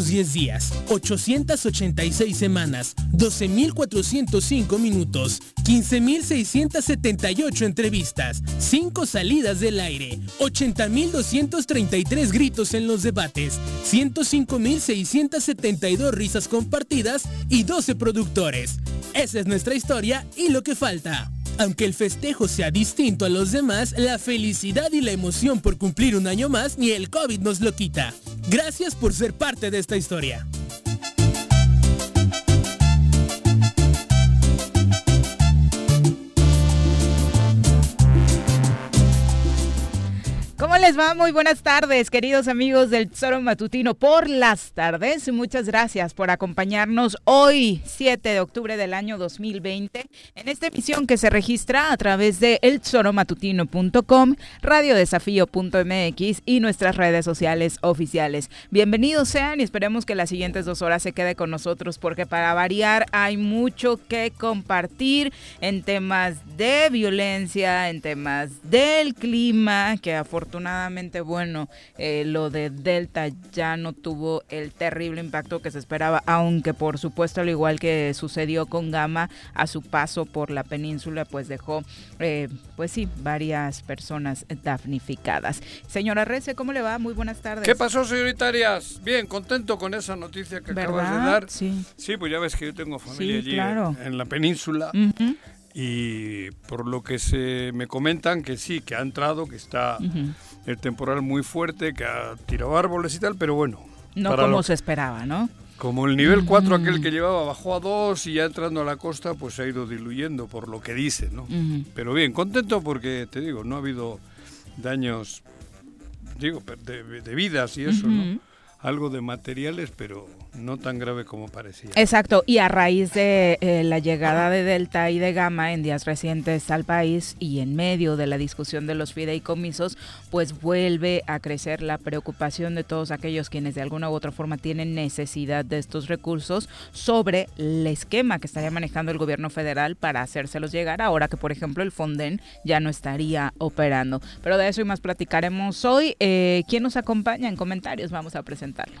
días, 886 semanas, 12.405 minutos, 15.678 entrevistas, 5 salidas del aire, 80.233 gritos en los debates, 105.672 risas compartidas y 12 productores. Esa es nuestra historia y lo que falta. Aunque el festejo sea distinto a los demás, la felicidad y la emoción por cumplir un año más ni el COVID nos lo quita. Gracias por ser parte de esta historia. Les va? Muy buenas tardes, queridos amigos del Tesoro Matutino por las tardes. Muchas gracias por acompañarnos hoy, 7 de octubre del año 2020, en esta emisión que se registra a través de eltesoromatutino.com, radiodesafío.mx y nuestras redes sociales oficiales. Bienvenidos sean y esperemos que las siguientes dos horas se quede con nosotros porque para variar hay mucho que compartir en temas de violencia, en temas del clima, que afortunadamente afortunadamente, bueno, eh, lo de Delta ya no tuvo el terrible impacto que se esperaba, aunque por supuesto, al igual que sucedió con Gama, a su paso por la península, pues dejó, eh, pues sí, varias personas damnificadas. Señora Rece, ¿cómo le va? Muy buenas tardes. ¿Qué pasó, señoritarias? Bien, contento con esa noticia que acabas de dar. Sí. Sí, pues ya ves que yo tengo familia allí en, la península y por lo que se me comentan que sí, que ha entrado, que está el temporal muy fuerte, que ha tirado árboles y tal, pero bueno. No como se esperaba, ¿no? Como el nivel 4 aquel que llevaba bajó a 2 y ya entrando a la costa pues se ha ido diluyendo por lo que dice, ¿no? Pero bien, contento porque te digo, no ha habido daños, digo, de, de vidas y eso, ¿no? Algo de materiales, pero no tan grave como parecía. Exacto, y a raíz de eh, la llegada de Delta y de Gamma en días recientes al país y en medio de la discusión de los fideicomisos, pues vuelve a crecer la preocupación de todos aquellos quienes de alguna u otra forma tienen necesidad de estos recursos sobre el esquema que estaría manejando el gobierno federal para hacérselos llegar ahora que, por ejemplo, el Fonden ya no estaría operando. Pero de eso y más platicaremos hoy. Eh, ¿Quién nos acompaña en comentarios? Vamos a presentarlo.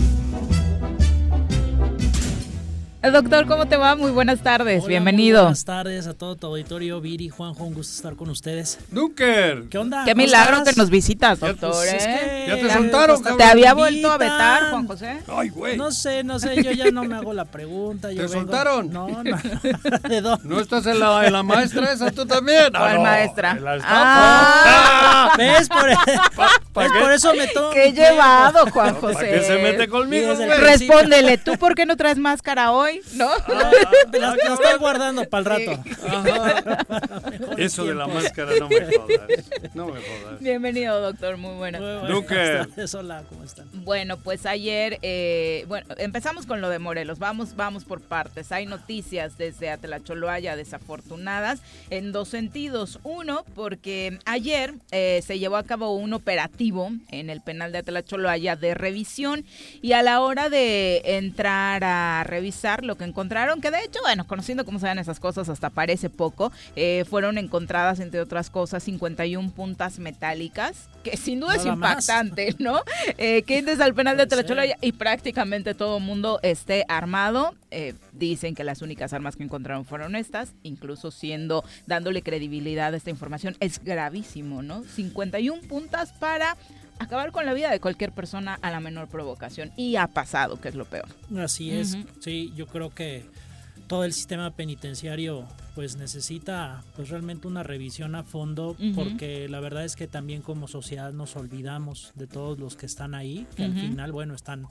Doctor, ¿cómo te va? Muy buenas tardes, bienvenido. buenas tardes a todo tu auditorio, Viri, Juanjo, un gusto estar con ustedes. Dunker. ¿Qué onda? Qué milagro que nos visitas, doctor. Pues, ¿eh? ya te soltaron, ¿Te había vuelto a vetar, Juan José? Ay, güey. No sé, no sé, yo ya no me hago la pregunta. ¿Te soltaron? No, no. ¿De dónde? ¿No estás en la, en la maestra esa tú también? ¿Cuál no, maestra? En la Ah. ¿Ves? Por, ¿ves? por eso me tomo. Qué llevado, Juan José. ¿Para qué se mete conmigo? Respóndele, ¿tú por qué no traes máscara hoy? ¿No? Me la, la estoy guardando para el rato. Eso de la máscara no me jodas. No me jodas. Bienvenido, doctor, muy buena. Tardes, Hola, ¿cómo están? Bueno, pues ayer, eh, bueno, empezamos con lo de Morelos, vamos, vamos por partes. Hay noticias desde Atelacholoaya desafortunadas en dos sentidos. Uno, porque ayer eh, se llevó a cabo un operativo operativo en el penal de Atlacholoaya de revisión y a la hora de entrar a revisar lo que encontraron, que de hecho, bueno, conociendo cómo se ven esas cosas hasta parece poco, eh, fueron encontradas entre otras cosas 51 puntas metálicas, que sin duda es impactante, ¿no? Eh, que desde al penal de Atlacholoaya y prácticamente todo el mundo esté armado. Eh, dicen que las únicas armas que encontraron fueron estas, incluso siendo, dándole credibilidad a esta información, es gravísimo, ¿no? 51 puntas para acabar con la vida de cualquier persona a la menor provocación. Y ha pasado, que es lo peor. Así es, sí, yo creo que todo el sistema penitenciario pues necesita pues realmente una revisión a fondo porque la verdad es que también como sociedad nos olvidamos de todos los que están ahí que al final bueno están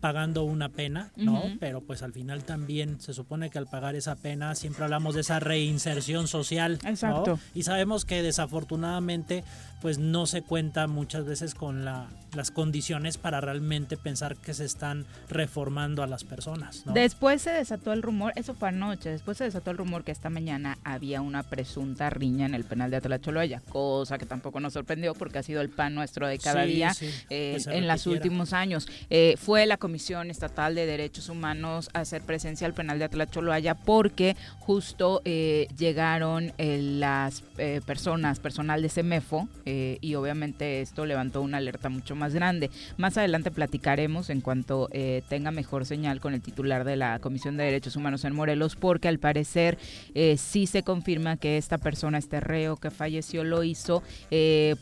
pagando una pena, ¿no? Pero pues al final también se supone que al pagar esa pena siempre hablamos de esa reinserción social, Exacto. Y sabemos que desafortunadamente pues no se cuenta muchas veces con la, las condiciones para realmente pensar que se están reformando a las personas. Después se desató el rumor, eso fue anoche, después se desató el rumor que esta mañana había una presunta riña en el penal de Atlacholoya, cosa que tampoco nos sorprendió porque ha sido el pan nuestro de cada día eh, en los últimos años. Eh, fue la Comisión Estatal de Derechos Humanos a hacer presencia al penal de Atlacholoya porque justo eh, llegaron las personas, personal de CEMEFO, eh, y obviamente esto levantó una alerta mucho más grande. Más adelante platicaremos en cuanto eh, tenga mejor señal con el titular de la Comisión de Derechos Humanos en Morelos, porque al parecer eh, sí se confirma que esta persona, este reo que falleció, lo hizo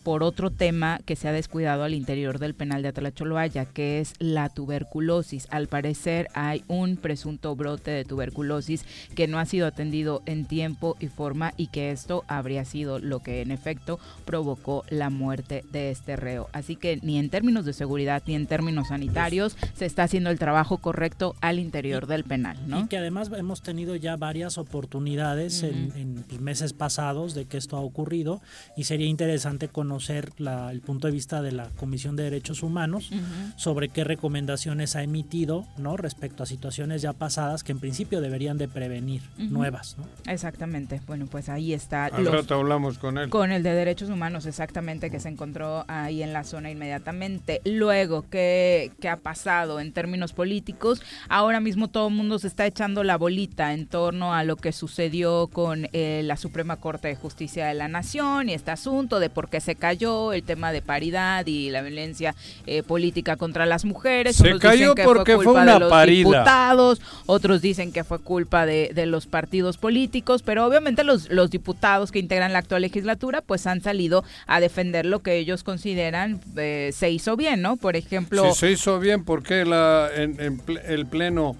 por otro tema que se ha descuidado al interior del penal de Atlacholoaya, que es la tuberculosis. Al parecer hay un presunto brote de tuberculosis que no ha sido atendido en tiempo y forma y que esto habría sido lo que en efecto provocó la muerte de este reo. Así que ni en términos de seguridad ni en términos sanitarios se está haciendo el trabajo correcto al interior del penal. ¿no? Y que además hemos tenido ya varias oportunidades en, pues, meses pasados de que esto ha ocurrido y sería interesante conocer el punto de vista de la Comisión de Derechos Humanos sobre qué recomendaciones ha emitido ¿no? respecto a situaciones ya pasadas que en principio deberían de prevenir nuevas. ¿no? Exactamente. Bueno, pues ahí está. Al rato hablamos con él. Con el de Derechos Humanos, exactamente exactamente que se encontró ahí en la zona inmediatamente. Luego, ¿qué, qué ha pasado en términos políticos? Ahora mismo todo el mundo se está echando la bolita en torno a lo que sucedió con eh, la Suprema Corte de Justicia de la Nación y este asunto de por qué se cayó, el tema de paridad y la violencia eh, política contra las mujeres. Se cayó porque fue, una de los diputados, otros dicen que fue culpa de, de, los partidos políticos, pero obviamente los, los diputados que integran la actual legislatura pues han salido a a defender lo que ellos consideran eh, se hizo bien, ¿no? Por ejemplo... Si se hizo bien, ¿por qué la, en, el Pleno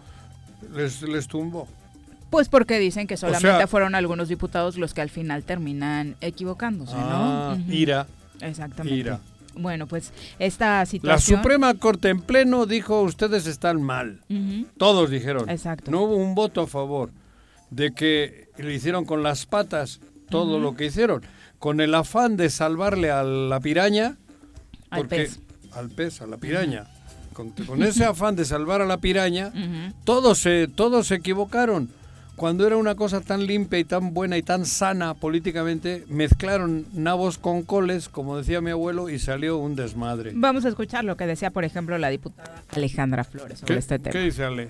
les, les tumbó? Pues porque dicen que solamente fueron algunos diputados los que al final terminan equivocándose, ¿no? Ah, ira. Exactamente. Ira. Bueno, pues esta situación... La Suprema Corte en pleno dijo, ustedes están mal. Todos dijeron. Exacto. No hubo un voto a favor de que le hicieron con las patas todo lo que hicieron con el afán de salvarle a la piraña, al pez, al pez, a la piraña. con, ese afán de salvar a la piraña, todos, se, todos se equivocaron. Cuando era una cosa tan limpia y tan buena y tan sana políticamente, mezclaron nabos con coles, como decía mi abuelo, y salió un desmadre. Vamos a escuchar lo que decía, por ejemplo, la diputada Alejandra Flores sobre este tema. ¿Qué dice Ale?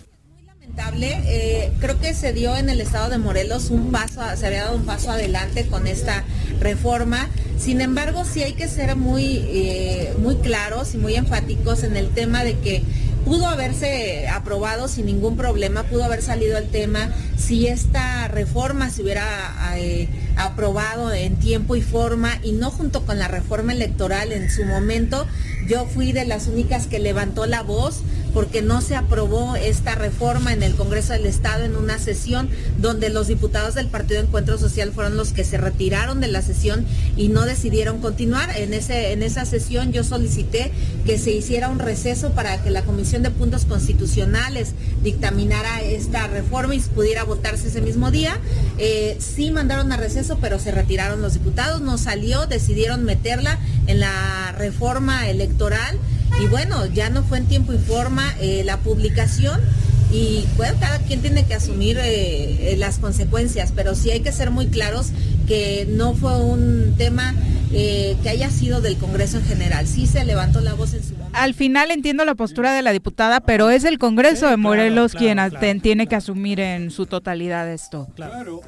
Eh, creo que se dio en el estado de Morelos un paso, se había dado un paso adelante con esta reforma. Sin embargo, sí hay que ser muy, eh, muy claros y muy enfáticos en el tema de que pudo haberse aprobado sin ningún problema, pudo haber salido el tema si esta reforma se hubiera eh, aprobado en tiempo y forma y no junto con la reforma electoral en su momento. Yo fui de las únicas que levantó la voz porque no se aprobó esta reforma en el Congreso del Estado en una sesión donde los diputados del Partido Encuentro Social fueron los que se retiraron de la sesión y no decidieron continuar. En, ese, en esa sesión yo solicité que se hiciera un receso para que la Comisión de Puntos Constitucionales dictaminara esta reforma y pudiera votarse ese mismo día. Eh, sí mandaron a receso, pero se retiraron los diputados, no salió, decidieron meterla en la reforma electoral y bueno, ya no fue en tiempo y forma eh, la publicación y bueno, cada quien tiene que asumir eh, eh, las consecuencias, pero sí hay que ser muy claros que no fue un tema eh, que haya sido del Congreso en general. Sí se levantó la voz en su momento. Al final entiendo la postura de la diputada, pero es el Congreso de Morelos quien tiene que asumir en su totalidad esto. Claro.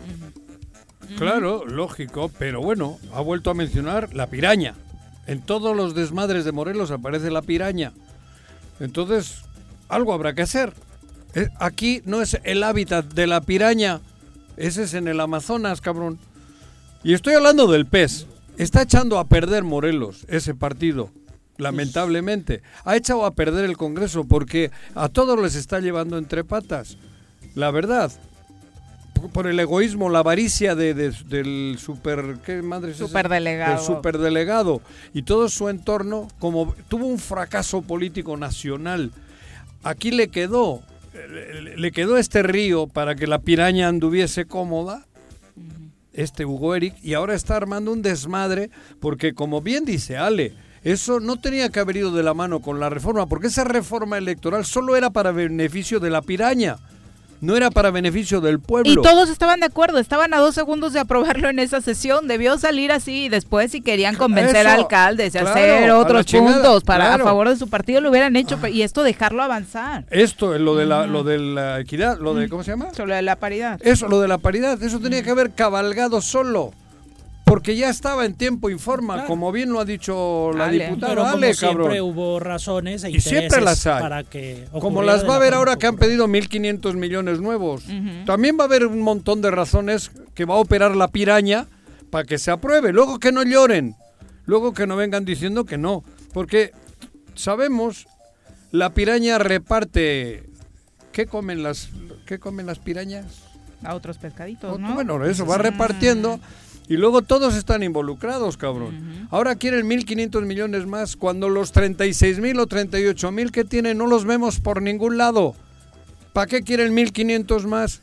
Claro, lógico, pero bueno, ha vuelto a mencionar la piraña. En todos los desmadres de Morelos aparece la piraña. Entonces, algo habrá que hacer. Eh, aquí no es el hábitat de la piraña, ese es en el Amazonas, cabrón. Y estoy hablando del pez. Está echando a perder Morelos, ese partido, lamentablemente. Ha echado a perder el Congreso porque a todos les está llevando entre patas. La verdad, por el egoísmo, la avaricia de, del super, ¿qué madre es superdelegado. Del superdelegado y todo su entorno, como tuvo un fracaso político nacional. Aquí le quedó, le quedó este río para que la piraña anduviese cómoda este Hugo Eric, y ahora está armando un desmadre, porque como bien dice Ale, eso no tenía que haber ido de la mano con la reforma, porque esa reforma electoral solo era para beneficio de la piraña no era para beneficio del pueblo. Y todos estaban de acuerdo, estaban a dos segundos de aprobarlo en esa sesión, debió salir así y después si querían convencer a alcaldes de hacer otros puntos para a favor de su partido lo hubieran hecho y esto dejarlo avanzar. Esto, lo de la, lo de la equidad, lo de, ¿cómo se llama? Lo de la paridad. Eso, lo de la paridad, eso tenía que haber cabalgado solo porque ya estaba en tiempo informa, como bien lo ha dicho la diputada. Pero Ale, siempre hubo razones e y siempre las hay. para que Como las va a haber ahora que han pedido 1.500 millones nuevos. También va a haber un montón de razones que va a operar la piraña para que se apruebe. Luego que no lloren. Luego que no vengan diciendo que no. Porque sabemos, la piraña reparte... ¿Qué comen las, qué comen las pirañas? A otros pescaditos, ¿no? Bueno, eso va repartiendo. Y luego todos están involucrados, cabrón. Ahora quieren 1.500 millones más cuando los 36.000 o 38.000 que tienen no los vemos por ningún lado. ¿Para qué quieren 1.500 más?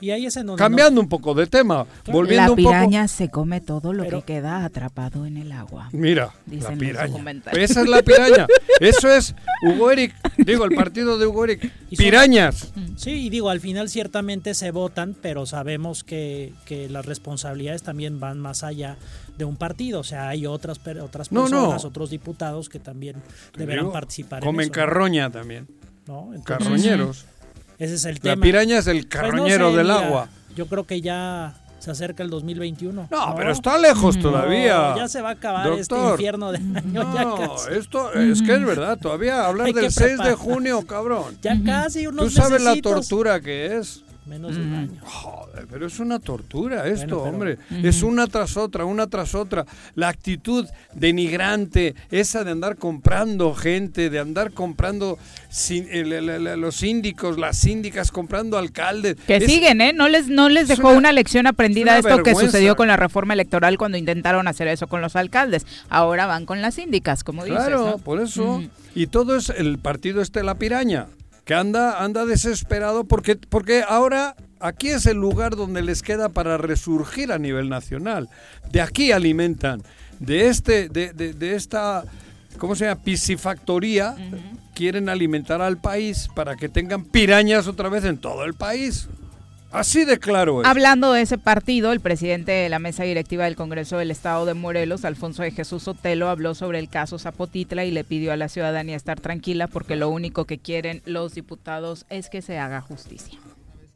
Y ahí es Cambiando un poco de tema, volviendo la piraña se come todo lo que queda atrapado en el agua. Mira, la piraña. Esa es la piraña. Eso es Hugo Eric, digo, el partido de Hugo Eric. Pirañas. Sí, y digo, al final ciertamente se votan, pero sabemos que, que las responsabilidades también van más allá de un partido. O sea, hay otras, otras personas, otros diputados que también deberán participar. Comen carroña también. ¿No? Carroñeros. Ese es el tema. La piraña es el pues carroñero del agua. Yo creo que ya se acerca el 2021. No, pero está lejos todavía. ya se va a acabar este infierno de año. No, esto es que es verdad. Todavía hablar del 6 de junio, cabrón. Ya casi unos ¿Tú sabes la tortura que es? Menos de un año. Joder, pero es una tortura esto, hombre. Es una tras otra, una tras otra. La actitud denigrante, esa de andar comprando gente, de andar comprando los síndicos, las síndicas comprando alcaldes. Que siguen, ¿eh? No les, no les dejó una, lección aprendida esto que sucedió con la reforma electoral cuando intentaron hacer eso con los alcaldes. Ahora van con las síndicas, como dices. Claro, por eso. Y todo es el partido este la piraña que anda, anda desesperado porque, porque ahora aquí es el lugar donde les queda para resurgir a nivel nacional. De aquí alimentan, de este, de, de, esta, ¿cómo se llama? Piscifactoría, quieren alimentar al país para que tengan pirañas otra vez en todo el país. Así de claro. Hablando de ese partido, el presidente de la mesa directiva del Congreso del Estado de Morelos, Alfonso de Jesús Sotelo, habló sobre el caso Zapotitla y le pidió a la ciudadanía estar tranquila porque lo único que quieren los diputados es que se haga justicia.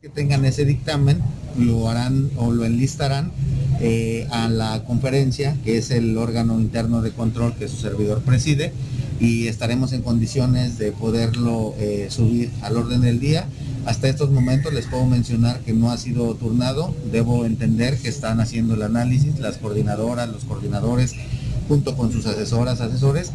Que tengan ese dictamen, lo harán o lo enlistarán eh, a la conferencia, que es el órgano interno de control que su servidor preside, y estaremos en condiciones de poderlo eh, subir al orden del día hasta estos momentos les puedo mencionar que no ha sido turnado. Debo entender que están haciendo el análisis las coordinadoras, los coordinadores, junto con sus asesoras, asesores,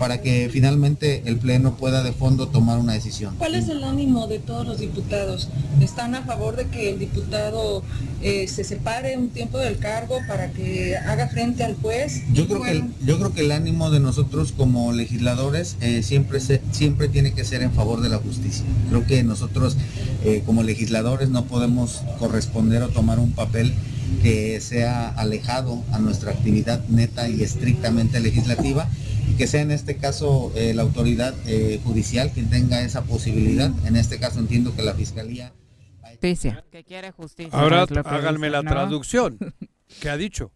para que finalmente el Pleno pueda de fondo tomar una decisión. ¿Cuál es el ánimo de todos los diputados? ¿Están a favor de que el diputado eh, se separe un tiempo del cargo para que haga frente al juez? Yo creo, que, el, yo creo que el ánimo de nosotros como legisladores eh, siempre, siempre tiene que ser en favor de la justicia. Creo que nosotros eh, como legisladores no podemos corresponder o tomar un papel que sea alejado a nuestra actividad neta y estrictamente legislativa y que sea en este caso eh, la autoridad eh, judicial quien tenga esa posibilidad. En este caso entiendo que la Fiscalía... Justicia. Que quiere justicia. Ahora háganme la traducción. ¿Qué ha dicho?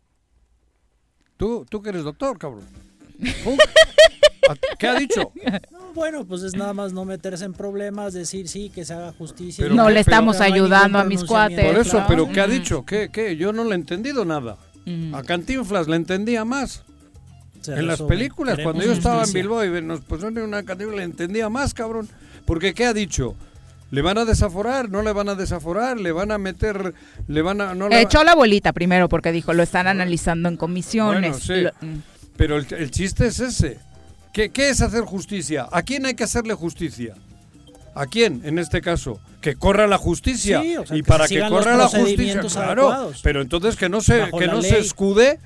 Tú, tú que eres doctor, cabrón. ¿Qué ha dicho? No, bueno, pues es nada más no meterse en problemas, decir sí, que se haga justicia. no le estamos ayudando a mis cuates. Por eso, pero ¿qué ha dicho? ¿Qué, qué? Yo no le he entendido nada. A Cantinflas le entendía más. en las películas, cuando yo estaba en Bilbao y nos pusieron una Cantinflas, le entendía más, cabrón. Porque ¿qué ha dicho? ¿Le van a desaforar? ¿No le van a desaforar? ¿Le van a meter? ¿Le van a.? No Echó la bolita primero porque dijo, lo están analizando en comisiones. Mm. Pero el, chiste es ese. ¿Qué, ¿Qué es hacer justicia? ¿A quién hay que hacerle justicia? ¿A quién en este caso? Que corra la justicia. y para que corra la justicia, claro. Pero entonces que no se, que no se escude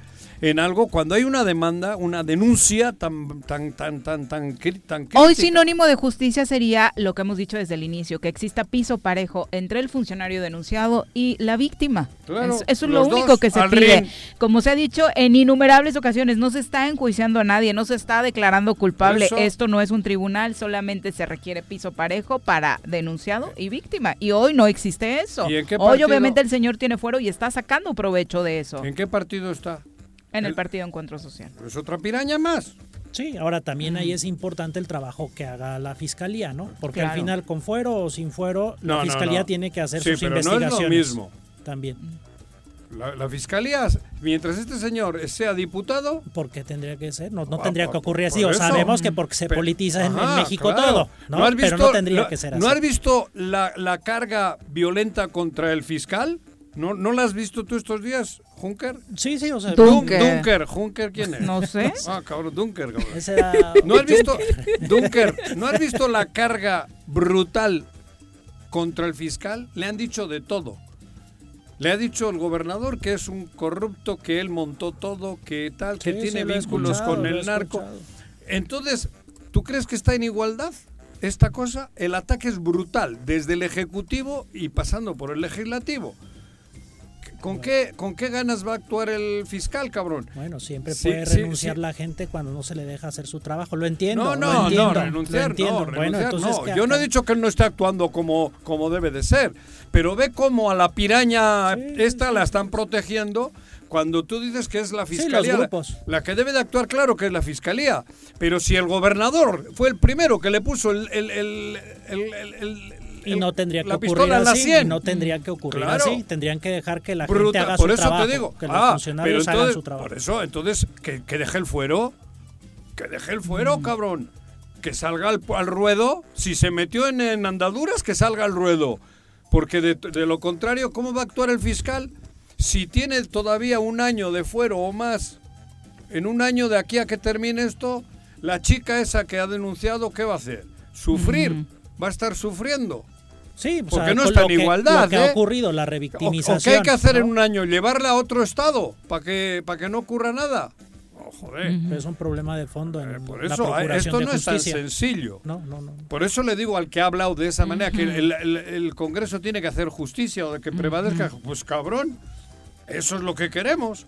en algo cuando hay una demanda, una denuncia tan tan tan tan tan, tan Hoy sinónimo de justicia sería lo que hemos dicho desde el inicio, que exista piso parejo entre el funcionario denunciado y la víctima. Claro, eso es lo único que se pide. Como se ha dicho en innumerables ocasiones, no se está enjuiciando a nadie, no se está declarando culpable. Esto no es un tribunal, solamente se requiere piso parejo para denunciado y víctima. Y hoy no existe eso. hoy obviamente el señor tiene fuero y está sacando provecho de eso. ¿En qué partido está? En el, Partido Encuentro Social. Es otra piraña más. Sí, ahora también ahí es importante el trabajo que haga la fiscalía, ¿no? Porque al final, con fuero o sin fuero, la fiscalía tiene que hacer sus investigaciones. No es lo mismo. También. La, fiscalía, mientras este señor sea diputado. ¿Por qué tendría que ser? No, no ah, tendría que ocurrir así. O sabemos que porque se politiza en, México todo, ¿no? Pero no tendría que ser así. ¿No has visto la, la carga violenta contra el fiscal? ¿No, ¿No la has visto tú estos días, Junker? Sí, sí, o sea. Dunker. Dunker, Junker, ¿quién es? No sé. Ah, cabrón, Dunker, cabrón. ¿No has visto, Dunker, ¿no has visto la carga brutal contra el fiscal? Le han dicho de todo. Le ha dicho el gobernador que es un corrupto, que él montó todo, que tal, que tiene vínculos con el narco. Entonces, ¿tú crees que está en igualdad? Esta cosa, el ataque es brutal, desde el Ejecutivo y pasando por el Legislativo. ¿Con qué, ¿Con qué ganas va a actuar el fiscal, cabrón? Bueno, siempre puede renunciar la gente cuando no se le deja hacer su trabajo. Lo entiendo. No, no, no, renunciar, no, renunciar, no. Yo no he dicho que él no esté actuando como, como debe de ser, pero ve cómo a la piraña esta la están protegiendo cuando tú dices que es la fiscalía la, la, que debe de actuar, claro que es la fiscalía, pero si el gobernador fue el primero que le puso el, el, el, y no tendría que ocurrir así. No tendría que ocurrir así. Tendrían que dejar que la gente haga por su eso trabajo. Te digo. Que los ah, funcionarios hagan su trabajo. Por eso, entonces, que, deje el fuero. Que deje el fuero, mm. cabrón. Que salga al, ruedo. Si se metió en, andaduras, que salga al ruedo. Porque de, de lo contrario, ¿cómo va a actuar el fiscal? Si tiene todavía un año de fuero o más, en un año de aquí a que termine esto, la chica esa que ha denunciado, ¿qué va a hacer? Sufrir. Va a estar sufriendo. Sí, porque no está en igualdad. Lo que ha ¿eh? ocurrido, la revictimización. ¿O, qué hay que hacer en un año? ¿Llevarla a otro estado para que, para que no ocurra nada? Oh, joder. Es un problema de fondo. En eh, por eso, esto no es tan sencillo. Por eso le digo al que ha hablado de esa manera que el, Congreso tiene que hacer justicia o de que prevalezca. Pues cabrón, eso es lo que queremos.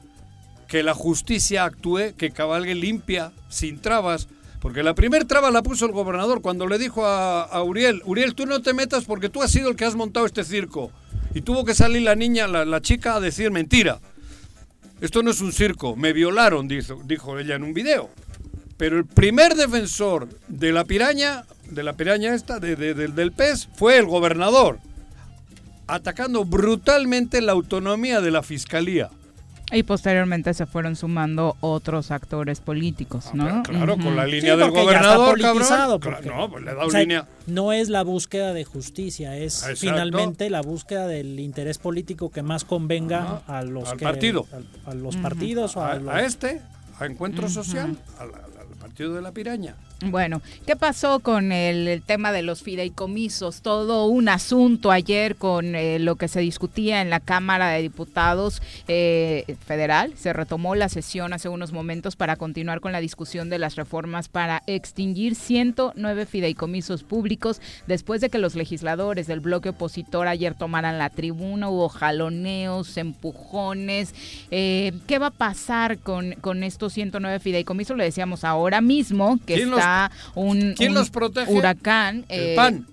Que la justicia actúe, que cabalgue limpia, sin trabas, porque la primer traba la puso el gobernador cuando le dijo a, Uriel, Uriel, tú no te metas porque tú has sido el que has montado este circo. Y tuvo que salir la niña, la, chica, a decir mentira. Esto no es un circo, me violaron, dijo, dijo ella en un video. Pero el primer defensor de la piraña, de la piraña esta, del pez, fue el gobernador, atacando brutalmente la autonomía de la fiscalía. Y posteriormente se fueron sumando otros actores políticos, ¿no? Ah, claro, con la línea del gobernador, cabrón. no, pues le da línea. No es la búsqueda de justicia, es finalmente la búsqueda del interés político que más convenga a los al partido. A, los partidos o a, a, este, a Encuentro Social, al partido de la piraña. Bueno, ¿qué pasó con el, tema de los fideicomisos? Todo un asunto ayer con eh, lo que se discutía en la Cámara de Diputados eh, Federal. Se retomó la sesión hace unos momentos para continuar con la discusión de las reformas para extinguir 109 fideicomisos públicos después de que los legisladores del bloque opositor ayer tomaran la tribuna. Hubo jaloneos, empujones. Eh, ¿Qué va a pasar con, con estos 109 fideicomisos? Le decíamos ahora mismo que está un, ¿Quién los protege? huracán. El eh, PAN.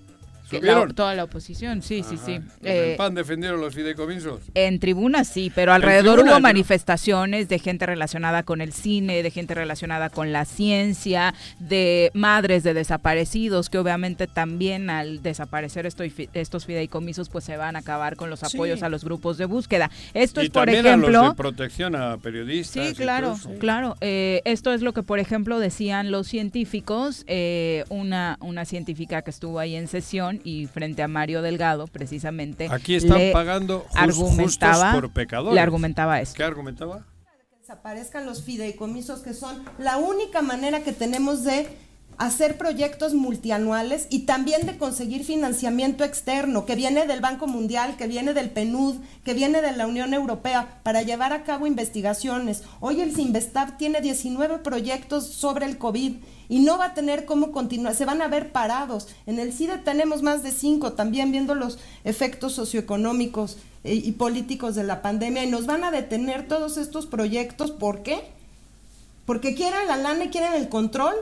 Toda la oposición, sí, sí, sí. ¿En el PAN defendieron los fideicomisos? En tribuna sí, pero alrededor hubo manifestaciones de gente relacionada con el cine, de gente relacionada con la ciencia, de madres de desaparecidos, que obviamente también al desaparecer estos fideicomisos pues se van a acabar con los apoyos a los grupos de búsqueda. Esto es, por ejemplo... de protección a periodistas. Sí, claro, claro. Eh, esto es lo que, por ejemplo, decían los científicos, eh, una, una científica que estuvo ahí en sesión y frente a Mario Delgado, precisamente. Aquí están pagando argumentaba, por pecadores. Le argumentaba eso. ¿Qué argumentaba? Que desaparezcan los fideicomisos, que son la única manera que tenemos de hacer proyectos multianuales y también de conseguir financiamiento externo que viene del Banco Mundial, que viene del PNUD, que viene de la Unión Europea para llevar a cabo investigaciones. Hoy el Sinvestab tiene 19 proyectos sobre el COVID y no va a tener cómo continuar, se van a ver parados. En el CIDE tenemos más de cinco, también viendo los efectos socioeconómicos eh, y políticos de la pandemia, y nos van a detener todos estos proyectos. ¿Por qué? Porque quieren la lana y quieren el control.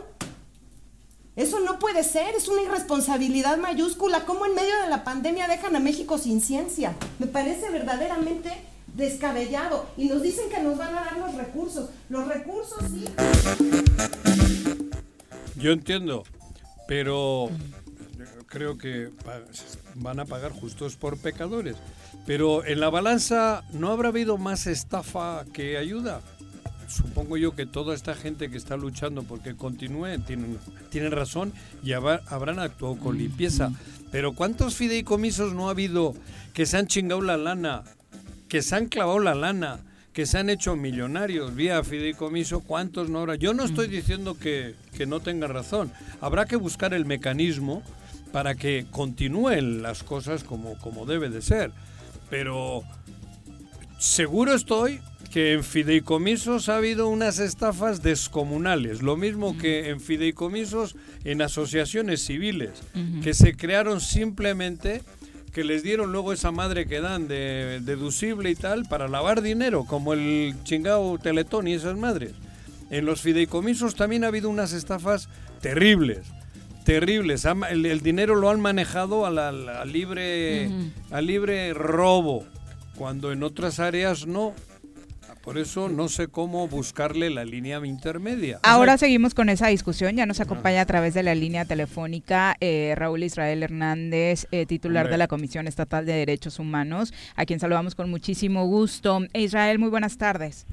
Eso no puede ser, es una irresponsabilidad mayúscula. ¿Cómo en medio de la pandemia dejan a México sin ciencia? Me parece verdaderamente descabellado. Y nos dicen que nos van a dar los recursos. Los recursos sí. Yo entiendo, pero creo que van a pagar justos por pecadores. Pero en la balanza no habrá habido más estafa que ayuda. Supongo yo que toda esta gente que está luchando porque continúe tienen, tienen razón y habrán actuado con limpieza. Pero ¿cuántos fideicomisos no ha habido que se han chingado la lana, que se han clavado la lana? que se han hecho millonarios vía fideicomiso, ¿cuántos no habrá? Yo no estoy diciendo que, no tenga razón. Habrá que buscar el mecanismo para que continúen las cosas como, como debe de ser. Pero seguro estoy que en fideicomisos ha habido unas estafas descomunales, lo mismo que en fideicomisos en asociaciones civiles, que se crearon simplemente que les dieron luego esa madre que dan de deducible y tal para lavar dinero, como el chingado Teletón y esas madres. En los fideicomisos también ha habido unas estafas terribles, terribles. El, dinero lo han manejado a la, libre, al libre robo, cuando en otras áreas no. Por eso no sé cómo buscarle la línea intermedia. Ahora seguimos con esa discusión. Ya nos acompaña a través de la línea telefónica eh, Raúl Israel Hernández, eh, titular de la Comisión Estatal de Derechos Humanos, a quien saludamos con muchísimo gusto. Israel, muy buenas tardes.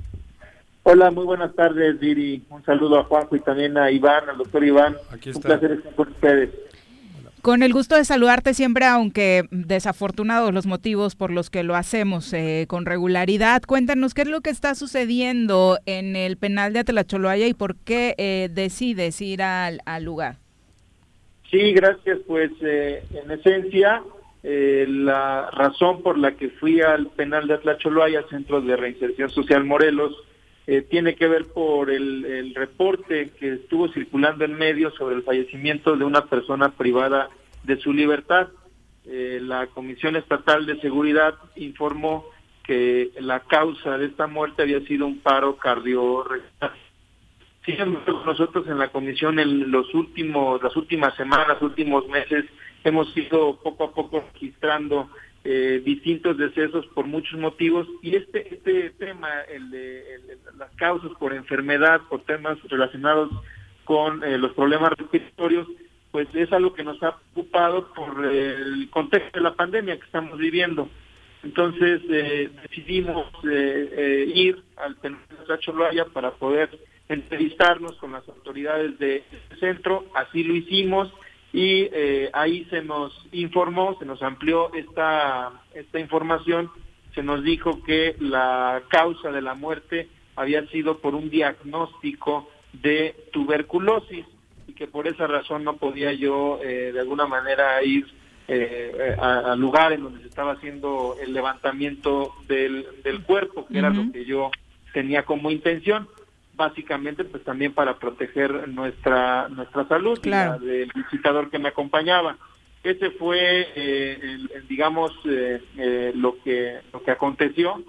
Hola, muy buenas tardes, Diri. Un saludo a Juanjo y también a Iván, al doctor Iván. Aquí está. Un placer estar con ustedes. Con el gusto de saludarte siempre, aunque desafortunados los motivos por los que lo hacemos eh, con regularidad. Cuéntanos qué es lo que está sucediendo en el penal de Atlacholoaya y por qué eh, decides ir al, lugar. Sí, gracias. Pues eh, en esencia, la razón por la que fui al penal de Atlacholoaya, Centro de Reinserción Social Morelos, tiene que ver por el, reporte que estuvo circulando en medios sobre el fallecimiento de una persona privada de su libertad. Eh, la Comisión Estatal de Seguridad informó que la causa de esta muerte había sido un paro cardiorrespiratorio. nosotros en la comisión en los últimos, las últimas semanas, últimos meses, hemos ido poco a poco registrando eh, distintos decesos por muchos motivos y este este tema el de las causas por enfermedad por temas relacionados con eh, los problemas respiratorios pues es algo que nos ha ocupado por el contexto de la pandemia que estamos viviendo. Entonces eh, decidimos ir al penal de Choloaya para poder entrevistarnos con las autoridades del centro. Así lo hicimos y eh, ahí se nos informó, se nos amplió esta, esta información, se nos dijo que la causa de la muerte había sido por un diagnóstico de tuberculosis y que por esa razón no podía yo eh, de alguna manera ir eh, al lugar en donde se estaba haciendo el levantamiento del, del cuerpo, que era lo que yo tenía como intención básicamente pues también para proteger nuestra nuestra salud y la del visitador que me acompañaba. Ese fue eh, digamos eh, eh, lo que lo que aconteció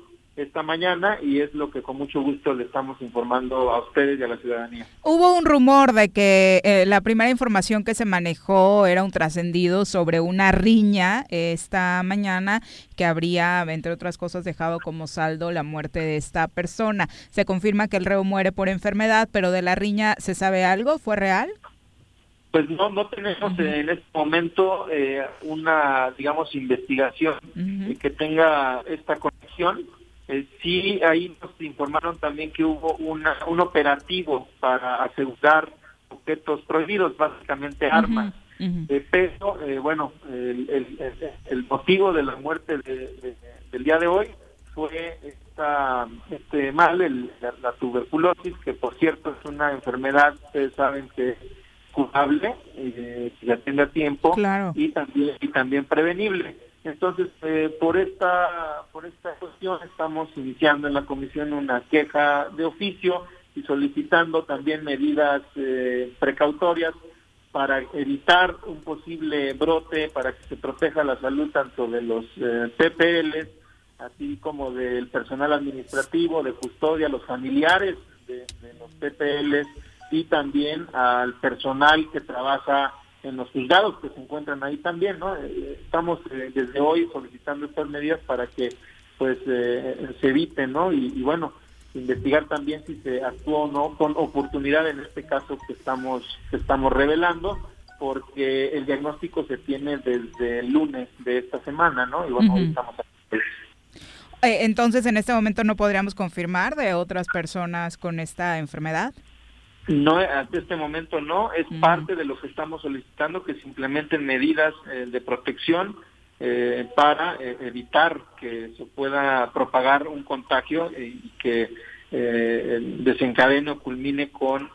esta mañana y es lo que con mucho gusto le estamos informando a ustedes y a la ciudadanía. Hubo un rumor de que eh, la primera información que se manejó era un trascendido sobre una riña esta mañana que habría, entre otras cosas, dejado como saldo la muerte de esta persona. Se confirma que el reo muere por enfermedad, pero de la riña, ¿se sabe algo? ¿Fue real? Pues no, no tenemos en este momento eh, una, digamos, investigación que tenga esta conexión eh, sí, ahí nos informaron también que hubo una, un operativo para asegurar objetos prohibidos, básicamente armas. de peso. pero, eh, bueno, el, motivo de la muerte del día de hoy fue esta, este mal, el, la, tuberculosis, que por cierto es una enfermedad, ustedes saben que es curable, eh, se atiende a tiempo y también y también prevenible. Entonces, eh, por esta por esta cuestión estamos iniciando en la comisión una queja de oficio y solicitando también medidas eh, precautorias para evitar un posible brote, para que se proteja la salud tanto de los eh, PPLs, así como del personal administrativo, de custodia, los familiares de, los PPLs y también al personal que trabaja en los juzgados que se encuentran ahí también, ¿no? Eh, estamos eh, desde hoy solicitando estas medidas para que pues eh, se eviten, ¿no? Y, bueno, investigar también si se actuó o no con oportunidad en este caso que estamos que estamos revelando porque el diagnóstico se tiene desde el lunes de esta semana, ¿no? Y bueno, hoy estamos entonces, en este momento no podríamos confirmar de otras personas con esta enfermedad. No, hasta este momento no, es parte de lo que estamos solicitando, que se implementen medidas eh, de protección eh, para eh, evitar que se pueda propagar un contagio y que desencadene o culmine con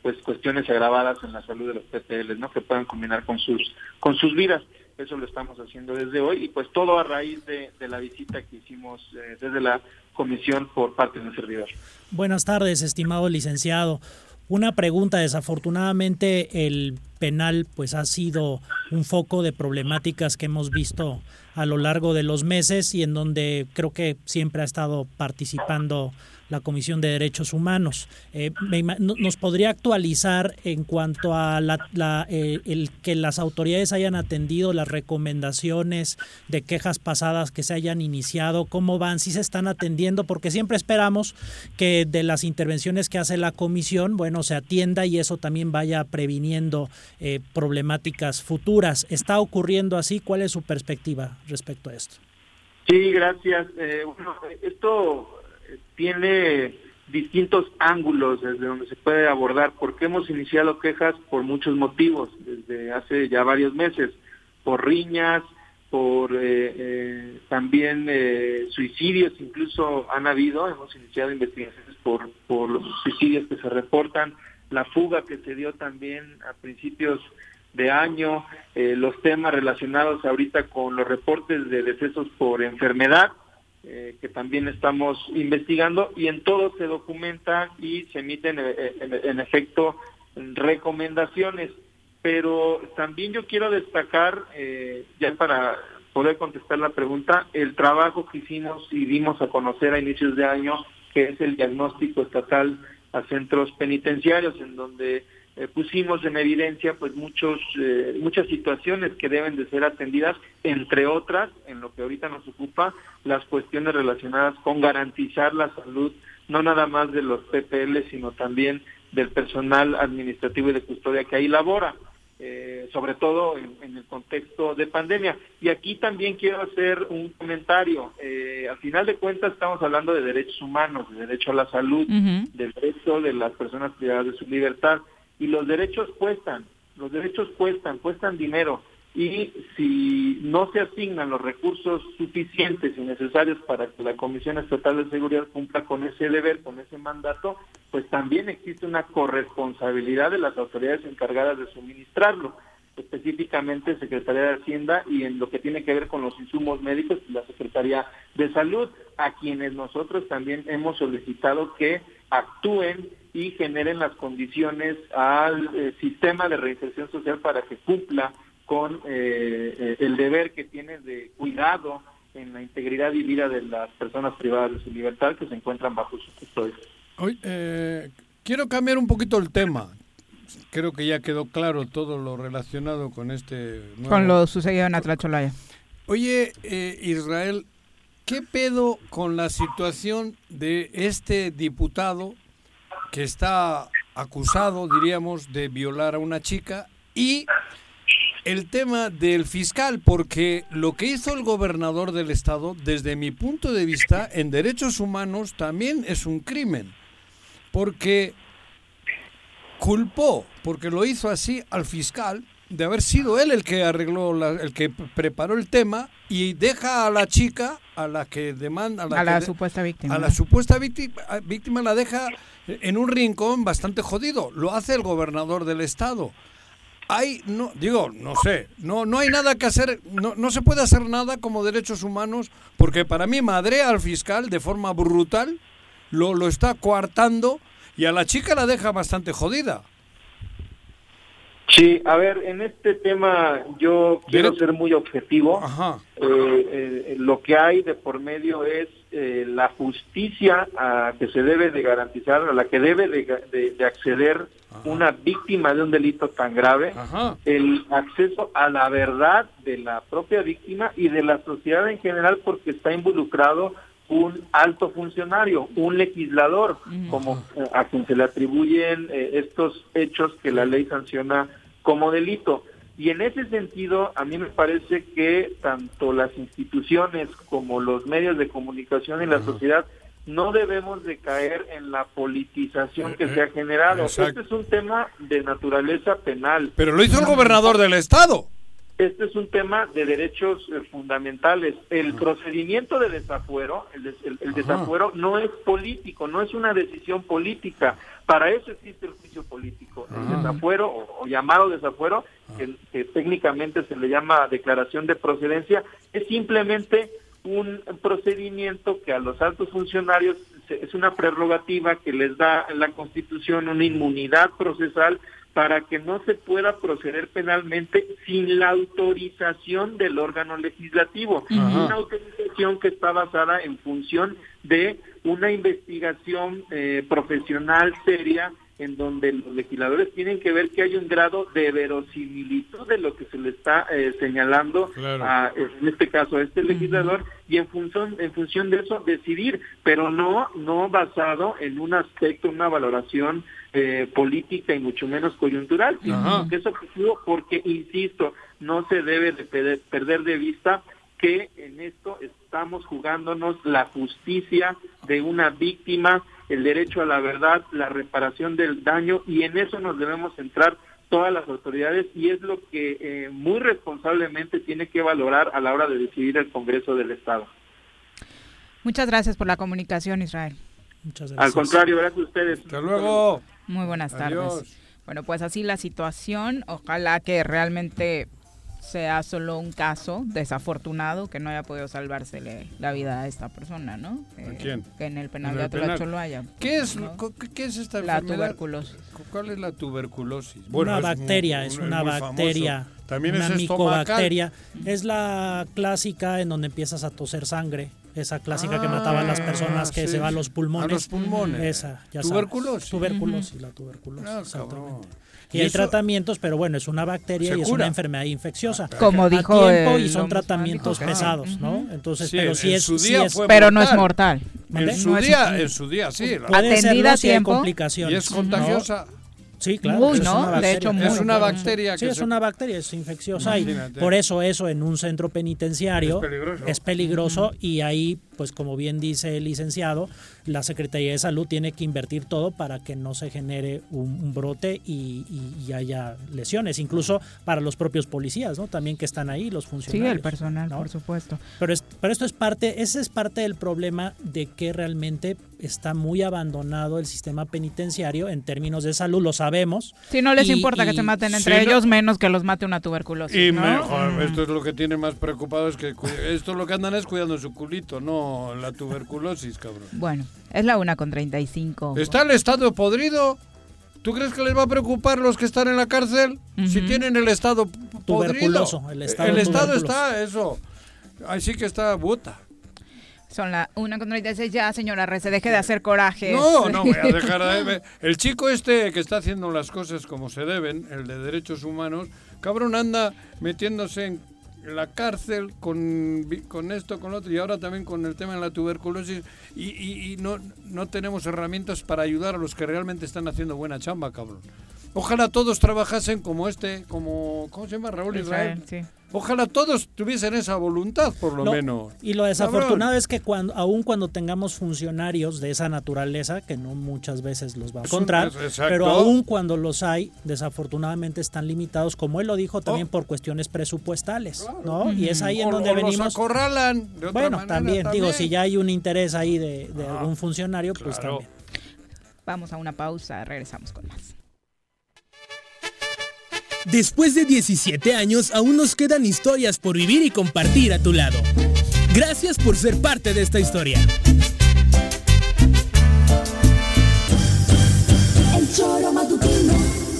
pues cuestiones agravadas en la salud de los PTL, ¿no? que puedan culminar con sus con sus vidas. Eso lo estamos haciendo desde hoy y pues todo a raíz de, de la visita que hicimos desde la comisión por parte del servidor. Buenas tardes, estimado licenciado. Una pregunta, desafortunadamente el penal pues ha sido un foco de problemáticas que hemos visto a lo largo de los meses y en donde creo que siempre ha estado participando la Comisión de Derechos Humanos. Eh, ¿Nos podría actualizar en cuanto a la, eh, el que las autoridades hayan atendido las recomendaciones de quejas pasadas que se hayan iniciado? ¿Cómo van? ¿Si se están atendiendo? Porque siempre esperamos que de las intervenciones que hace la Comisión, bueno, se atienda y eso también vaya previniendo eh, problemáticas futuras. ¿Está ocurriendo así? ¿Cuál es su perspectiva respecto a esto? Sí, gracias. bueno, esto tiene distintos ángulos desde donde se puede abordar, porque hemos iniciado quejas por muchos motivos, desde hace ya varios meses, por riñas, por eh, eh, también eh, suicidios, incluso han habido, hemos iniciado investigaciones por, por los suicidios que se reportan, la fuga que se dio también a principios de año, los temas relacionados ahorita con los reportes de decesos por enfermedad, eh, que también estamos investigando y en todo se documenta y se emiten eh, eh, en, efecto recomendaciones. Pero también yo quiero destacar, ya para poder contestar la pregunta, el trabajo que hicimos y dimos a conocer a inicios de año, que es el diagnóstico estatal a centros penitenciarios, en donde eh, pusimos en evidencia pues muchos eh, muchas situaciones que deben de ser atendidas entre otras en lo que ahorita nos ocupa las cuestiones relacionadas con garantizar la salud no nada más de los PPL sino también del personal administrativo y de custodia que ahí labora eh, sobre todo en, el contexto de pandemia. Y aquí también quiero hacer un comentario. al final de cuentas estamos hablando de derechos humanos, de derecho a la salud, del derecho de las personas privadas de su libertad y los derechos cuestan, los derechos cuestan, cuestan dinero. Y si no se asignan los recursos suficientes y necesarios para que la Comisión Estatal de Seguridad cumpla con ese deber, con ese mandato, pues también existe una corresponsabilidad de las autoridades encargadas de suministrarlo, específicamente Secretaría de Hacienda y en lo que tiene que ver con los insumos médicos, la Secretaría de Salud, a quienes nosotros también hemos solicitado que actúen y generen las condiciones al eh, sistema de reinserción social para que cumpla con eh, eh, el deber que tiene de cuidado en la integridad y vida de las personas privadas de su libertad que se encuentran bajo su custodia. Eh, quiero cambiar un poquito el tema. Creo que ya quedó claro todo lo relacionado con este... nuevo- Con lo sucedido en Atlacholaya. Oye, eh, Israel, ¿qué pedo con la situación de este diputado que está acusado, diríamos, de violar a una chica y el tema del fiscal? Porque lo que hizo el gobernador del estado, desde mi punto de vista, en derechos humanos también es un crimen. Porque culpó, porque lo hizo así al fiscal, de haber sido él el que arregló, la- el que preparó el tema y deja a la chica, a la que demanda, A la que de- supuesta víctima. a la supuesta víctima, víctima la deja en un rincón bastante jodido. Lo hace el gobernador del estado. Hay, no, digo, no sé, no, no hay nada que hacer, no, no se puede hacer nada como derechos humanos, porque para mí madrea al fiscal de forma brutal, lo, lo está coartando y a la chica la deja bastante jodida. Sí, a ver, en este tema yo quiero ser muy objetivo. Eh, eh, lo que hay de por medio es eh, la justicia a que se debe de garantizar, a la que debe de, de- de acceder una víctima de un delito tan grave, el acceso a la verdad de la propia víctima y de la sociedad en general porque está involucrado un alto funcionario, un legislador, como eh, a quien se le atribuyen eh, estos hechos que la ley sanciona como delito. Y en ese sentido, a mí me parece que tanto las instituciones como los medios de comunicación y la sociedad no debemos de caer en la politización que se ha generado. exacto. Este es un tema de naturaleza penal. Pero lo hizo el gobernador del estado. Este es un tema de derechos eh, fundamentales. El procedimiento de desafuero, el, des- el- el Ajá. desafuero no es político, no es una decisión política. Para eso existe el juicio político. El desafuero o, o llamado desafuero, que, que técnicamente se le llama declaración de procedencia, es simplemente un procedimiento que a los altos funcionarios se- es una prerrogativa que les da la Constitución una inmunidad procesal para que no se pueda proceder penalmente sin la autorización del órgano legislativo. Ajá. Una autorización que está basada en función de una investigación eh, profesional seria en donde los legisladores tienen que ver que hay un grado de verosimilitud de lo que se le está eh, señalando Claro. a, en este caso a este legislador y en función en función de eso decidir pero no no basado en un aspecto una valoración eh, política y mucho menos coyuntural sino que es objetivo porque insisto no se debe de perder de vista que en esto estamos jugándonos la justicia de una víctima, el derecho a la verdad, la reparación del daño y en eso nos debemos centrar todas las autoridades y es lo que eh, muy responsablemente tiene que valorar a la hora de decidir el Congreso del Estado. Muchas gracias por la comunicación, Israel. Muchas Al contrario, gracias a ustedes. Hasta luego. Muy buenas tardes. Adiós. Bueno, pues así la situación. Ojalá que realmente sea solo un caso desafortunado que no haya podido salvársele la vida a esta persona, ¿no? Eh, quién? Que en el penal En de el penal. Atlacholoaya. ¿Qué es, ¿no? qué es esta La enfermedad? tuberculosis. ¿Cuál es la tuberculosis? una es muy- bacteria, es un- una muy famoso. bacteria, También una es estomacal. micobacteria. Es la clásica en donde empiezas a toser sangre, esa clásica que mataba a las personas que Ah, sí. se va a los pulmones. A los pulmones. Esa, ya sabes. Tuberculosis. Tuberculosis, la tuberculosis. Ah, exactamente. ¿Y Y hay eso? tratamientos, pero bueno, es una bacteria y es cura. una enfermedad infecciosa. Como A dijo tiempo el y son tratamientos pesados, ¿no? Entonces, Sí, pero sí es, Pero no es mortal. En su No es- día, en su día, sí. Atendida a tiempo. complicaciones. Y es contagiosa. Sí, claro. De bacteria. hecho, muy. Es una bacteria Sí, que es se- una bacteria, es infecciosa y por eso eso en un centro penitenciario Es peligroso. es peligroso y ahí, pues como bien dice el licenciado, la Secretaría de Salud tiene que invertir todo para que no se genere un, un brote y, y- y haya lesiones, incluso para los propios policías, ¿no? También que están ahí, los Sí, funcionarios. el personal, ¿no? por supuesto. Pero, es- pero esto es parte, ese es parte del problema de que realmente está muy abandonado el sistema penitenciario en términos de salud, lo sabemos. Si no les Y- importa que se maten entre ellos, menos que los mate una tuberculosis. Y ¿no? mejor, Mm. esto es lo que tiene más preocupado, es que esto lo que andan es cuidando su culito, no la tuberculosis, cabrón. Bueno, es la una con 35. ¿Está el estado podrido? ¿Tú crees que les va a preocupar los que están en la cárcel? Si tienen el estado p- podrido. Tuberculoso, el estado estado tuberculoso. está, eso. Ahí sí que está bota. Son la una con 36 ya, señora Rece, deje de hacer coraje. No, no voy a dejar de... El chico este que está haciendo las cosas como se deben, el de derechos humanos, cabrón anda metiéndose en la cárcel con, con esto, con lo otro, y ahora también con el tema de la tuberculosis, y, y, no, no tenemos herramientas para ayudar a los que realmente están haciendo buena chamba, cabrón. Ojalá todos trabajasen como este, como, ¿cómo se llama? Raúl Israel. Sí. Ojalá todos tuviesen esa voluntad, por lo, menos. Y lo desafortunado es que cuando, aún cuando tengamos funcionarios de esa naturaleza, que no muchas veces los va a encontrar, pero aún cuando los hay, desafortunadamente están limitados, como él lo dijo, también oh. por cuestiones presupuestales, ¿no? Y es ahí en donde venimos. Los acorralan de otra bueno, también, digo, si ya hay un interés ahí de, ah, algún funcionario, pues también. Vamos a una pausa, regresamos con más. Después de 17 años, aún nos quedan historias por vivir y compartir a tu lado. Gracias por ser parte de esta historia. El choro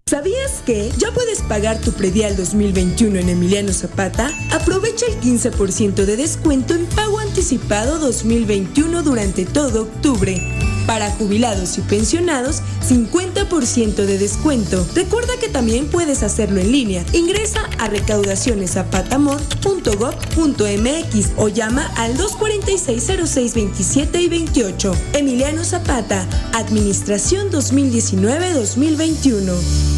¿Sabías que ya puedes pagar tu predial 2021 en Emiliano Zapata? Aprovecha el 15% de descuento en pago anticipado 2021 durante todo octubre. Para jubilados y pensionados, 50% de descuento. Recuerda que también puedes hacerlo en línea. Ingresa a recaudacioneszapatamor.gov.mx o llama al 246-0627 y 28. Emiliano Zapata, Administración 2019-2021.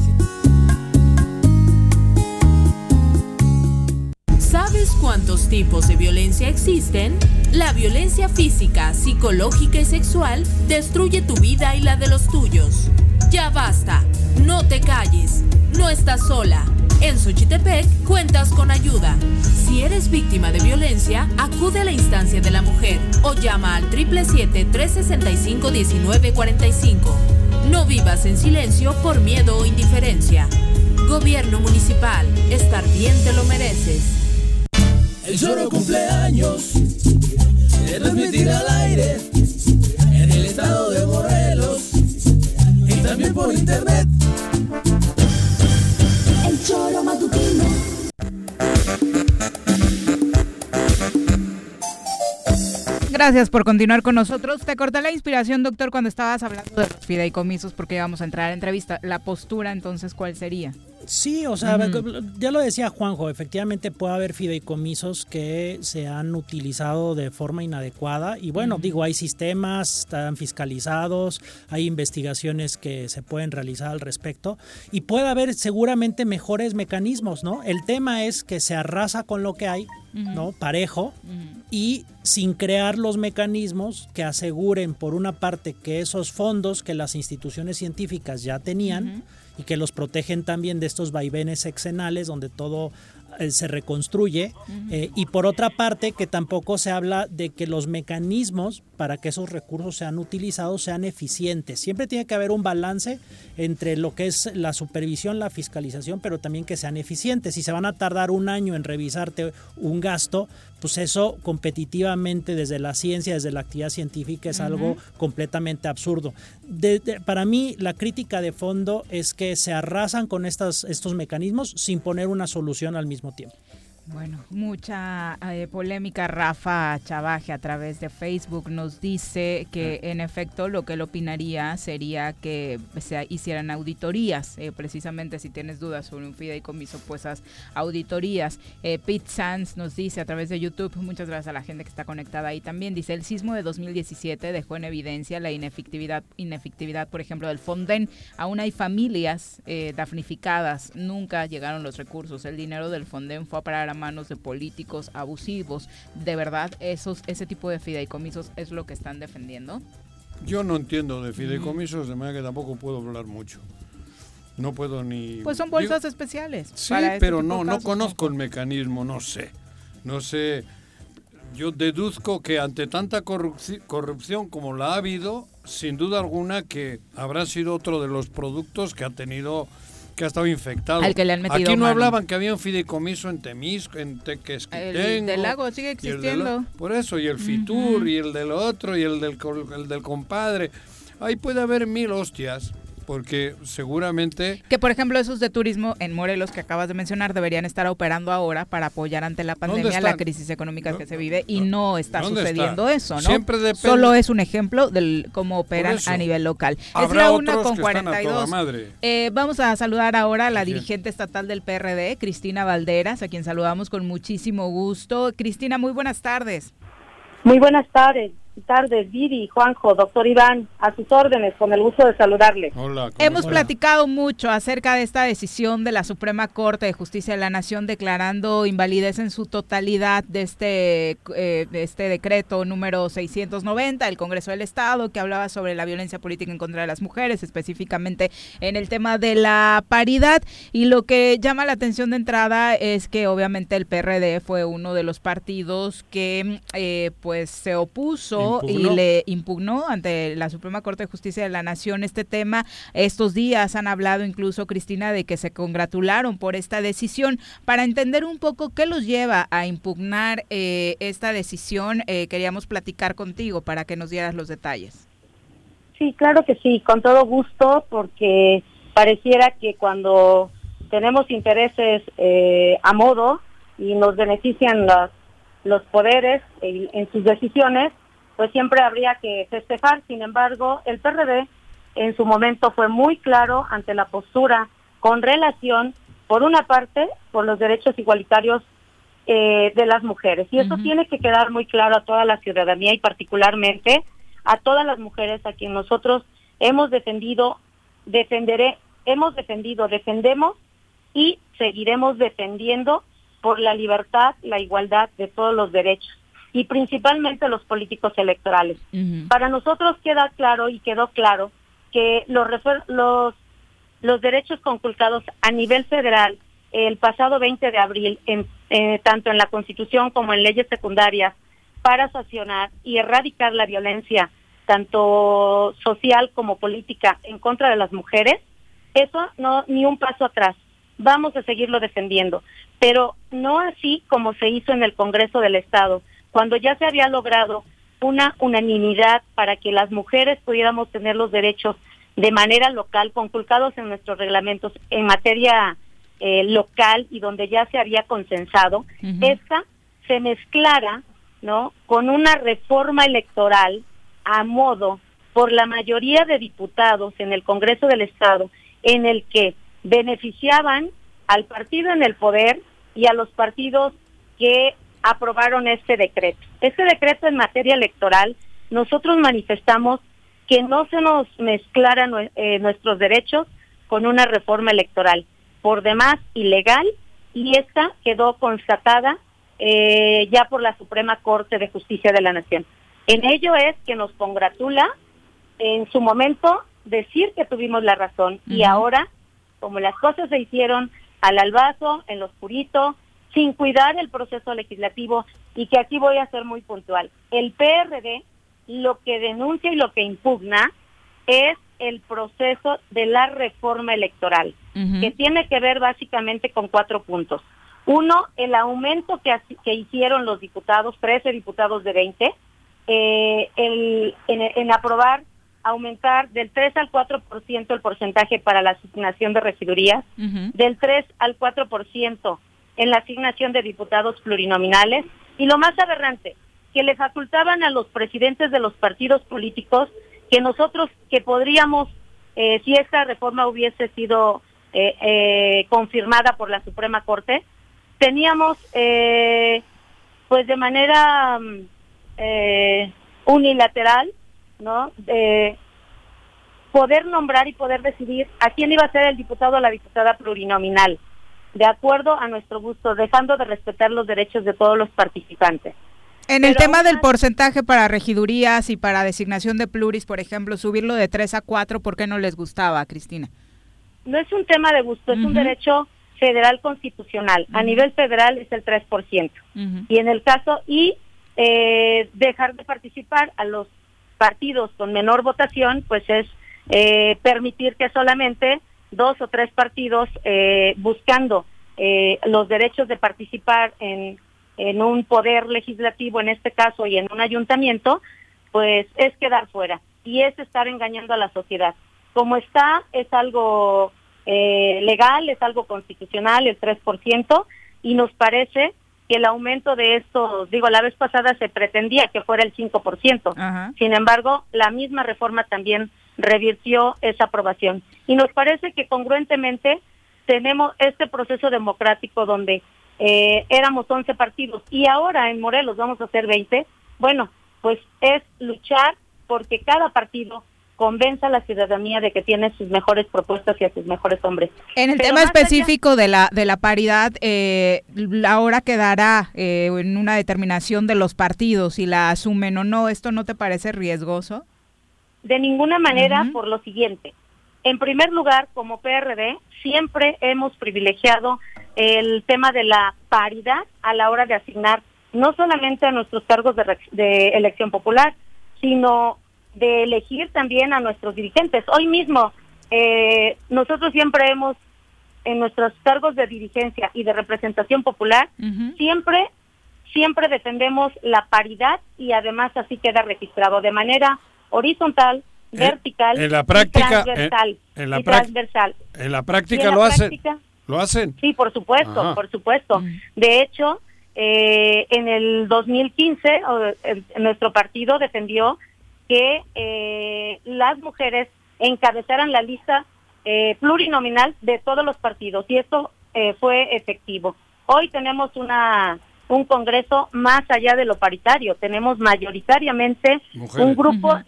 ¿Sabes cuántos tipos de violencia existen? La violencia física, psicológica y sexual destruye tu vida y la de los tuyos. Ya basta, no te calles, no estás sola. En Xochitepec cuentas con ayuda. Si eres víctima de violencia, acude a la instancia de la mujer o llama al 777-365-1945. No vivas en silencio por miedo o indiferencia. Gobierno Municipal, estar bien te lo mereces. El solo cumpleaños, de transmitir al aire, en el estado de Morelos también por internet. El choro matutino. Gracias por continuar con nosotros. Te corté la inspiración, doctor, cuando estabas hablando de los fideicomisos, porque íbamos a entrar a la entrevista. La postura, entonces, ¿cuál sería? Sí, o sea, ya lo decía Juanjo, efectivamente puede haber fideicomisos que se han utilizado de forma inadecuada y bueno, digo, hay sistemas, están fiscalizados, hay investigaciones que se pueden realizar al respecto y puede haber seguramente mejores mecanismos, ¿no? El tema es que se arrasa con lo que hay, ¿no? Parejo y sin crear los mecanismos que aseguren por una parte que esos fondos que las instituciones científicas ya tenían, y que los protegen también de estos vaivenes sexenales donde todo eh, se reconstruye eh, y por otra parte que tampoco se habla de que los mecanismos para que esos recursos sean utilizados sean eficientes. Siempre tiene que haber un balance entre lo que es la supervisión, la fiscalización, pero también que sean eficientes. Si se van a tardar un año en revisarte un gasto, pues eso competitivamente desde la ciencia, desde la actividad científica es algo completamente absurdo. para mí la crítica de fondo es que se arrasan con estas, estos mecanismos sin poner una solución al mismo tiempo. Bueno, mucha eh, polémica. Rafa Chavaje a través de Facebook nos dice que en efecto lo que él opinaría sería que se hicieran auditorías. Eh, precisamente si tienes dudas sobre un fideicomiso, pues haz auditorías. Eh, Pete Sands nos dice a través de YouTube, muchas gracias a la gente que está conectada ahí también, dice el sismo de 2017 dejó en evidencia la inefectividad, inefectividad por ejemplo, del Fonden. Aún hay familias damnificadas, nunca llegaron los recursos. El dinero del Fonden fue a parar a manos de políticos abusivos. ¿De verdad esos, ese tipo de fideicomisos es lo que están defendiendo? Yo no entiendo de fideicomisos, de manera que tampoco puedo hablar mucho. No puedo ni... Pues son bolsas especiales. Sí, este pero no, no conozco el mecanismo, no sé. No sé. Yo deduzco que ante tanta corrupción como la ha habido, sin duda alguna que habrá sido otro de los productos que ha tenido que ha estado infectado. Al que le han metido Aquí no hablaban que había un fideicomiso en Temisco, en Tequesquitengo. El del lago sigue existiendo. por eso, y el Fitur, y el del otro, y el del, el del compadre. Ahí puede haber mil hostias porque seguramente... Que por ejemplo esos de turismo en Morelos que acabas de mencionar deberían estar operando ahora para apoyar ante la pandemia la crisis económica que se vive y no está sucediendo eso, ¿no? Siempre depende. Solo es un ejemplo de cómo operan a nivel local. es la una con 42. Eh, vamos a saludar ahora a la dirigente estatal del PRD, Cristina Valderas, a quien saludamos con muchísimo gusto. Cristina, muy buenas tardes. Muy buenas tardes tardes, Viri, Juanjo, doctor Iván, a sus órdenes, con el gusto de saludarle. Hola. Hemos platicado mucho acerca de esta decisión de la Suprema Corte de Justicia de la Nación declarando invalidez en su totalidad de este, eh, este decreto número 690 del Congreso del Estado que hablaba sobre la violencia política en contra de las mujeres, específicamente en el tema de la paridad. Y lo que llama la atención de entrada es que obviamente el PRD fue uno de los partidos que eh, pues se opuso y le impugnó ante la Suprema Corte de Justicia de la Nación este tema. Estos días han hablado incluso, Cristina, de que se congratularon por esta decisión. Para entender un poco qué los lleva a impugnar eh, esta decisión, eh, queríamos platicar contigo para que nos dieras los detalles. Sí, claro que sí, con todo gusto, porque pareciera que cuando tenemos intereses eh, a modo y nos benefician los, los poderes en sus decisiones, pues siempre habría que festejar. Sin embargo, el PRD en su momento fue muy claro ante la postura con relación, por una parte, por los derechos igualitarios eh, de las mujeres. Y eso tiene que quedar muy claro a toda la ciudadanía y particularmente a todas las mujeres a quien nosotros hemos defendido, defenderé, hemos defendido, defendemos y seguiremos defendiendo por la libertad, la igualdad de todos los derechos y principalmente los políticos electorales. Para nosotros queda claro y quedó claro que los, los, los derechos conculcados a nivel federal el pasado 20 de abril, en, eh, tanto en la Constitución como en leyes secundarias, para sancionar y erradicar la violencia, tanto social como política, en contra de las mujeres, eso no, ni un paso atrás. Vamos a seguirlo defendiendo, pero no así como se hizo en el Congreso del Estado, cuando ya se había logrado una unanimidad para que las mujeres pudiéramos tener los derechos de manera local, conculcados en nuestros reglamentos en materia eh, local y donde ya se había consensado, esta se mezclara ¿no? con una reforma electoral a modo por la mayoría de diputados en el Congreso del Estado, en el que beneficiaban al partido en el poder y a los partidos que aprobaron este decreto. Este decreto en materia electoral, nosotros manifestamos que no se nos mezclaran eh, nuestros derechos con una reforma electoral, por demás ilegal, y esta quedó constatada eh, ya por la Suprema Corte de Justicia de la Nación. En ello es que nos congratula en su momento decir que tuvimos la razón y ahora, como las cosas se hicieron al albazo, en lo oscurito, sin cuidar el proceso legislativo y que aquí voy a ser muy puntual. El PRD lo que denuncia y lo que impugna es el proceso de la reforma electoral, que tiene que ver básicamente con cuatro puntos. Uno, el aumento que, que hicieron los diputados, 13 diputados de 20, eh, el, en, aprobar aumentar del 3 al 4% el porcentaje para la asignación de residurías, del 3 al 4% en la asignación de diputados plurinominales y lo más aberrante, que le facultaban a los presidentes de los partidos políticos que nosotros, que podríamos, eh, si esta reforma hubiese sido eh, eh, confirmada por la Suprema Corte, teníamos pues de manera mm, unilateral, ¿no? poder nombrar y poder decidir a quién iba a ser el diputado o la diputada plurinominal, de acuerdo a nuestro gusto, dejando de respetar los derechos de todos los participantes. En el tema del porcentaje para regidurías y para designación de pluris, por ejemplo, subirlo de 3 a 4, ¿por qué no les gustaba, Cristina? No es un tema de gusto, es un derecho federal constitucional. A nivel federal es el 3%. Y en el caso, y eh, dejar de participar a los partidos con menor votación, pues es eh, permitir que solamente dos o tres partidos eh, buscando eh, los derechos de participar en, en un poder legislativo, en este caso, y en un ayuntamiento, pues es quedar fuera y es estar engañando a la sociedad. Como está, es algo legal, es algo constitucional, el 3%, y nos parece que el aumento de esto, digo, la vez pasada se pretendía que fuera el 5%. Sin embargo, la misma reforma también revirtió esa aprobación. Y nos parece que congruentemente tenemos este proceso democrático donde eh, éramos 11 partidos y ahora en Morelos vamos a ser 20. Bueno, pues es luchar porque cada partido convenza a la ciudadanía de que tiene sus mejores propuestas y a sus mejores hombres. En el tema específico de la de la paridad, eh, ahora quedará eh, en una determinación de los partidos si la asumen o no. ¿Esto no te parece riesgoso? De ninguna manera por lo siguiente. En primer lugar, como PRD, siempre hemos privilegiado el tema de la paridad a la hora de asignar no solamente a nuestros cargos de, elección popular, sino de elegir también a nuestros dirigentes. Hoy mismo, eh, nosotros siempre hemos, en nuestros cargos de dirigencia y de representación popular, siempre, siempre defendemos la paridad y además así queda registrado de manera horizontal, eh, vertical, en la práctica, transversal. En, la transversal. En la práctica lo hacen. ¿Lo hacen? Sí, por supuesto, por supuesto. De hecho, eh, en el 2015 nuestro partido defendió que eh, las mujeres encabezaran la lista plurinominal de todos los partidos y esto fue efectivo. Hoy tenemos una un Congreso más allá de lo paritario. Tenemos mayoritariamente un grupo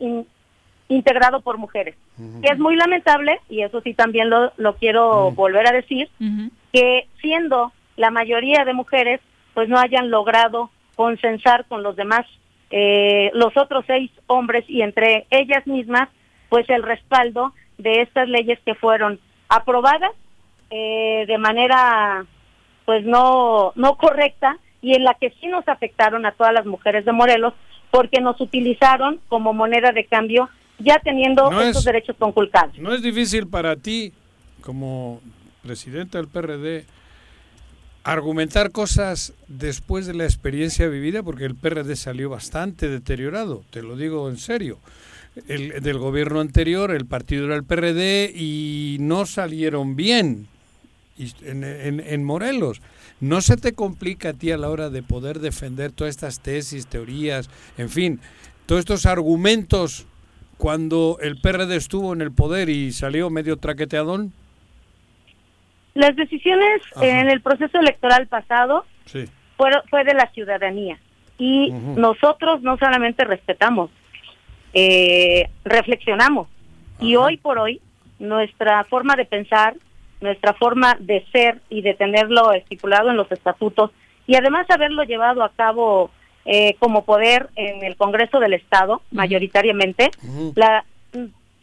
integrado por mujeres, que es muy lamentable, y eso sí también lo, lo quiero volver a decir, que siendo la mayoría de mujeres, pues no hayan logrado consensar con los demás, eh, los otros seis hombres y entre ellas mismas, pues el respaldo de estas leyes que fueron aprobadas eh, de manera pues no no correcta y en la que sí nos afectaron a todas las mujeres de Morelos porque nos utilizaron como moneda de cambio ya teniendo esos derechos conculcados. No es difícil para ti, como presidenta del PRD, argumentar cosas después de la experiencia vivida, porque el PRD salió bastante deteriorado, te lo digo en serio. El, del gobierno anterior, el partido era el PRD y no salieron bien en, en Morelos. ¿No se te complica a ti a la hora de poder defender todas estas tesis, teorías, en fin, todos estos argumentos cuando el PRD estuvo en el poder y salió medio traqueteadón? Las decisiones en el proceso electoral pasado fueron, fue de la ciudadanía y nosotros no solamente respetamos, eh, reflexionamos. Y hoy por hoy nuestra forma de pensar nuestra forma de ser y de tenerlo estipulado en los estatutos y además haberlo llevado a cabo eh, como poder en el Congreso del Estado, mayoritariamente, la,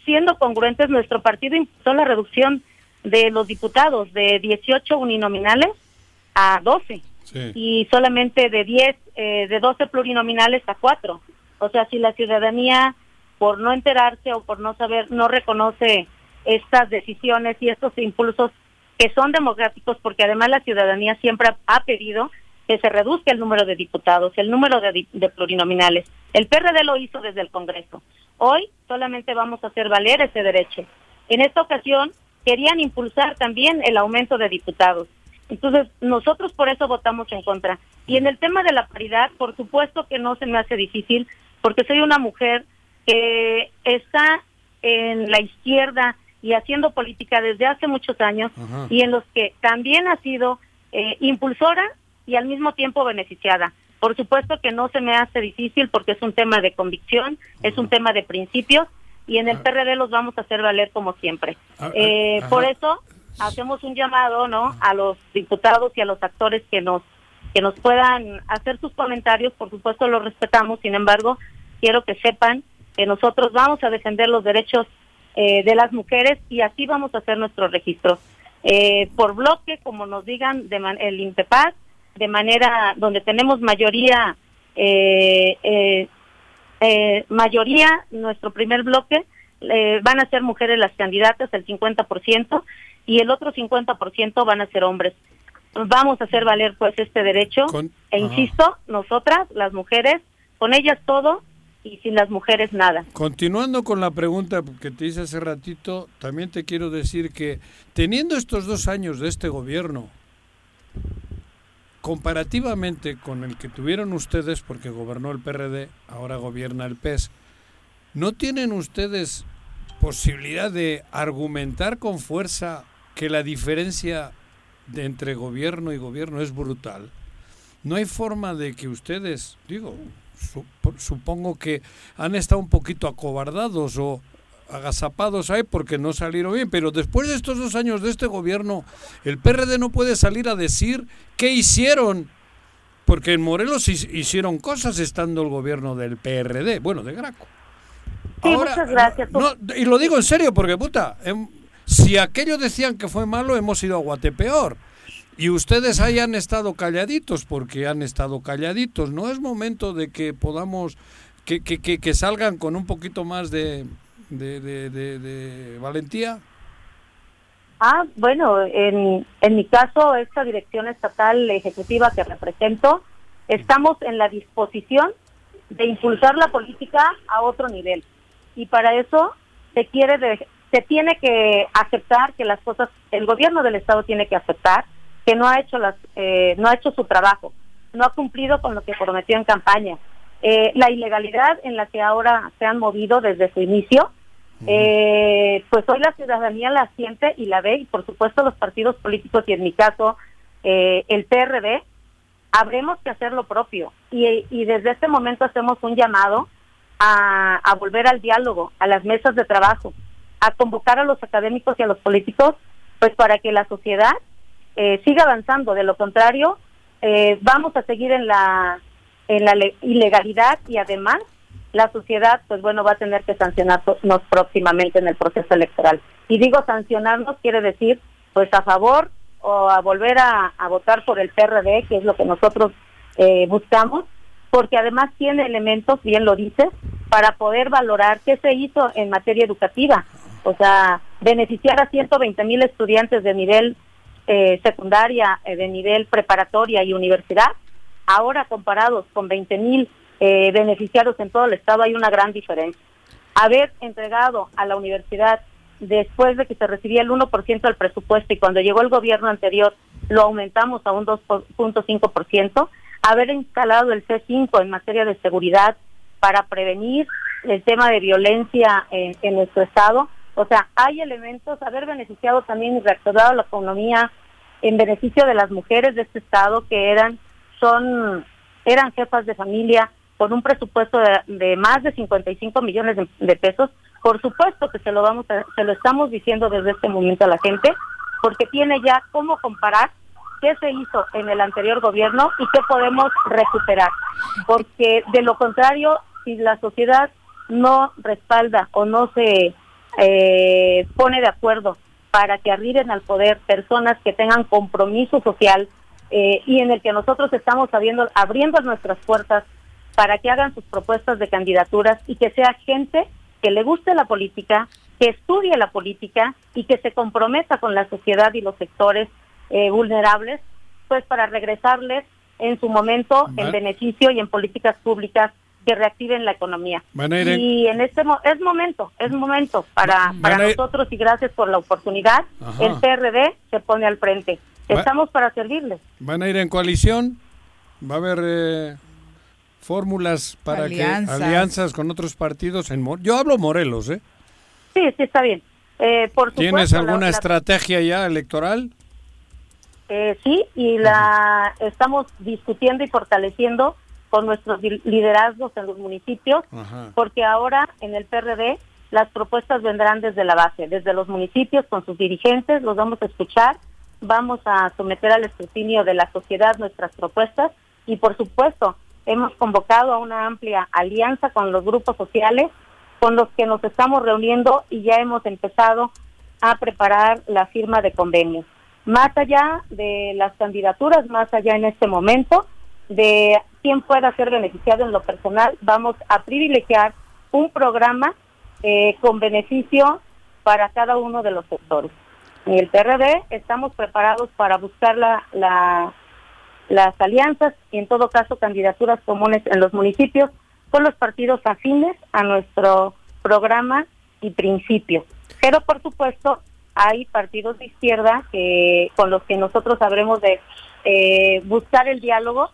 siendo congruentes, nuestro partido impulsó la reducción de los diputados de 18 uninominales a 12 y solamente de 10, eh, de 12 plurinominales a 4. O sea, si la ciudadanía, por no enterarse o por no saber, no reconoce estas decisiones y estos impulsos que son democráticos porque además la ciudadanía siempre ha pedido que se reduzca el número de diputados, el número de, plurinominales. El PRD lo hizo desde el Congreso. Hoy solamente vamos a hacer valer ese derecho. En esta ocasión querían impulsar también el aumento de diputados. Entonces, nosotros por eso votamos en contra. Y en el tema de la paridad, por supuesto que no se me hace difícil, porque soy una mujer que está en la izquierda y haciendo política desde hace muchos años Ajá. y en los que también ha sido eh, impulsora y al mismo tiempo beneficiada. Por supuesto que no se me hace difícil porque es un tema de convicción, es un tema de principios y en el PRD los vamos a hacer valer como siempre. Ah, Eh, ajá. por eso hacemos un llamado, ¿no? A los diputados y a los actores que nos que nos puedan hacer sus comentarios, por supuesto los respetamos, sin embargo, quiero que sepan que nosotros vamos a defender los derechos eh, de las mujeres y así vamos a hacer nuestro registro. Eh, por bloque, como nos digan de man- el INPEPAD, de manera donde tenemos mayoría, eh, eh, eh, mayoría, nuestro primer bloque, eh, van a ser mujeres las candidatas, el 50%, y el otro 50% van a ser hombres. Vamos a hacer valer pues este derecho, e insisto, nosotras, las mujeres, con ellas todo y sin las mujeres nada. Continuando con la pregunta que te hice hace ratito, también te quiero decir que teniendo estos dos años de este gobierno, comparativamente con el que tuvieron ustedes, porque gobernó el PRD, ahora gobierna el PES, ¿no tienen ustedes posibilidad de argumentar con fuerza que la diferencia entre gobierno y gobierno es brutal? No hay forma de que ustedes, digo, supongo que han estado un poquito acobardados o agazapados ahí porque no salieron bien, pero después de estos dos años de este gobierno, el PRD no puede salir a decir qué hicieron, porque en Morelos hi- hicieron cosas estando el gobierno del PRD, bueno, de Graco. Sí, muchas gracias. No, y lo digo en serio porque, puta, em, si aquello decían que fue malo, hemos ido a Guatepeor. Y ustedes ahí han estado calladitos porque han estado calladitos. No es momento de que podamos, que, que, que, que salgan con un poquito más de valentía. Ah, bueno, en, en mi caso, esta dirección estatal ejecutiva que represento, estamos en la disposición de impulsar la política a otro nivel. Y para eso se quiere de- se tiene que aceptar que las cosas, el gobierno del estado tiene que aceptar que no ha hecho las, eh, no ha hecho su trabajo, no ha cumplido con lo que prometió en campaña. Eh, la ilegalidad en la que ahora se han movido desde su inicio, eh, pues hoy la ciudadanía la siente y la ve y por supuesto los partidos políticos y en mi caso eh, el PRD habremos que hacer lo propio y, y desde este momento hacemos un llamado a, a volver al diálogo, a las mesas de trabajo, a convocar a los académicos y a los políticos, pues para que la sociedad eh, siga avanzando. De lo contrario, eh, vamos a seguir en la en la le- ilegalidad y además la sociedad, pues bueno, va a tener que sancionarnos próximamente en el proceso electoral. Y digo sancionarnos quiere decir, pues a favor o a volver a, a votar por el PRD, que es lo que nosotros eh, buscamos, porque además tiene elementos, bien lo dices, para poder valorar qué se hizo en materia educativa. O sea, beneficiar a 120 mil estudiantes de nivel eh, secundaria, eh, de nivel preparatoria y universidad, ahora comparados con 20 mil eh, beneficiarios en todo el estado, hay una gran diferencia. Haber entregado a la universidad después de que se recibía el 1% del presupuesto y cuando llegó el gobierno anterior lo aumentamos a un 2.5%, haber instalado el C5 en materia de seguridad para prevenir el tema de violencia en, en nuestro estado. O sea, hay elementos, haber beneficiado también y reactivado la economía en beneficio de las mujeres de este estado que eran, son, eran jefas de familia con un presupuesto de, de más de 55 millones de, pesos. Por supuesto que se lo vamos a- se lo estamos diciendo desde este momento a la gente, porque tiene ya cómo comparar qué se hizo en el anterior gobierno y qué podemos recuperar. Porque de lo contrario, si la sociedad no respalda o no se eh, pone de acuerdo para que arriben al poder personas que tengan compromiso social eh, y en el que nosotros estamos abriendo, abriendo nuestras puertas para que hagan sus propuestas de candidaturas y que sea gente que le guste la política, que estudie la política y que se comprometa con la sociedad y los sectores eh, vulnerables, pues para regresarles en su momento en beneficio y en políticas públicas que reactiven la economía. Van a ir en- Y en este mo- es momento, es momento para, para nosotros y gracias por la oportunidad. Ajá. El PRD se pone al frente. Estamos para servirles. ¿Van a ir en coalición? ¿Va a haber eh, fórmulas para Alianzas. que alianzas con otros partidos? en Yo hablo Morelos, ¿eh? Sí, sí, está bien. Eh, por supuesto, ¿Tienes alguna la- estrategia ya electoral? Eh, sí, y la estamos discutiendo y fortaleciendo con nuestros li- liderazgos en los municipios, Ajá. porque ahora en el PRD las propuestas vendrán desde la base, desde los municipios con sus dirigentes, los vamos a escuchar, vamos a someter al escrutinio de la sociedad nuestras propuestas y por supuesto hemos convocado a una amplia alianza con los grupos sociales con los que nos estamos reuniendo y ya hemos empezado a preparar la firma de convenios. Más allá de las candidaturas, más allá en este momento de quién pueda ser beneficiado en lo personal, vamos a privilegiar un programa eh, con beneficio para cada uno de los sectores. En el PRD estamos preparados para buscar la, la- las alianzas y en todo caso candidaturas comunes en los municipios con los partidos afines a nuestro programa y principios. Pero por supuesto hay partidos de izquierda que con los que nosotros habremos de eh, buscar el diálogo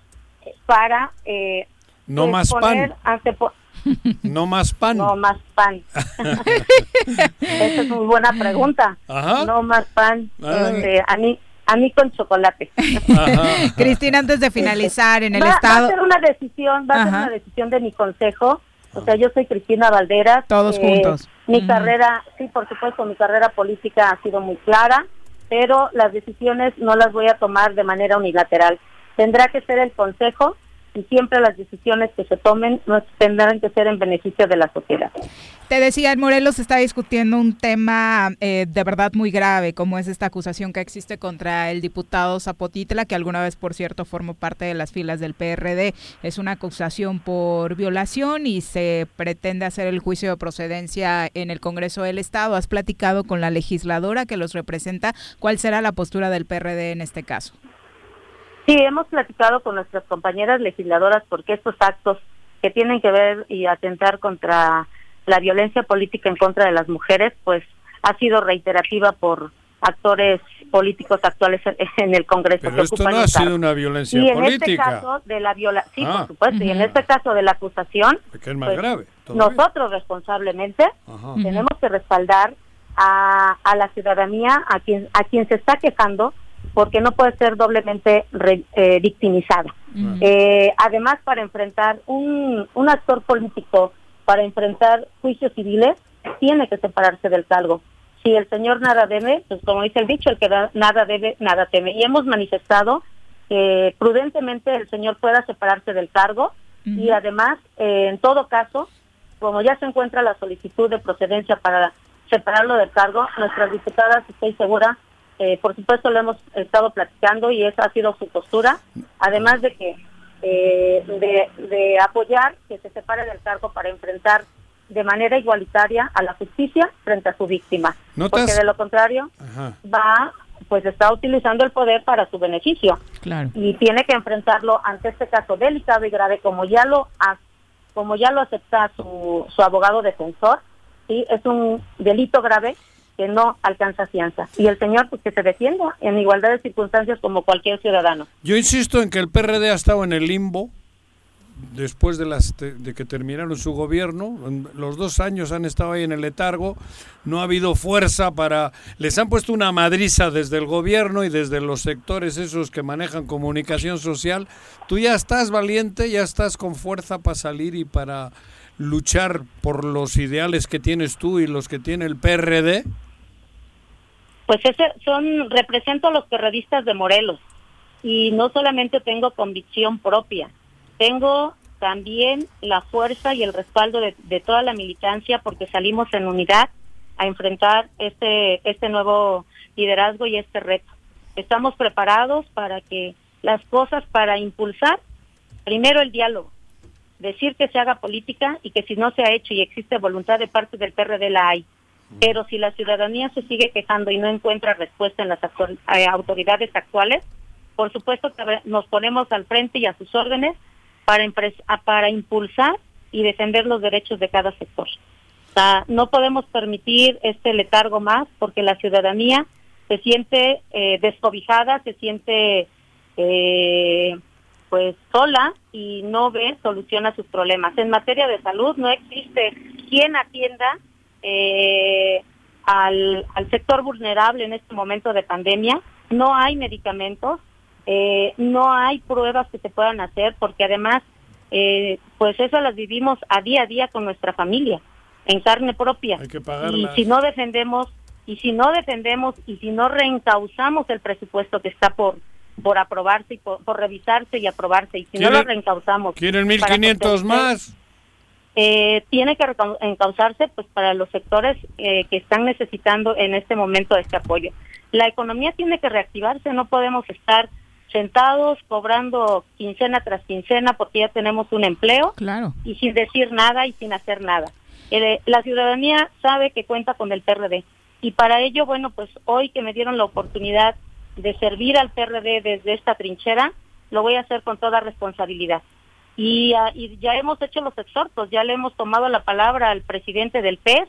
para eh, No pues, más pan. No más pan. no más pan. Esa es muy buena pregunta. Ajá. No más pan. Ah. Este, a mí a mí con chocolate. Cristina, antes de finalizar, en el va, va estado... a ser una decisión, va a ser una decisión de mi consejo. O sea, yo soy Cristina Valderas. eh, Todos juntos. Mi carrera, sí, por supuesto, mi carrera política ha sido muy clara, pero las decisiones no las voy a tomar de manera unilateral. Tendrá que ser el consejo y siempre las decisiones que se tomen no tendrán que ser en beneficio de la sociedad. Te decía, en Morelos está discutiendo un tema eh, de verdad muy grave, como es esta acusación que existe contra el diputado Zapotitla, que alguna vez, por cierto, formó parte de las filas del PRD. Es una acusación por violación y se pretende hacer el juicio de procedencia en el Congreso del Estado. ¿Has platicado con la legisladora que los representa? ¿Cuál será la postura del PRD en este caso? Sí, hemos platicado con nuestras compañeras legisladoras porque estos actos que tienen que ver y atentar contra la violencia política en contra de las mujeres, pues ha sido reiterativa por actores políticos actuales en- el Congreso Pero que esto no ha sido una violencia y en política. este caso de la viola sí, Ah. por supuesto, y en este caso de la acusación, Que es más pues, grave. todavía. nosotros responsablemente Ajá. tenemos que respaldar a, a la ciudadanía, a quien a quien se está quejando, porque no puede ser doblemente re- eh, victimizada. Eh, además, para enfrentar un, un actor político, para enfrentar juicios civiles, tiene que separarse del cargo. Si el señor nada debe, pues como dice el dicho, el que da- nada debe, nada teme. Y hemos manifestado que prudentemente el señor pueda separarse del cargo y además, eh, en todo caso, como ya se encuentra la solicitud de procedencia para separarlo del cargo, nuestras diputadas, estoy segura, eh, por supuesto lo hemos estado platicando y esa ha sido su postura, además de que eh, de, de apoyar que se separe del cargo para enfrentar de manera igualitaria a la justicia frente a su víctima, ¿No te porque de lo contrario Ajá. va, pues está utilizando el poder para su beneficio. Claro. y tiene que enfrentarlo ante este caso delicado y grave como ya lo ha- como ya lo acepta su, su abogado defensor. Sí es un delito grave que no alcanza fianza y el señor pues que se defienda en igualdad de circunstancias como cualquier ciudadano Yo insisto en que el PRD ha estado en el limbo después de, las, de que terminaron su gobierno. Los dos años han estado ahí en el letargo. No ha habido fuerza para... Les han puesto una madriza desde el gobierno y desde los sectores esos que manejan comunicación social. Tú ya estás valiente, ya estás con fuerza para salir y para luchar por los ideales que tienes tú y los que tiene el PRD. Pues ese son represento a los periodistas de Morelos y no solamente tengo convicción propia, tengo también la fuerza y el respaldo de, de toda la militancia porque salimos en unidad a enfrentar este este nuevo liderazgo y este reto. Estamos preparados para que las cosas para impulsar primero el diálogo, decir que se haga política y que si no se ha hecho y existe voluntad de parte del PRD la hay. Pero si la ciudadanía se sigue quejando y no encuentra respuesta en las eh, autoridades actuales, por supuesto que nos ponemos al frente y a sus órdenes para, para impulsar y defender los derechos de cada sector. O sea, no podemos permitir este letargo más porque la ciudadanía se siente eh, descobijada, se siente eh, pues sola y no ve solución a sus problemas. En materia de salud no existe quien atienda eh, al, al sector vulnerable en este momento de pandemia. No hay medicamentos, eh, no hay pruebas que se puedan hacer porque además eh, pues eso las vivimos a día a día con nuestra familia en carne propia Hay que y si no defendemos y si no defendemos y si no reencauzamos el presupuesto que está por por aprobarse y por, por revisarse y aprobarse y si no lo ¿Quieren- reencauzamos ¿Quieren para 1.500 fortalecer- más? Eh, tiene que encauzarse pues para los sectores eh, que están necesitando en este momento este apoyo. La economía tiene que reactivarse, no podemos estar sentados cobrando quincena tras quincena porque ya tenemos un empleo Claro. y sin decir nada y sin hacer nada. Eh, la ciudadanía sabe que cuenta con el PRD y para ello, bueno, pues hoy que me dieron la oportunidad de servir al PRD desde esta trinchera, lo voy a hacer con toda responsabilidad. Y, ah, y ya hemos hecho los exhortos, ya le hemos tomado la palabra al presidente del PES,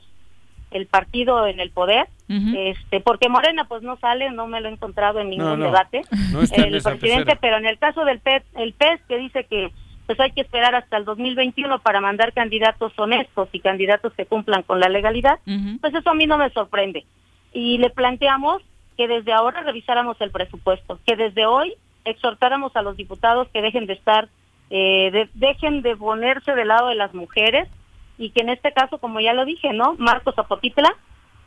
el partido en el poder, este, porque Morena pues no sale, no me lo he encontrado en ningún no. debate, No está en el presidente, pecera. pero en el caso del PES, el PES que dice que pues hay que esperar hasta el 2021 para mandar candidatos honestos y candidatos que cumplan con la legalidad, pues eso a mí no me sorprende. Y le planteamos que desde ahora revisáramos el presupuesto, que desde hoy exhortáramos a los diputados que dejen de estar, eh, de- dejen de ponerse del lado de las mujeres y que en este caso, como ya lo dije, ¿no? Marcos Zapotitla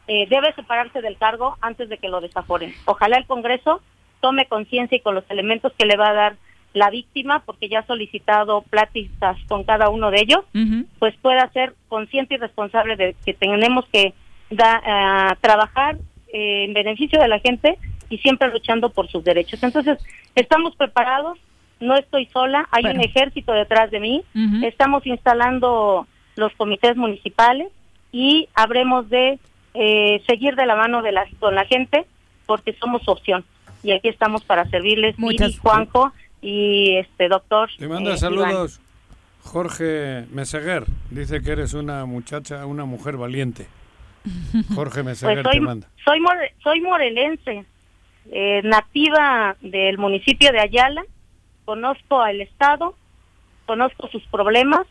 eh, debe separarse del cargo antes de que lo desaforen. Ojalá el Congreso tome conciencia y con los elementos que le va a dar la víctima, porque ya ha solicitado pláticas con cada uno de ellos, pues pueda ser consciente y responsable de que tenemos que da- ah, trabajar eh, en beneficio de la gente y siempre luchando por sus derechos. Entonces, estamos preparados, no estoy sola, hay un ejército detrás de mí, estamos instalando los comités municipales y habremos de eh, seguir de la mano de la, con la gente porque somos opción. Y aquí estamos para servirles, Muchas- Juanjo y este doctor. Te manda eh, saludos Jorge Meseguer. Dice que eres una muchacha, una mujer valiente. Jorge Pues Meseguer soy, te manda. soy, more- soy morelense, eh, nativa del municipio de Ayala, conozco al Estado, conozco sus problemas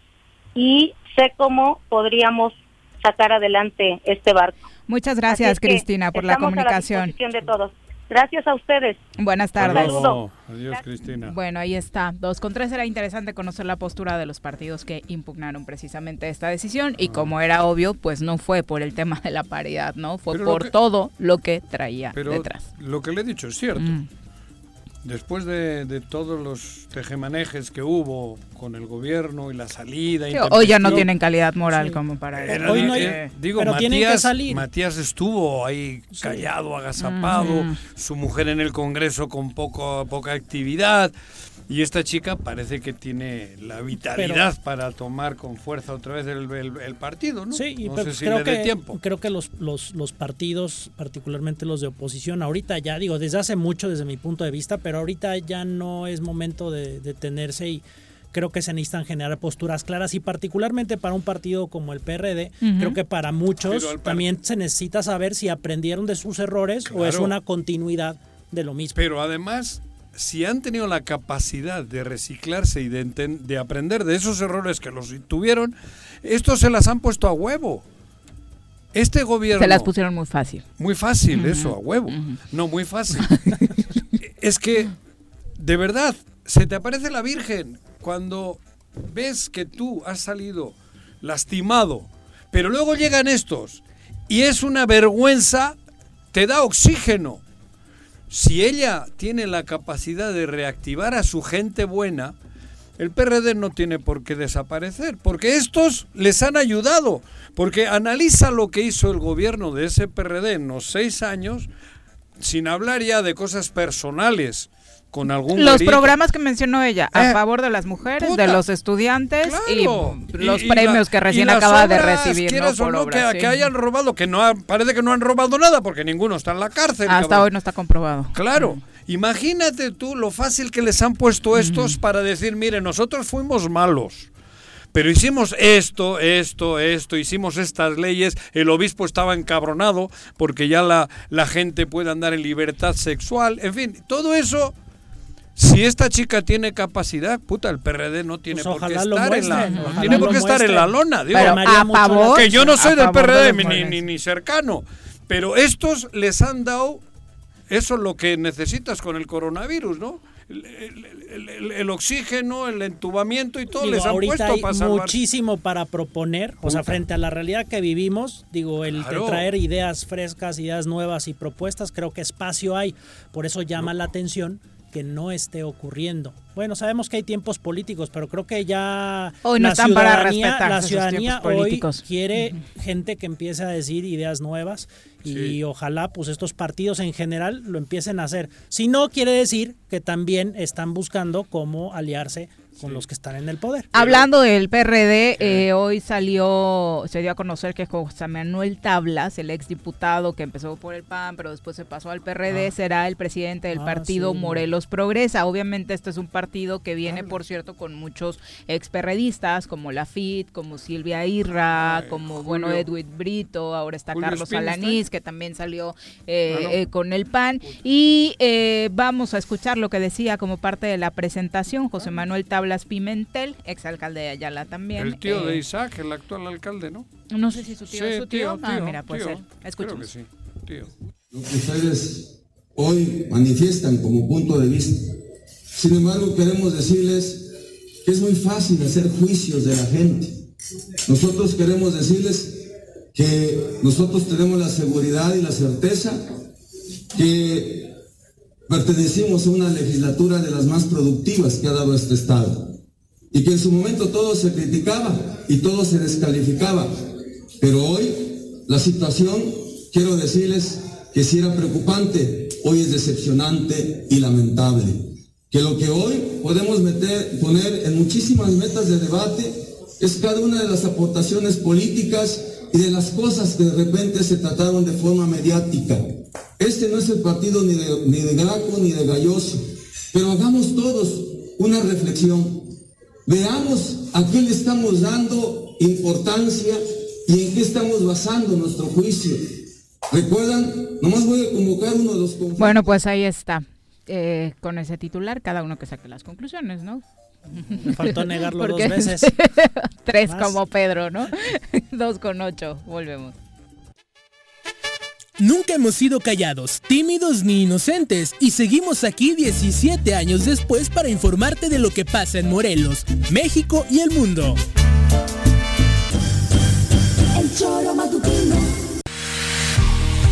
y sé cómo podríamos sacar adelante este barco. Muchas gracias, Cristina, por la a comunicación. disposición de todos. Gracias a ustedes. Buenas tardes. Adiós, Cristina. Bueno, ahí está. Dos con tres era interesante conocer la postura de los partidos que impugnaron precisamente esta decisión y como era obvio, pues no fue por el tema de la paridad, ¿no? Fue Pero lo por que- todo lo que traía Pero detrás. lo que le he dicho es cierto. Mm. Después de, de todos los tejemanejes que hubo con el gobierno y la salida. Sí, hoy ya no tienen calidad moral como para Era- Hoy no hay- eh, digo, pero tienen que Matías, salir. Matías estuvo ahí callado, agazapado, Ujú. su mujer en el Congreso con poco, poca actividad. Y esta chica parece que tiene la vitalidad para tomar con fuerza otra vez el, el- el partido, ¿no? Sí, y no pero sé si creo le dé que, tiempo. creo que los, los, los partidos, particularmente los de oposición, ahorita ya digo, desde hace mucho desde mi punto de vista, pero ahorita ya no es momento de detenerse y creo que se necesitan generar posturas claras y particularmente para un partido como el PRD, creo que para muchos también se necesita saber si aprendieron de sus errores o es una continuidad de lo mismo. Pero además, si han tenido la capacidad de reciclarse y de, de aprender de esos errores que los tuvieron, estos se las han puesto a huevo. Este gobierno... Se las pusieron muy fácil. Muy fácil eso, a huevo. No, muy fácil. es que, de verdad, se te aparece la Virgen cuando ves que tú has salido lastimado, pero luego llegan estos y es una vergüenza, te da oxígeno. Si ella tiene la capacidad de reactivar a su gente buena, el PRD no tiene por qué desaparecer, porque estos les han ayudado, porque analiza lo que hizo el gobierno de ese PRD en los seis años, sin hablar ya de cosas personales con algún Los güerito. programas que mencionó ella, a Eh, favor de las mujeres, puta, de los estudiantes Claro. y los Y- y premios la- que recién acaba de recibir, ¿no? Por no, obras, que, sí. que hayan robado, que no parece que no han robado nada porque ninguno está en la cárcel. Hasta cabrón. hoy no está comprobado. Claro, imagínate tú lo fácil que les han puesto estos para decir, mire, nosotros fuimos malos, pero hicimos esto, esto, esto, hicimos estas leyes, el obispo estaba encabronado porque ya la, la gente puede andar en libertad sexual, en fin, todo eso si esta chica tiene capacidad, puta, el PRD no tiene Pues por qué ojalá lo estar en la, muestren, no ojalá tiene por qué estar en la lona, digo, Pero a favor, que yo no soy del de PRD ni, ni, ni cercano, pero estos les han dado eso es lo que necesitas con el coronavirus, ¿no? El, el- el- el oxígeno, el entubamiento y todo Digo, les han ahorita puesto hay para salvar. muchísimo para proponer, o sea, frente a la realidad que vivimos, digo, el de Claro. traer ideas frescas, ideas nuevas y propuestas, creo que espacio hay. Por eso llama la atención que no esté ocurriendo. Bueno, sabemos que hay tiempos políticos, pero creo que ya Hoy no la están para ciudadanía- respetarse la ciudadanía hoy políticos. quiere gente que empiece a decir ideas nuevas y ojalá pues estos partidos en general lo empiecen a hacer. Si no quiere decir que también están buscando cómo aliarse con los que están en el poder. Hablando del PRD, eh, hoy salió, se dio a conocer que José Manuel Tablas, el exdiputado que empezó por el PAN, pero después se pasó al PRD, Ah. será el presidente del Ah, partido sí. Morelos Progresa. Obviamente este es un partido que viene, por cierto, con muchos experredistas, como Lafitte, como Silvia Irra, como, bueno. Edwin Brito, ahora está Julio Carlos. Alanís, que también salió eh, Ah, no. eh, con el PAN. Y eh, vamos a escuchar lo que decía como parte de la presentación José Manuel Tablas Pimentel, exalcalde de Ayala también. El tío eh, de Isaac, el actual alcalde, ¿no? No sé si su tío Sí, es su tío. tío, ah, tío, mira, puede tío. ser. Escuchemos. Creo que sí, tío. lo que ustedes hoy manifiestan como punto de vista. Sin embargo, queremos decirles que es muy fácil hacer juicios de la gente. Nosotros queremos decirles que nosotros tenemos la seguridad y la certeza que pertenecimos a una legislatura de las más productivas que ha dado este Estado y que en su momento todo se criticaba y todo se descalificaba. Pero hoy la situación, quiero decirles que si era preocupante, hoy es decepcionante y lamentable. Que lo que hoy podemos meter, poner en muchísimas metas de debate es cada una de las aportaciones políticas y de las cosas que de repente se trataron de forma mediática. Este no es el partido ni de, ni de Graco ni de Galloso, pero hagamos todos una reflexión. Veamos a qué le estamos dando importancia y en qué estamos basando nuestro juicio. ¿Recuerdan? Nomás voy a convocar uno de los. Bueno, pues ahí está. Eh, con ese titular, cada uno que saque las conclusiones, ¿no? Me faltó negarlo dos veces. Tres Más. como Pedro, ¿no? Dos con ocho. Volvemos. Nunca hemos sido callados, tímidos ni inocentes y seguimos aquí 17 años después para informarte de lo que pasa en Morelos, México y el mundo. El choro matutino.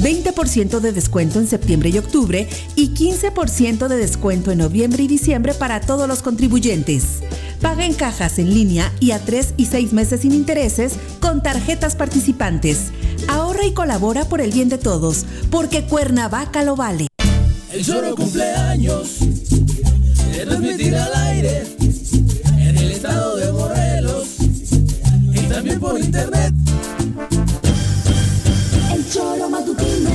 20% de descuento en septiembre y octubre y 15% de descuento en noviembre y diciembre para todos los contribuyentes. Paga en cajas en línea y a 3 y 6 meses sin intereses con tarjetas participantes. Ahorra y colabora por el bien de todos, porque Cuernavaca lo vale. El solo cumpleaños transmitir al aire en el estado de Morelos y también por internet. El choro matutino.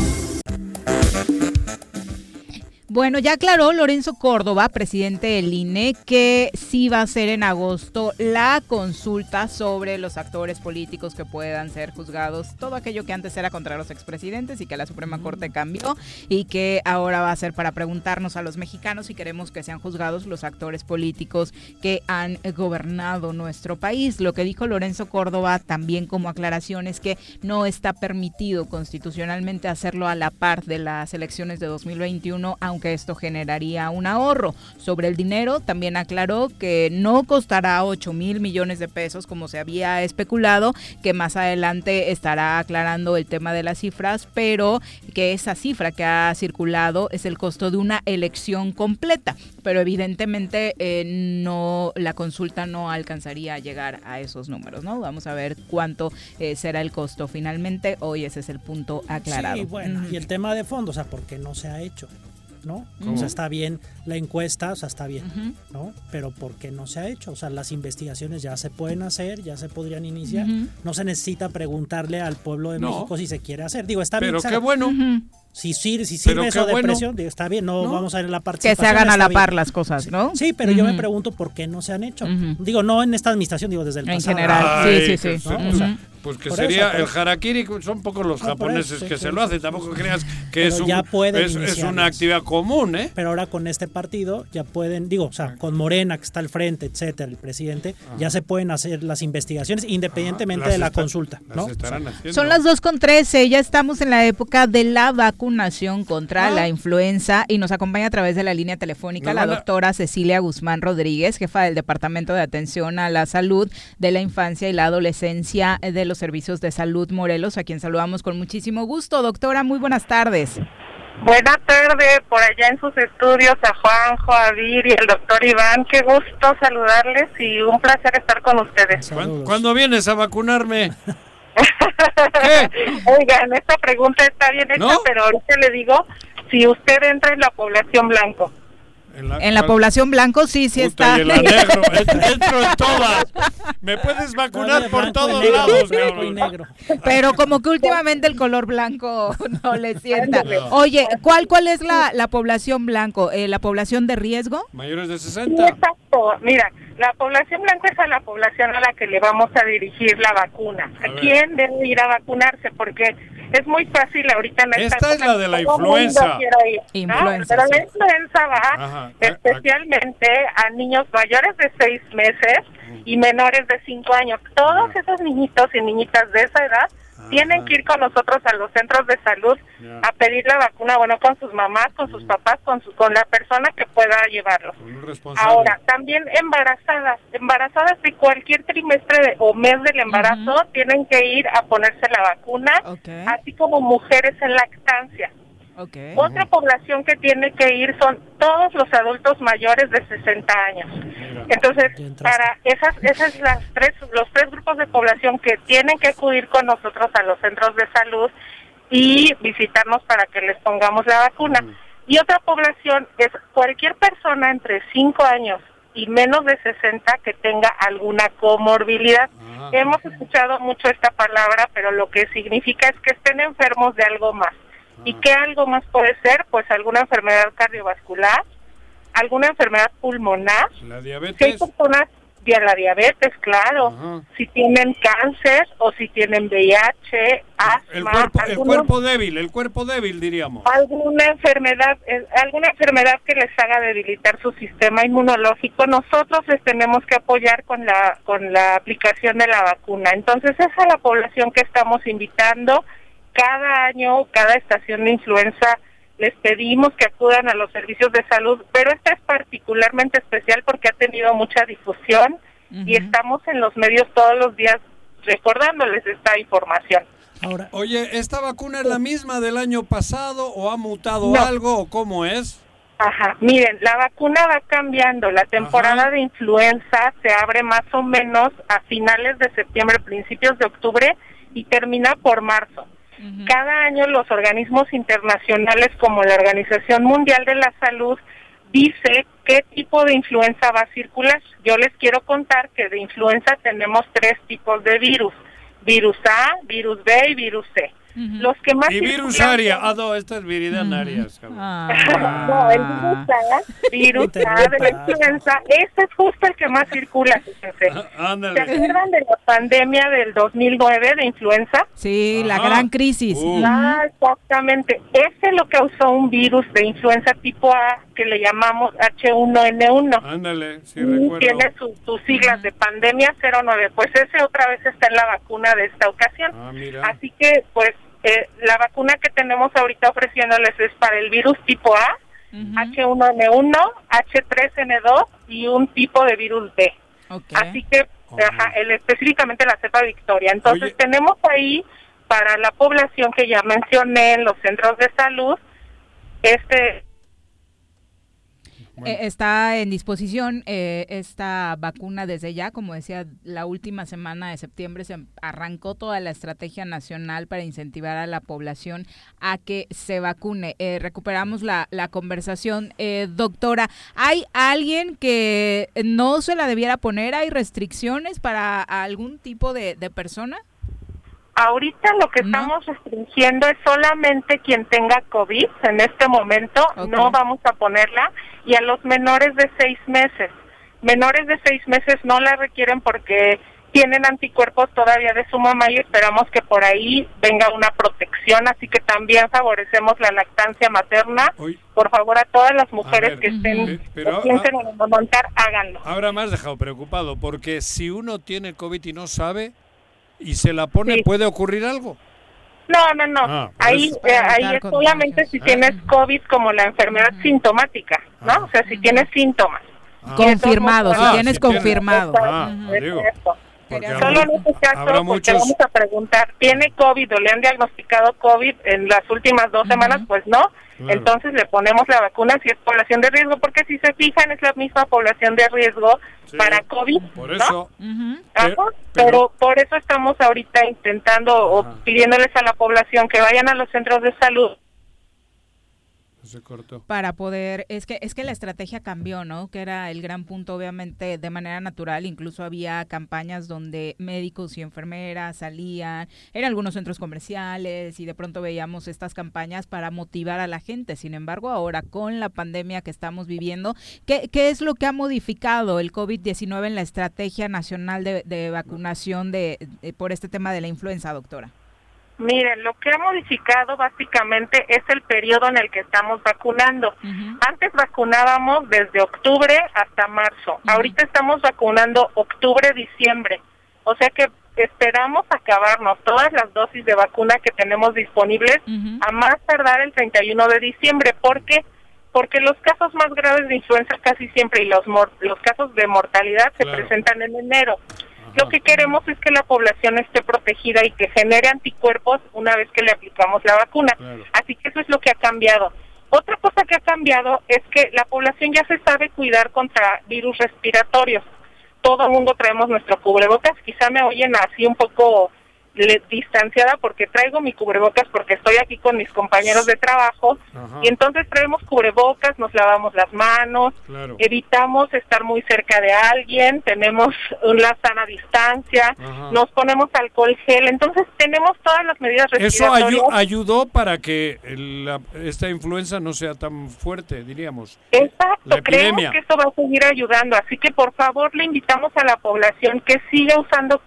Bueno, ya aclaró Lorenzo Córdoba, presidente del INE, que sí va a ser en agosto la consulta sobre los actores políticos que puedan ser juzgados, todo aquello que antes era contra los expresidentes y que la Suprema Corte cambió y que ahora va a ser para preguntarnos a los mexicanos si queremos que sean juzgados los actores políticos que han gobernado nuestro país. Lo que dijo Lorenzo Córdoba también como aclaración es que no está permitido constitucionalmente hacerlo a la par de las elecciones de 2021, aunque que esto generaría un ahorro. Sobre el dinero, también aclaró que no costará 8 mil millones de pesos como se había especulado, que más adelante estará aclarando el tema de las cifras, pero que esa cifra que ha circulado es el costo de una elección completa. Pero evidentemente eh, no la consulta no alcanzaría a llegar a esos números, ¿no? Vamos a ver cuánto eh, será el costo finalmente. Hoy ese es el punto aclarado. Sí, bueno, y el tema de fondo, o sea, ¿por qué no se ha hecho? ¿No? O sea, está bien la encuesta, o sea, está bien, ¿no? Pero ¿por qué no se ha hecho? O sea, las investigaciones ya se pueden hacer, ya se podrían iniciar. No se necesita preguntarle al pueblo de México si se quiere hacer. Digo, está Pero bien. qué bueno. Si sirve, si sirve Pero eso de bueno. presión, digo, está bien, no, ¿No? vamos a ver la Que participación. se hagan a la bien. par las cosas, ¿no? Sí, pero yo me pregunto por qué no se han hecho. Digo, no en esta administración, digo desde el En pasado. general, sí, sí, sí. ¿no? Ujú. O sea, Pues que por sería eso, el eso. harakiri, son pocos los No, japoneses eso, que sí, se sí, lo sí. hacen. Tampoco creas que es, un- ya es, es una actividad común, ¿eh? Pero ahora con este partido ya pueden, digo, o sea, con Morena que está al frente, etcétera, el presidente, ya se pueden hacer las investigaciones independientemente Las de la está- consulta, las ¿no? estarán O sea, haciendo. Son las 2 con 13, ya estamos en la época de la vacunación contra Ah. la influenza y nos acompaña a través de la línea telefónica la doctora Cecilia Guzmán Rodríguez, jefa del Departamento de Atención a la Salud de la Infancia y la Adolescencia de los Servicios de Salud Morelos, a quien saludamos con muchísimo gusto. Doctora, muy buenas tardes. Buenas tardes, por allá en sus estudios a Juanjo, a Vir y el doctor Iván. Qué gusto saludarles y un placer estar con ustedes. ¿Cuándo, cuándo vienes a vacunarme? Oigan, esta pregunta está bien hecha, ¿No? pero ahorita le digo, si usted entra en la población blanco. En la población blanco sí, sí Puta, está. y en la negro, en- entro en todas. Me puedes vacunar por todos lados, cabrón. Pero como que últimamente el color blanco no le sienta. Oye, ¿cuál cuál es la, la población blanco? Eh, ¿La población de riesgo? Mayores de Sí, 60. exacto. Mira, la población blanca es a la población a la que le vamos a dirigir la vacuna. A ¿A, ver. quién debe ir a vacunarse? Porque es muy fácil ahorita en esta Esta es la de la influenza. Influenza, Pero la influenza va Ajá. especialmente a niños mayores de seis meses y menores de cinco años. Todos esos niñitos y niñitas de esa edad tienen que ir con nosotros a los centros de salud Ya. a pedir la vacuna, bueno, con sus mamás, con sus papás, con, su, con la persona que pueda llevarlos. Ahora, también embarazadas, embarazadas de cualquier trimestre de- o mes del embarazo tienen que ir a ponerse la vacuna, así como mujeres en lactancia. Otra población que tiene que ir son todos los adultos mayores de 60 años. Entonces, para esas esas las tres los tres grupos de población que tienen que acudir con nosotros a los centros de salud y visitarnos para que les pongamos la vacuna. Y otra población es cualquier persona entre 5 años y menos de 60 que tenga alguna comorbilidad. Hemos escuchado mucho esta palabra, pero lo que significa es que estén enfermos de algo más. ¿Y qué algo más puede ser? Pues alguna enfermedad cardiovascular, alguna enfermedad pulmonar. La Que hay diabetes. personas la diabetes, claro. Si tienen cáncer o si tienen VIH, asma. El cuerpo, el cuerpo débil, el cuerpo débil, diríamos. Alguna enfermedad, eh, alguna enfermedad que les haga debilitar su sistema inmunológico, nosotros les tenemos que apoyar con la, con la aplicación de la vacuna. Entonces, esa es la población que estamos invitando. Cada año, cada estación de influenza les pedimos que acudan a los servicios de salud, pero esta es particularmente especial porque ha tenido mucha difusión y estamos en los medios todos los días recordándoles esta información. Ahora, oye, ¿esta vacuna es la misma del año pasado o ha mutado algo o cómo es? Ajá, miren, la vacuna va cambiando. La temporada de influenza se abre más o menos a finales de septiembre, principios de octubre y termina por marzo. Cada año los organismos internacionales como la Organización Mundial de la Salud dice qué tipo de influenza va a circular. Yo les quiero contar que de influenza tenemos tres tipos de virus, virus A, virus B y virus C. Los que más y virus aria, ah no, esta es viridiana arias. Ah. no, el virus A, virus A de la influenza, este es justo el que más circula, fíjense. Ah, ¿Se acuerdan de la pandemia del 2009 de influenza? Sí, la gran crisis. Uh. Ah, exactamente. Ese lo causó un virus de influenza tipo A que le llamamos H1N1. Ándale, sí, recuerdo. Tiene sus siglas de pandemia 09. Pues ese otra vez está en la vacuna de esta ocasión. Ah, mira. Así que, pues, eh, la vacuna que tenemos ahorita ofreciéndoles es para el virus tipo A, H1N1, H3N2 y un tipo de virus B. Así que, ajá, el, específicamente la cepa Victoria. Entonces, tenemos ahí para la población que ya mencioné en los centros de salud, este eh, está en disposición eh, esta vacuna desde ya, como decía, la última semana de septiembre se arrancó toda la estrategia nacional para incentivar a la población a que se vacune. Eh, recuperamos la, la conversación. doctora, ¿hay alguien que no se la debiera poner? ¿Hay restricciones para algún tipo de persona? Ahorita lo que estamos restringiendo es solamente quien tenga COVID en este momento, no vamos a ponerla, y a los menores de seis meses. Menores de seis meses no la requieren porque tienen anticuerpos todavía de su mamá y esperamos que por ahí venga una protección, así que también favorecemos la lactancia materna. Por favor, a todas las mujeres que estén pero, piensen en montar, háganlo. Ahora has dejado preocupado, porque si uno tiene COVID y no sabe, y se la pone, ¿puede ocurrir algo? No, no, no. Ah, ahí eh, ahí es solamente si tienes COVID como la enfermedad sintomática, ¿no? Ah. O sea, si tienes síntomas. Ah. Confirmado, si tienes confirmado. Solo en este caso, porque vamos a preguntar, ¿tiene COVID o le han diagnosticado COVID en las últimas dos semanas? Pues no. Entonces le ponemos la vacuna si es población de riesgo, porque si se fijan es la misma población de riesgo para COVID. Por eso. pero, por eso estamos ahorita intentando o pidiéndoles a la población que vayan a los centros de salud para poder, es que, es que la estrategia cambió, ¿no? Que era el gran punto, obviamente, de manera natural. Incluso había campañas donde médicos y enfermeras salían, en algunos centros comerciales y de pronto veíamos estas campañas para motivar a la gente. Sin embargo, ahora con la pandemia que estamos viviendo, ¿qué, qué es lo que ha modificado el COVID-19 en la estrategia nacional de, vacunación de, por este tema de la influenza, doctora? Miren, lo que ha modificado básicamente es el periodo en el que estamos vacunando. Antes vacunábamos desde octubre hasta marzo. Ahorita estamos vacunando octubre-diciembre. O sea que esperamos acabarnos todas las dosis de vacuna que tenemos disponibles a más tardar el 31 de diciembre. ¿Por qué? Porque los casos más graves de influenza casi siempre y los, los casos de mortalidad se presentan en enero. Lo que queremos es que la población esté protegida y que genere anticuerpos una vez que le aplicamos la vacuna. Así que eso es lo que ha cambiado. Otra cosa que ha cambiado es que la población ya se sabe cuidar contra virus respiratorios. Todo el mundo traemos nuestro cubrebocas. Quizá me oyen así un poco distanciada porque traigo mi cubrebocas porque estoy aquí con mis compañeros de trabajo. Y entonces traemos cubrebocas, nos lavamos las manos, evitamos estar muy cerca de alguien, tenemos una sana distancia, nos ponemos alcohol gel, entonces tenemos todas las medidas respiratorias. Eso ayudó para que esta influenza no sea tan fuerte, diríamos. Exacto, creemos que esto va a seguir ayudando, así que por favor le invitamos a la población que siga usando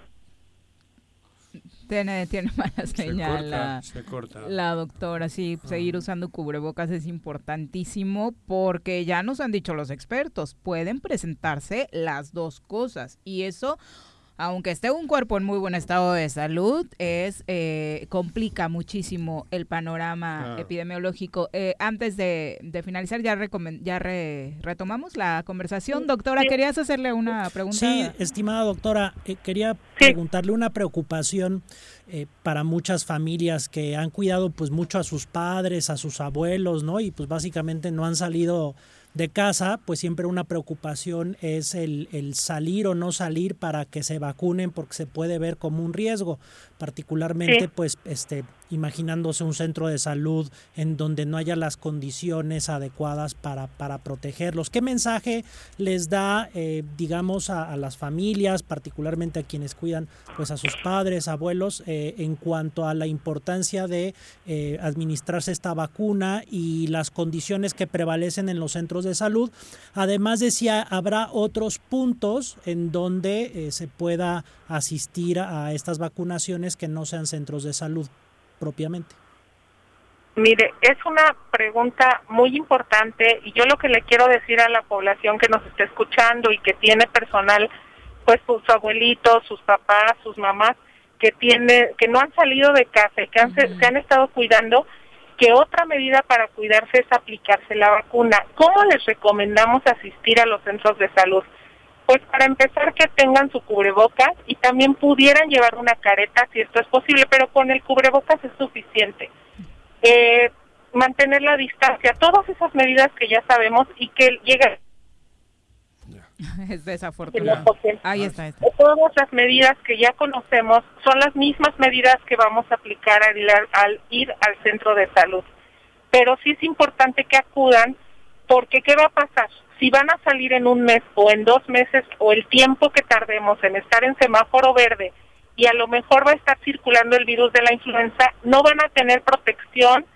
tiene, tiene mala señal la, doctora. Sí, seguir usando cubrebocas es importantísimo porque ya nos han dicho los expertos, pueden presentarse las dos cosas y eso aunque esté un cuerpo en muy buen estado de salud, es eh, complica muchísimo el panorama epidemiológico. Eh, antes de, finalizar, ya, ya retomamos la conversación. Doctora, ¿querías hacerle una pregunta? Sí, estimada doctora, eh, quería preguntarle una preocupación para muchas familias que han cuidado pues mucho a sus padres, a sus abuelos, ¿no? Y pues básicamente no han salido de casa, pues siempre una preocupación es el, el, salir o no salir para que se vacunen porque se puede ver como un riesgo, particularmente pues este imaginándose un centro de salud en donde no haya las condiciones adecuadas para, para protegerlos. ¿Qué mensaje les da, eh, digamos, a, las familias, particularmente a quienes cuidan pues a sus padres, abuelos, eh, en cuanto a la importancia de eh, administrarse esta vacuna y las condiciones que prevalecen en los centros de salud? Además de si habrá otros puntos en donde se pueda asistir a estas vacunaciones que no sean centros de salud propiamente? Mire, es una pregunta muy importante y yo lo que le quiero decir a la población que nos está escuchando y que tiene personal, pues sus abuelitos, sus papás, sus mamás, que tiene, que no han salido de casa y que se han estado cuidando, que otra medida para cuidarse es aplicarse la vacuna. ¿Cómo les recomendamos asistir a los centros de salud? Pues para empezar que tengan su cubrebocas y también pudieran llevar una careta si esto es posible, pero con el cubrebocas es suficiente. Eh, mantener la distancia, todas esas medidas que ya sabemos y que llegan es desafortunado. Ahí está, Todas las medidas que ya conocemos son las mismas medidas que vamos a aplicar al, ir al centro de salud. Pero sí es importante que acudan porque ¿qué va a pasar? Si van a salir en un mes o en dos meses o el tiempo que tardemos en estar en semáforo verde y a lo mejor va a estar circulando el virus de la influenza, no van a tener protección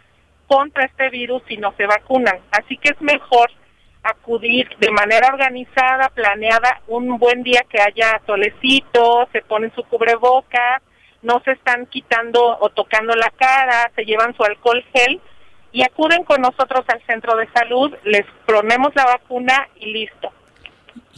contra este virus si no se vacunan. Así que es mejor acudir de manera organizada, planeada, un buen día que haya solecito, se ponen su cubreboca, no se están quitando o tocando la cara, se llevan su alcohol gel y acuden con nosotros al centro de salud, les ponemos la vacuna y listo.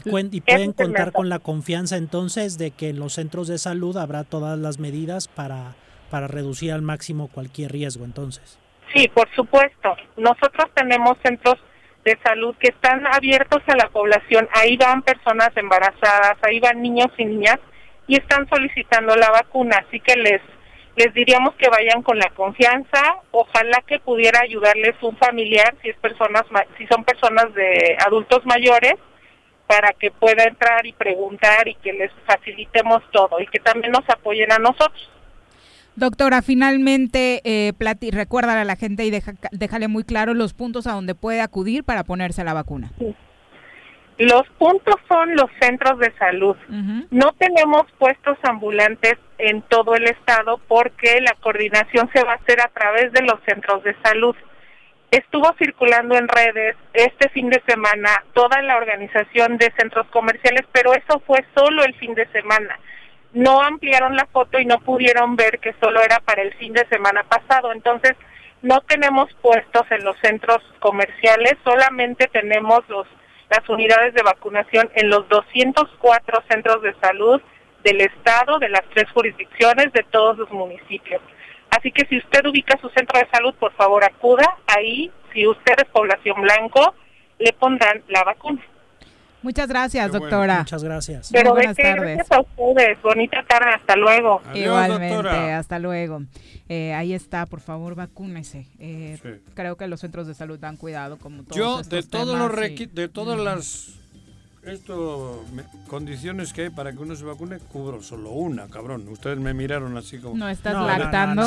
Y, pueden contar con la confianza entonces de que en los centros de salud habrá todas las medidas para, para reducir al máximo cualquier riesgo entonces. Sí, por supuesto. Nosotros tenemos centros de salud que están abiertos a la población. Ahí van personas embarazadas, ahí van niños y niñas y están solicitando la vacuna. Así que les les diríamos que vayan con la confianza, ojalá que pudiera ayudarles un familiar si es personas si son personas de adultos mayores para que pueda entrar y preguntar y que les facilitemos todo y que también nos apoyen a nosotros. Doctora, finalmente eh, recuerda a la gente y déjale muy claro los puntos a donde puede acudir para ponerse la vacuna. Sí. Los puntos son los centros de salud. No tenemos puestos ambulantes en todo el estado porque la coordinación se va a hacer a través de los centros de salud. Estuvo circulando en redes este fin de semana toda la organización de centros comerciales, pero eso fue solo el fin de semana. No ampliaron la foto y no pudieron ver que solo era para el fin de semana pasado. Entonces, no tenemos puestos en los centros comerciales, solamente tenemos los las unidades de vacunación en los 204 centros de salud del estado, de las tres jurisdicciones, de todos los municipios. Así que si usted ubica su centro de salud, por favor acuda ahí. Si usted es población blanco, le pondrán la vacuna. Muchas gracias, doctora. Muchas gracias. Pero buenas tardes. Gracias a ustedes. Bonita tarde. Hasta luego. Igualmente. Hasta luego. Eh, ahí está. Por favor, vacúnese. Eh, Creo que los centros de salud dan cuidado, como todos Yo, de todos los de todas las esto, condiciones que hay para que uno se vacune, cubro solo una, cabrón. Ustedes me miraron así como... ¿No estás lactando?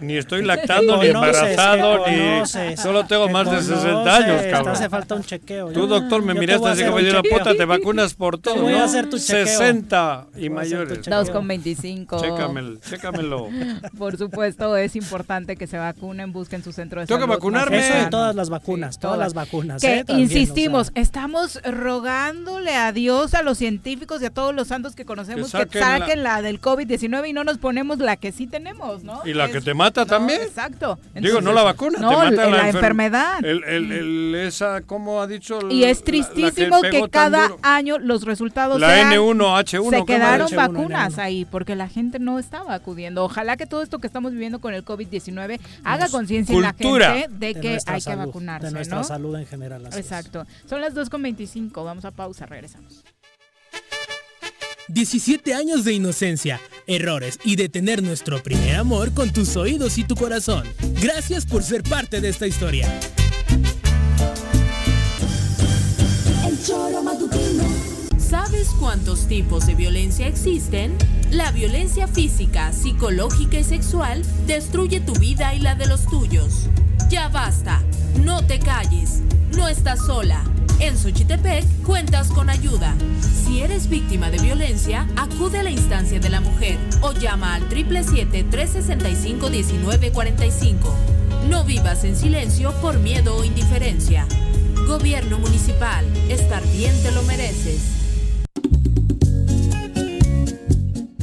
ni estoy lactando, ni embarazado, ni... Solo tengo más de 60 años, cabrón. hace falta un chequeo. Tú, doctor, me miraste así como la puta, te vacunas por todo, voy ¿no? a hacer tu chequeo. 60 y mayores. 2 con 25. Chécamelo, chécamelo. Por supuesto, es importante que se vacunen, busquen su centro de Tengo salud. que vacunarme. Eso de todas las vacunas, todas, las vacunas. Que ¿eh? También, insistimos, o sea. estamos rogándole a Dios, a los científicos y a todos los santos que conocemos que saquen saquen, la- la... del COVID-19 y no nos ponemos la que sí tenemos, ¿no? ¿Y la Es- que te mata no, también? Exacto. Digo, no la vacuna, no, te mata la, la, enfer- enfermedad. El, el, el- esa, ¿cómo ha dicho? y es La- la tristísimo que, tan cada duro. año los resultados La sean- N1H1, se ¿qué quedaron madre? vacunas ahí porque la gente no estaba acudiendo. Ojalá que todo esto que estamos viviendo con el COVID-19 haga conciencia en la gente de, De que hay que salud, vacunarse, De nuestra ¿no? salud en general. Exacto. Son las 2.25. Vamos a pausa, regresamos. 17 años de inocencia, errores y de tener nuestro primer amor con tus oídos y tu corazón. Gracias por ser parte de esta historia. El choro. ¿Sabes cuántos tipos de violencia existen? La violencia física, psicológica y sexual destruye tu vida y la de los tuyos. Ya basta, no te calles, no estás sola. En Xochitepec cuentas con ayuda. Si eres víctima de violencia, acude a la instancia de la mujer o llama al 777-365-1945. No vivas en silencio por miedo o indiferencia. Gobierno municipal, estar bien te lo mereces.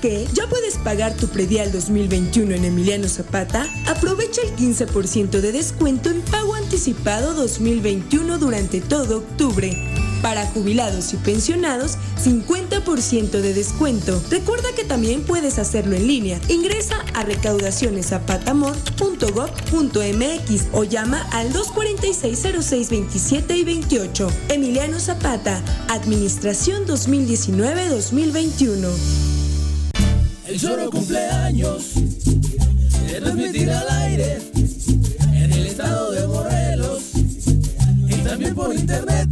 ¿Sabías que ya puedes pagar tu predial 2021 en Emiliano Zapata? Aprovecha el 15% de descuento en pago anticipado 2021 durante todo octubre. Para jubilados y pensionados, 50% de descuento. Recuerda que también puedes hacerlo en línea. Ingresa a recaudacioneszapatamor.gov.mx o llama al 246-0627 y 28. Emiliano Zapata, Administración 2019-2021. El choro cumpleaños se transmitirá al aire en el estado de Morelos y también por internet.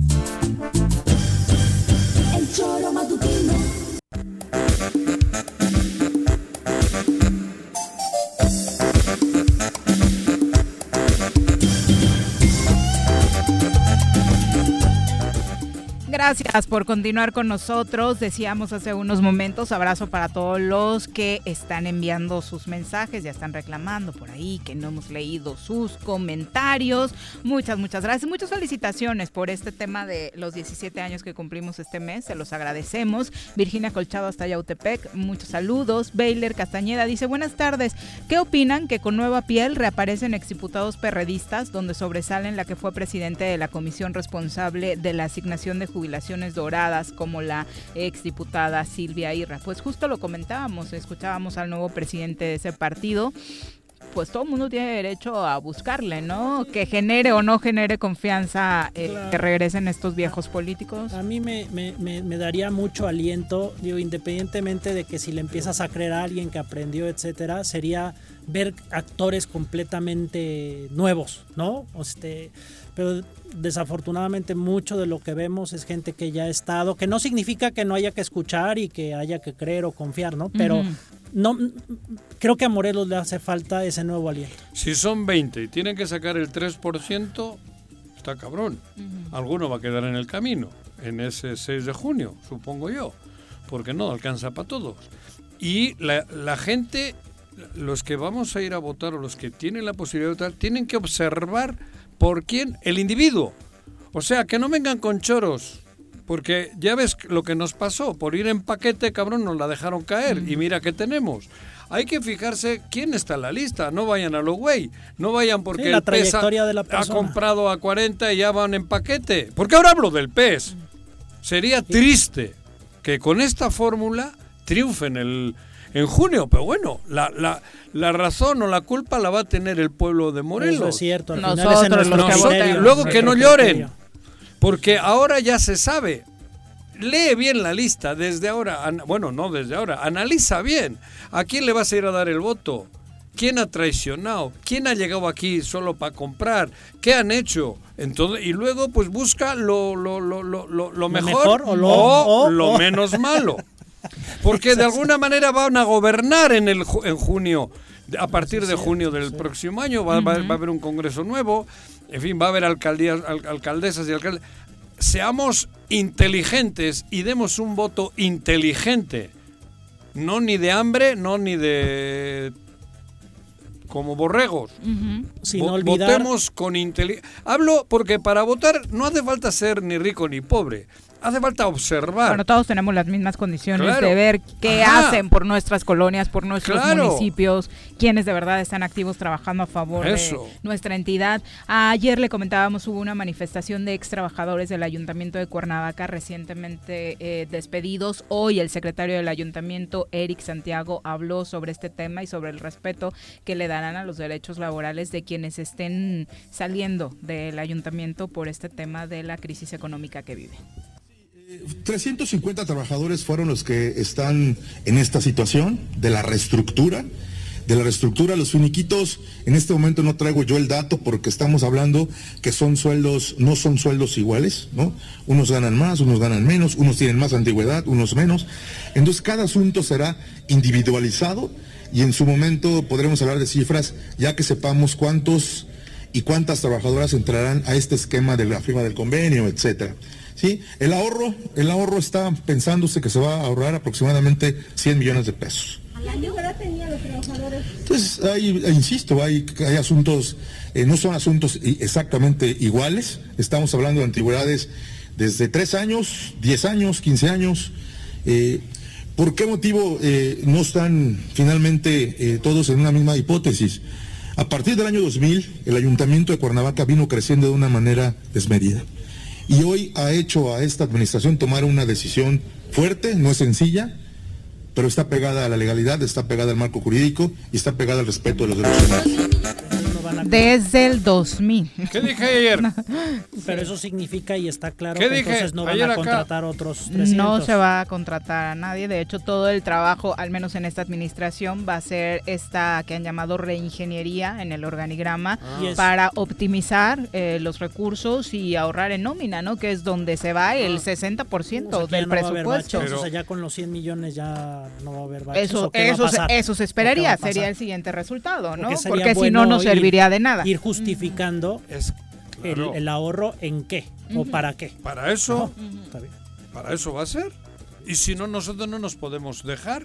El choro matutino. Gracias por continuar con nosotros. Decíamos hace unos momentos, abrazo para todos los que están enviando sus mensajes, ya están reclamando por ahí que no hemos leído sus comentarios. Muchas, muchas gracias. Muchas felicitaciones por este tema de los 17 años que cumplimos este mes. Se los agradecemos. Virginia Colchado hasta Yautepec, muchos saludos. Baylor Castañeda dice, buenas tardes. ¿Qué opinan que con nueva piel reaparecen exdiputados perredistas donde sobresalen la que fue presidente de la comisión responsable de la asignación de jubilaciones doradas como la exdiputada Silvia Irra. Pues justo lo comentábamos, escuchábamos al nuevo presidente de ese partido. Pues todo el mundo tiene derecho a buscarle, ¿no? Que genere o no genere confianza eh, Claro. que regresen estos viejos políticos. A mí me, me- me- me daría mucho aliento, digo, independientemente de que si le empiezas a creer a alguien que aprendió, etcétera, sería ver actores completamente nuevos, ¿no? Este, pero desafortunadamente mucho de lo que vemos es gente que ya ha estado, que no significa que no haya que escuchar y que haya que creer o confiar, ¿no? Pero no creo que a Morelos le hace falta ese nuevo aliento. Si son 20 y tienen que sacar el 3%, está cabrón. Alguno va a quedar en el camino en ese 6 de junio, supongo yo, porque no alcanza para todos. Y la, la gente, los que vamos a ir a votar o los que tienen la posibilidad de votar, tienen que observar por quién, el individuo. O sea, que no vengan con choros. Porque ya ves lo que nos pasó, por ir en paquete, cabrón, nos la dejaron caer. Y mira qué tenemos. Hay que fijarse quién está en la lista. No vayan a lo güey. No vayan porque Sí, la el ha, trayectoria de la ha persona. comprado a 40 y ya van en paquete. Porque ahora hablo del PES. Sería triste que con esta fórmula triunfen el, en junio. Pero bueno, la, la, la razón o la culpa la va a tener el pueblo de Morelos. Eso es cierto, al final Nosotros, es en criterio, voten. Luego que no lloren. Porque ahora ya se sabe. Lee bien la lista desde ahora. Bueno, no desde ahora. Analiza bien. ¿A quién le vas a ir a dar el voto? ¿Quién ha traicionado? ¿Quién ha llegado aquí solo para comprar? ¿Qué han hecho? Entonces, y luego pues busca lo, lo, lo, lo, lo- lo mejor, mejor o lo- o o- lo menos malo. Porque de alguna manera van a gobernar en, el, en junio. A partir de junio del próximo año va, va- va a haber un congreso nuevo. En fin, va a haber alcaldías, al- alcaldesas y alcaldes. Seamos inteligentes y demos un voto inteligente. No ni de hambre, no ni de como borregos. Sin Vo- olvidar- Votemos con inteligencia. Hablo porque para votar no hace falta ser ni rico ni pobre. Hace falta observar. Bueno, todos tenemos las mismas condiciones Claro. de ver qué Ajá. hacen por nuestras colonias, por nuestros Claro. municipios, quienes de verdad están activos trabajando a favor Eso. de nuestra entidad. Ayer le comentábamos, hubo una manifestación de ex trabajadores del Ayuntamiento de Cuernavaca recientemente eh, despedidos. Hoy el secretario del Ayuntamiento, Eric Santiago, habló sobre este tema y sobre el respeto que le darán a los derechos laborales de quienes estén saliendo del ayuntamiento por este tema de la crisis económica que vive. 350 trabajadores fueron los que están en esta situación de la reestructura. De la reestructura, los finiquitos, en este momento no traigo yo el dato porque estamos hablando que son sueldos, no son sueldos iguales, ¿no? Unos ganan más, unos ganan menos, unos tienen más antigüedad, unos menos. Entonces cada asunto será individualizado y en su momento podremos hablar de cifras ya que sepamos cuántos y cuántas trabajadoras entrarán a este esquema de la firma del convenio, etcétera. ¿Sí? El ahorro, el ahorro está pensándose que se va a ahorrar aproximadamente 100 millones de pesos. Entonces, hay, eh, insisto, hay, hay asuntos, eh, no son asuntos exactamente iguales. Estamos hablando de antigüedades desde 3 años, 10 años, 15 años. Eh, ¿Por qué motivo eh, no están finalmente todos en una misma hipótesis? A partir del año 2000, el ayuntamiento de Cuernavaca vino creciendo de una manera desmedida. Y hoy ha hecho a esta administración tomar una decisión fuerte, no es sencilla, pero está pegada a la legalidad, está pegada al marco jurídico y está pegada al respeto de los derechos humanos. Desde el 2000. ¿Qué dije ayer? Pero eso significa y está claro ¿Qué que dije entonces no van ayer a acá? contratar otros 300. No se va a contratar a nadie. De hecho, todo el trabajo, al menos en esta administración, va a ser esta que han llamado reingeniería en el organigrama Ah. Yes. para optimizar eh, los recursos y ahorrar en nómina, ¿no? Que es donde se va el 60% Pues aquí ya del no presupuesto. baches, o sea, ya con los 100 millones ya no va a haber baches. Eso, ¿o qué va a eso, eso se ¿O qué va esperaría, sería el siguiente resultado, ¿no? Porque si no, no ir- de nada. Ir justificando claro. el, el ahorro en qué o para qué. Para eso, Está bien. para eso va a ser. Y si no, nosotros no nos podemos dejar.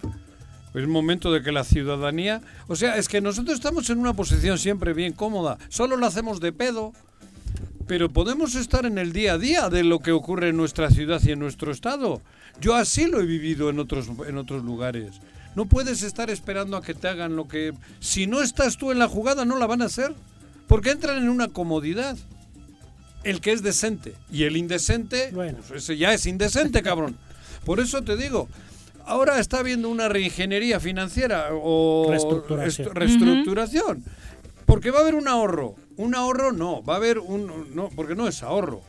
Es momento de que la ciudadanía... O sea, es que nosotros estamos en una posición siempre bien cómoda. Solo lo hacemos de pedo. Pero podemos estar en el día a día de lo que ocurre en nuestra ciudad y en nuestro estado. Yo así lo he vivido en otros, en otros lugares. No puedes estar esperando a que te hagan lo que... Si no estás tú en la jugada, no la van a hacer. Porque entran en una comodidad. El que es decente. Y el indecente, pues ese ya es indecente, cabrón. Por eso te digo, ahora está habiendo una reingeniería financiera o Reestructuración. est- reestructuración. Porque va a haber un ahorro. Un ahorro no, va a haber un... No, porque no es ahorro.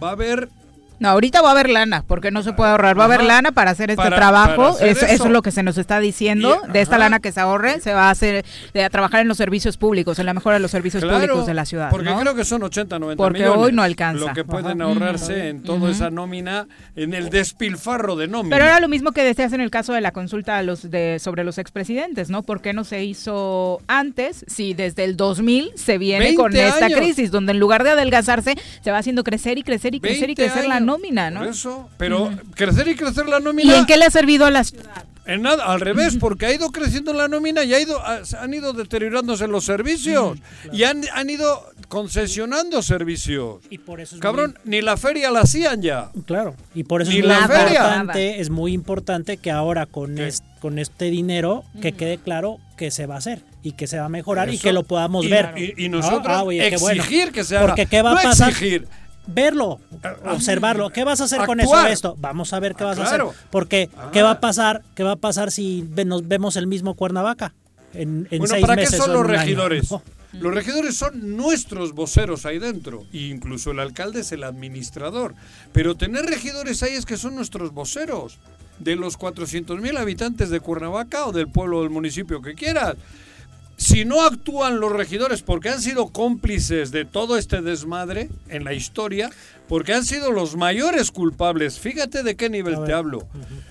Va a haber No, ahorita va a haber lana, porque no se puede ahorrar. Va a haber lana para hacer este trabajo. eso, es lo que se nos está diciendo. de esta lana que se ahorre, se va a hacer de, a trabajar en los servicios públicos, en la mejora de los servicios públicos de la ciudad. Porque creo que son 80, 90 porque hoy no alcanza. Lo que pueden ahorrarse en toda esa nómina, en el despilfarro de nómina. Pero era lo mismo que decías en el caso de la consulta a los de, sobre los expresidentes, ¿no? ¿Por qué no se hizo antes si desde el 2000 se viene con esta crisis, donde en lugar de adelgazarse, se va haciendo crecer y crecer y crecer y crecer la nómina? ¿no? eso, pero crecer y crecer la nómina. ¿Y en qué le ha servido a la ciudad? En nada, al revés, porque ha ido creciendo la nómina y ha ido, han ido deteriorándose los servicios y han, han, ido concesionando servicios. Y por eso Cabrón, ni la feria la hacían ya. Claro, y por eso es, muy importante, es muy importante que ahora con, con este dinero que quede claro que se va a hacer y que se va a mejorar y que lo podamos ver. Y, nosotros ah, exigir que se Porque ¿qué va a pasar? Verlo, observarlo. ¿Qué vas a hacer con eso esto? Vamos a ver qué vas a hacer. Porque ¿qué va a pasar? ¿Qué va a pasar si nos vemos el mismo Cuernavaca en, en bueno, ¿para qué son los regidores? Los regidores son nuestros voceros ahí dentro, e incluso el alcalde es el administrador. Pero tener regidores ahí es que son nuestros voceros de los 400.000 habitantes de Cuernavaca o del pueblo del municipio que quieras si no actúan los regidores porque han sido cómplices de todo este desmadre en la historia, porque han sido los mayores culpables, fíjate de qué nivel te hablo.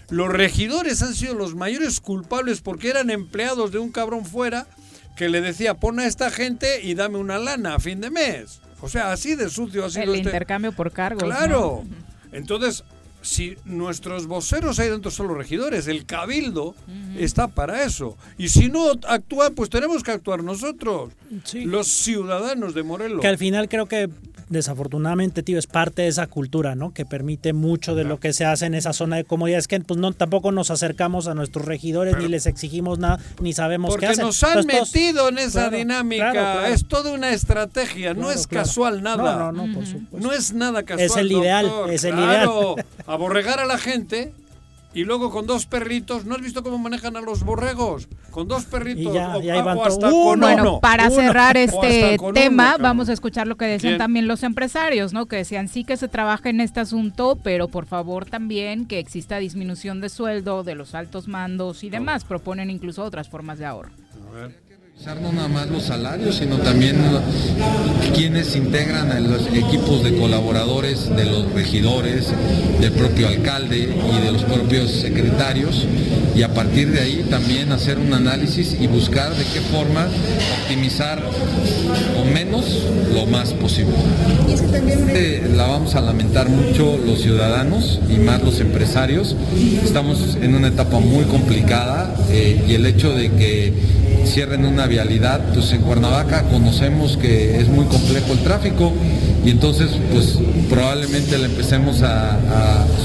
Los regidores han sido los mayores culpables porque eran empleados de un cabrón fuera que le decía, pon a esta gente y dame una lana a fin de mes. O sea, así de sucio ha sido El este intercambio por cargos. Claro. Entonces, si nuestros voceros ahí dentro son los regidores, el cabildo está para eso. Y si no actúan, pues tenemos que actuar nosotros, los ciudadanos de Morelos. Que al final creo que desafortunadamente, tío, es parte de esa cultura, ¿no? Que permite mucho de lo que se hace en esa zona de comodidad. Es que pues no tampoco nos acercamos a nuestros regidores ni les exigimos nada, ni sabemos qué hacen. Porque nos han metido en esa dinámica. Es toda una estrategia, no es casual nada. No, no, no, por supuesto. No es nada casual. Es el ideal, es el ideal. Aborregar a la gente y luego con dos perritos, ¿no has visto cómo manejan a los borregos? Con dos perritos ya, o, hasta con Bueno, para cerrar este tema, vamos a escuchar lo que decían también los empresarios, ¿no? Que decían sí que se trabaja en este asunto, pero por favor también que exista disminución de sueldo de los altos mandos y demás. Proponen incluso otras formas de ahorro. A ver no nada más los salarios, sino también quienes integran a los equipos de colaboradores de los regidores, del propio alcalde y de los propios secretarios, y a partir de ahí también hacer un análisis y buscar de qué forma optimizar o menos lo más posible. La vamos a lamentar mucho los ciudadanos y más los empresarios. Estamos en una etapa muy complicada eh, y el hecho de que cierren una vialidad, pues en Cuernavaca conocemos que es muy complejo el tráfico y entonces pues probablemente le empecemos a,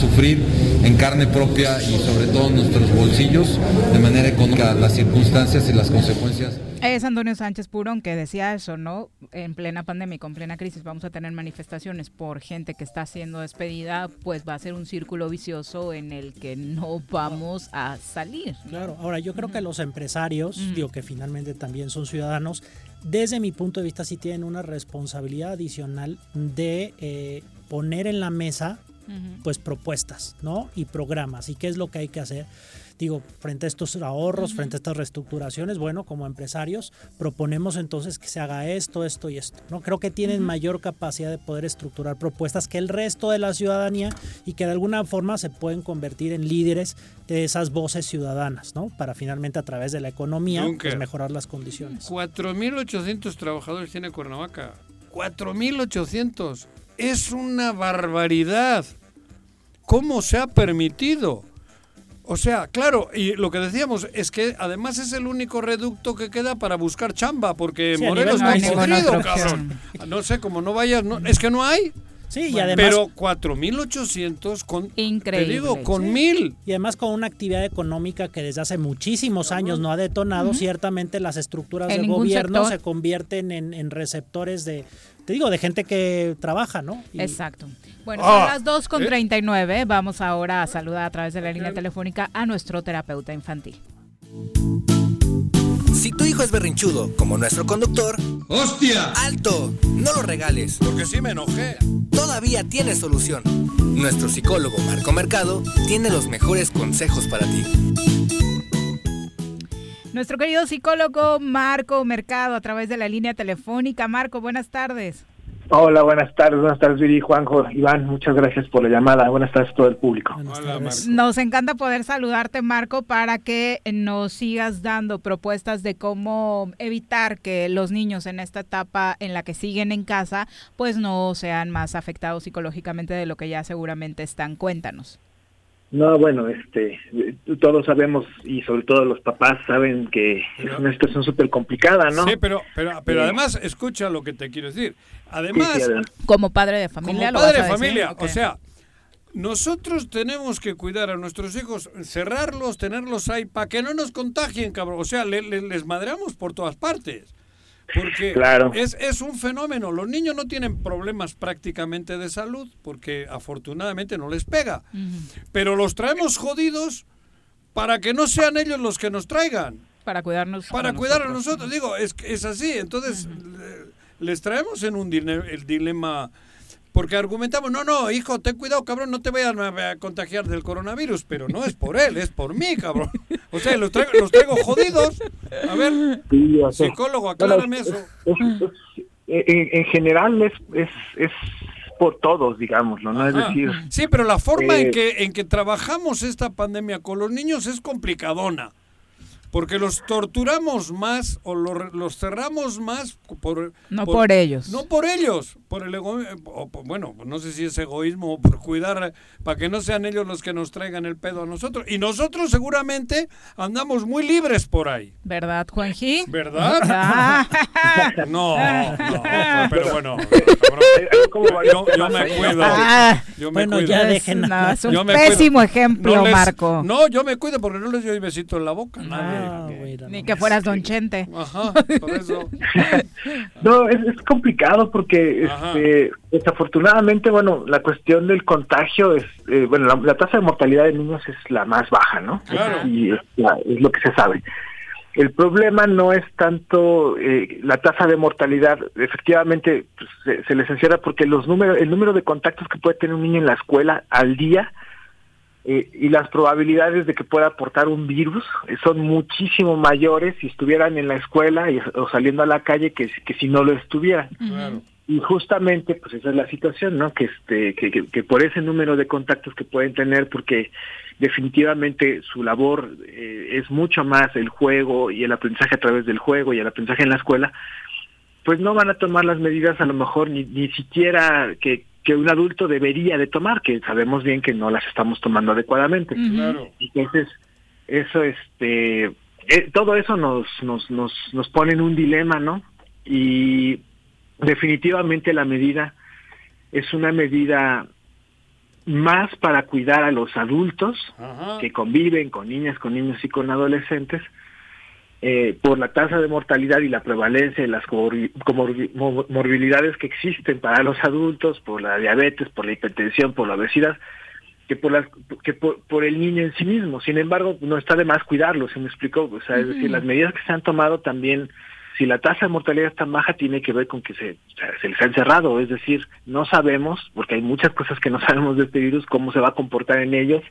sufrir en carne propia y sobre todo nuestros bolsillos de manera económica las circunstancias y las consecuencias. Es Antonio Sánchez Purón que decía eso, ¿no? En plena pandemia, con plena crisis, vamos a tener manifestaciones por gente que está siendo despedida, pues va a ser un círculo vicioso en el que no vamos a salir. Claro, ahora yo creo que los empresarios, digo que finalmente también son ciudadanos, desde mi punto de vista sí tienen una responsabilidad adicional de eh, poner en la mesa pues propuestas, ¿no? Y programas. ¿Y qué es lo que hay que hacer? Digo, frente a estos ahorros, frente a estas reestructuraciones, bueno, como empresarios, proponemos entonces que se haga esto, esto y esto. ¿no? Creo que tienen mayor capacidad de poder estructurar propuestas que el resto de la ciudadanía y que de alguna forma se pueden convertir en líderes de esas voces ciudadanas, ¿no? Para finalmente a través de la economía pues, mejorar las condiciones. 4.800 trabajadores tiene Cuernavaca. 4.800. Es una barbaridad. ¿Cómo se ha permitido? O sea, claro, y lo que decíamos es que además es el único reducto que queda para buscar chamba, porque Morelos está podrido, cabrón. No sé, como no vayas, no, es que no hay. Sí, y además. Pero 4.800 con. Increíble. Te digo, con mil. Y además con una actividad económica que desde hace muchísimos años no ha detonado, ciertamente las estructuras del gobierno se convierten en, receptores de. Te digo, de gente que trabaja, ¿no? Exacto. Bueno, son ah, las 2 con 39. ¿eh? Vamos ahora a saludar a través de la línea telefónica a nuestro terapeuta infantil. Si tu hijo es berrinchudo, como nuestro conductor, ¡Hostia! ¡Alto! No lo regales. Porque sí me enojé. Todavía tiene solución. Nuestro psicólogo Marco Mercado tiene los mejores consejos para ti. Nuestro querido psicólogo Marco Mercado a través de la línea telefónica. Marco, buenas tardes. Hola, buenas tardes, buenas tardes Viri, Juanjo, Iván, muchas gracias por la llamada, buenas tardes a todo el público. Nos encanta poder saludarte Marco para que nos sigas dando propuestas de cómo evitar que los niños en esta etapa en la que siguen en casa pues no sean más afectados psicológicamente de lo que ya seguramente están. Cuéntanos. No, bueno, este, todos sabemos y sobre todo los papás saben que es una situación súper complicada, ¿no? Sí, pero, pero, pero además escucha lo que te quiero decir. Además, como padre de familia, como padre de familia, o sea, nosotros tenemos que cuidar a nuestros hijos, cerrarlos, tenerlos ahí para que no nos contagien, cabrón. O sea, les madreamos por todas partes. Porque es, es un fenómeno. Los niños no tienen problemas prácticamente de salud porque afortunadamente no les pega. Pero los traemos jodidos para que no sean ellos los que nos traigan. Para cuidarnos. Para cuidar a nosotros. Digo, es, es así. Entonces, les traemos en un el dilema porque argumentamos, no, no, hijo, ten cuidado, cabrón, no te vayas a contagiar del coronavirus, pero no es por él, es por mí, cabrón. O sea, los traigo, los traigo jodidos. A ver, psicólogo, aclárame eso. en, general es, es, es por todos, digámoslo, ¿no? Es decir... Sí, pero la forma en, eh, que, en que trabajamos esta pandemia con los niños es complicadona porque los torturamos más o los, cerramos más por no por, ellos. no por ellos por el ego, bueno no sé si es egoísmo o por cuidar para que no sean ellos los que nos traigan el pedo a nosotros. Y nosotros seguramente andamos muy libres por ahí. Verdad Juanji verdad ah. no, no pero bueno. Yo, me cuido. Ah. yo me bueno ya dejen es un pésimo ejemplo Marco. no yo me cuido porque no les doy besito en la boca nadie Ah, Ni que fueras Don Chente. Ajá, por eso. no, es, complicado porque este, desafortunadamente, bueno, la cuestión del contagio es, eh, bueno, la, tasa de mortalidad de niños es la más baja, ¿no? Claro. Y es, lo que se sabe. El problema no es tanto eh, la tasa de mortalidad, efectivamente pues, se, se, les encierra porque los números, el número de contactos que puede tener un niño en la escuela al día eh, y las probabilidades de que pueda aportar un virus eh, son muchísimo mayores si estuvieran en la escuela o saliendo a la calle que, que si no lo estuvieran. Y justamente, pues esa es la situación, ¿no? Que, este, que, que, por ese número de contactos que pueden tener, porque definitivamente su labor eh, es mucho más el juego y el aprendizaje a través del juego y el aprendizaje en la escuela, pues no van a tomar las medidas a lo mejor ni, ni siquiera que, que un adulto debería de tomar, que sabemos bien que no las estamos tomando adecuadamente. Entonces, eso, este, eh, todo eso nos, nos, nos, nos pone en un dilema, ¿no? Y definitivamente la medida es una medida más para cuidar a los adultos que conviven con niñas, con niños y con adolescentes, eh, por la tasa de mortalidad y la prevalencia de las comorbilidades que existen para los adultos, por la diabetes, por la hipertensión, por la obesidad, que por las que por, el niño en sí mismo. Sin embargo, no está de más cuidarlo, se me explicó. O sea, es decir, las medidas que se han tomado también, si la tasa de mortalidad es tan baja, tiene que ver con que se, se les ha encerrado. Es decir, no sabemos, porque hay muchas cosas que no sabemos de este virus, cómo se va a comportar en ellos,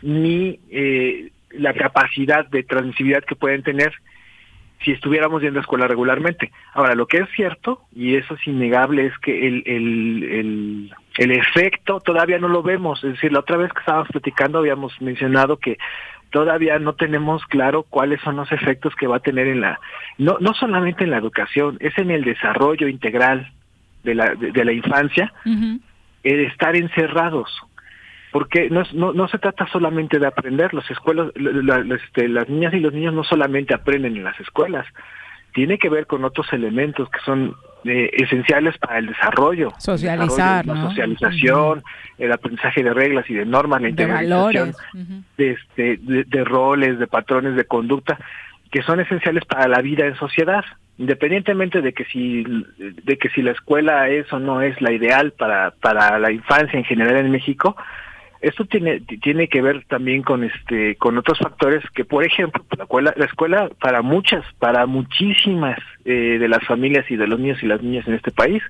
ni eh, la capacidad de transmisibilidad que pueden tener si estuviéramos yendo a escuela regularmente. Ahora, lo que es cierto, y eso es innegable, es que el, el, el, efecto todavía no lo vemos. Es decir, la otra vez que estábamos platicando habíamos mencionado que todavía no tenemos claro cuáles son los efectos que va a tener en la, no, no solamente en la educación, es en el desarrollo integral de la, de, la infancia, el estar encerrados porque no, no, no se trata solamente de aprender, las escuelas, este, las niñas y los niños no solamente aprenden en las escuelas, tiene que ver con otros elementos que son eh, esenciales para el desarrollo. Socializar, La socialización, el aprendizaje de reglas y de normas, la integración de, este, de, roles, de patrones de conducta, que son esenciales para la vida en sociedad. Independientemente de que si de que si la escuela es o no es la ideal para para la infancia en general en México Esto tiene tiene que ver también con este con otros factores que, por ejemplo, la escuela, la escuela para muchas, para muchísimas eh, de las familias y de los niños y las niñas en este país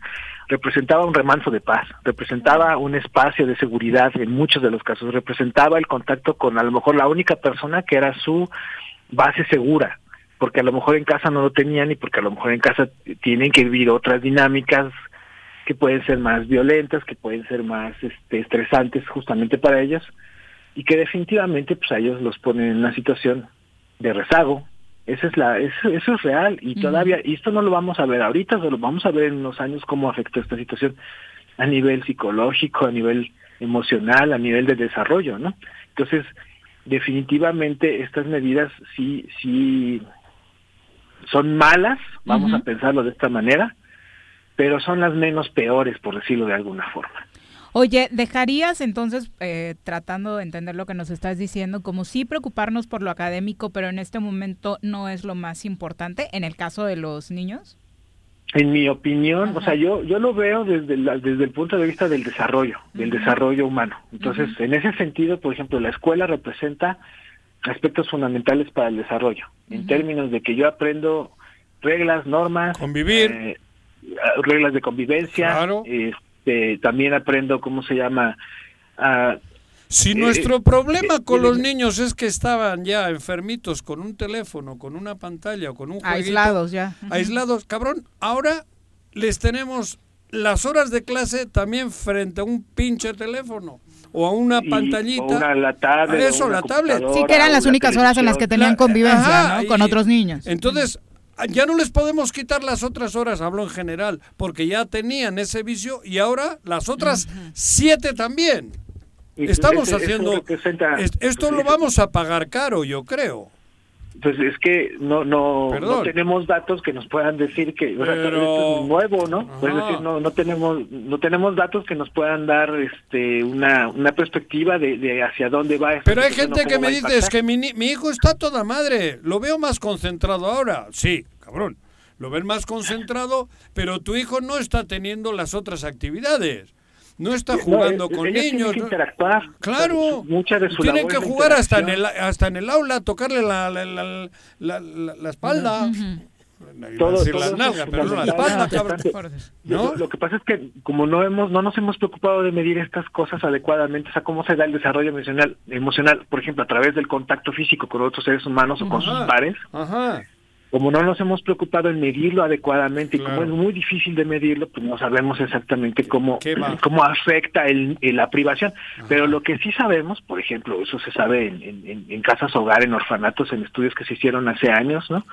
representaba un remanso de paz, representaba un espacio de seguridad en muchos de los casos, representaba el contacto con a lo mejor la única persona que era su base segura, porque a lo mejor en casa no lo tenían y porque a lo mejor en casa tienen que vivir otras dinámicas que pueden ser más violentas, que pueden ser más este, estresantes justamente para ellos y que definitivamente pues a ellos los ponen en una situación de rezago. Esa es la, eso, eso es real y todavía, y esto no lo vamos a ver ahorita, lo vamos a ver en unos años cómo afectó esta situación a nivel psicológico, a nivel emocional, a nivel de desarrollo, ¿no? Entonces, definitivamente estas medidas sí, sí son malas, vamos a pensarlo de esta manera, pero son las menos peores, por decirlo de alguna forma. Oye, ¿dejarías entonces, eh, tratando de entender lo que nos estás diciendo, como sí preocuparnos por lo académico, pero en este momento no es lo más importante en el caso de los niños? En mi opinión, o sea, yo yo lo veo desde desde el punto de vista del desarrollo, del desarrollo humano. Entonces, en ese sentido, por ejemplo, la escuela representa aspectos fundamentales para el desarrollo, en términos de que yo aprendo reglas, normas, convivir, eh, reglas de convivencia, este, también aprendo cómo se llama. si eh, nuestro eh, problema eh, con los niños es que estaban ya enfermitos con un teléfono, con una pantalla o con un jueguito, aislados ya, aislados, cabrón, ahora les tenemos las horas de clase también frente a un pinche teléfono o a una pantallita. O una, la tablet, Eso, la tablet. Sí, que eran las únicas horas en las que tenían convivencia, ¿no? Con otros niños. Entonces, ya no les podemos quitar las otras horas, hablo en general, porque ya tenían ese vicio y ahora las otras siete también. Estamos haciendo... esto lo vamos a pagar caro, yo creo. Pues es que no no, no tenemos datos que nos puedan decir que o sea, esto es nuevo, ¿no? Es decir, no, no tenemos no tenemos datos que nos puedan dar este una, una perspectiva de, de hacia dónde va Pero hay gente que me dice, es que mi, mi hijo está toda madre, lo veo más concentrado ahora. Sí, cabrón, lo ven más concentrado, pero tu hijo no está teniendo las otras actividades no está jugando con niños. Que interactuar. Claro. Mucha de su Tienen que jugar hasta en el hasta en el aula, tocarle la, la, la, la, espalda. Todo, pero no la espalda, ¿No? Lo, que pasa es que como no hemos no nos hemos preocupado de medir estas cosas adecuadamente, o sea, cómo se da el desarrollo emocional, emocional, por ejemplo, a través del contacto físico con otros seres humanos o con sus pares. Ajá como no nos hemos preocupado en medirlo adecuadamente y como es muy difícil de medirlo, pues no sabemos exactamente cómo, cómo afecta el, la privación. Pero lo que sí sabemos, por ejemplo, eso se sabe en, en, casas hogar, en orfanatos, en estudios que se hicieron hace años, ¿no?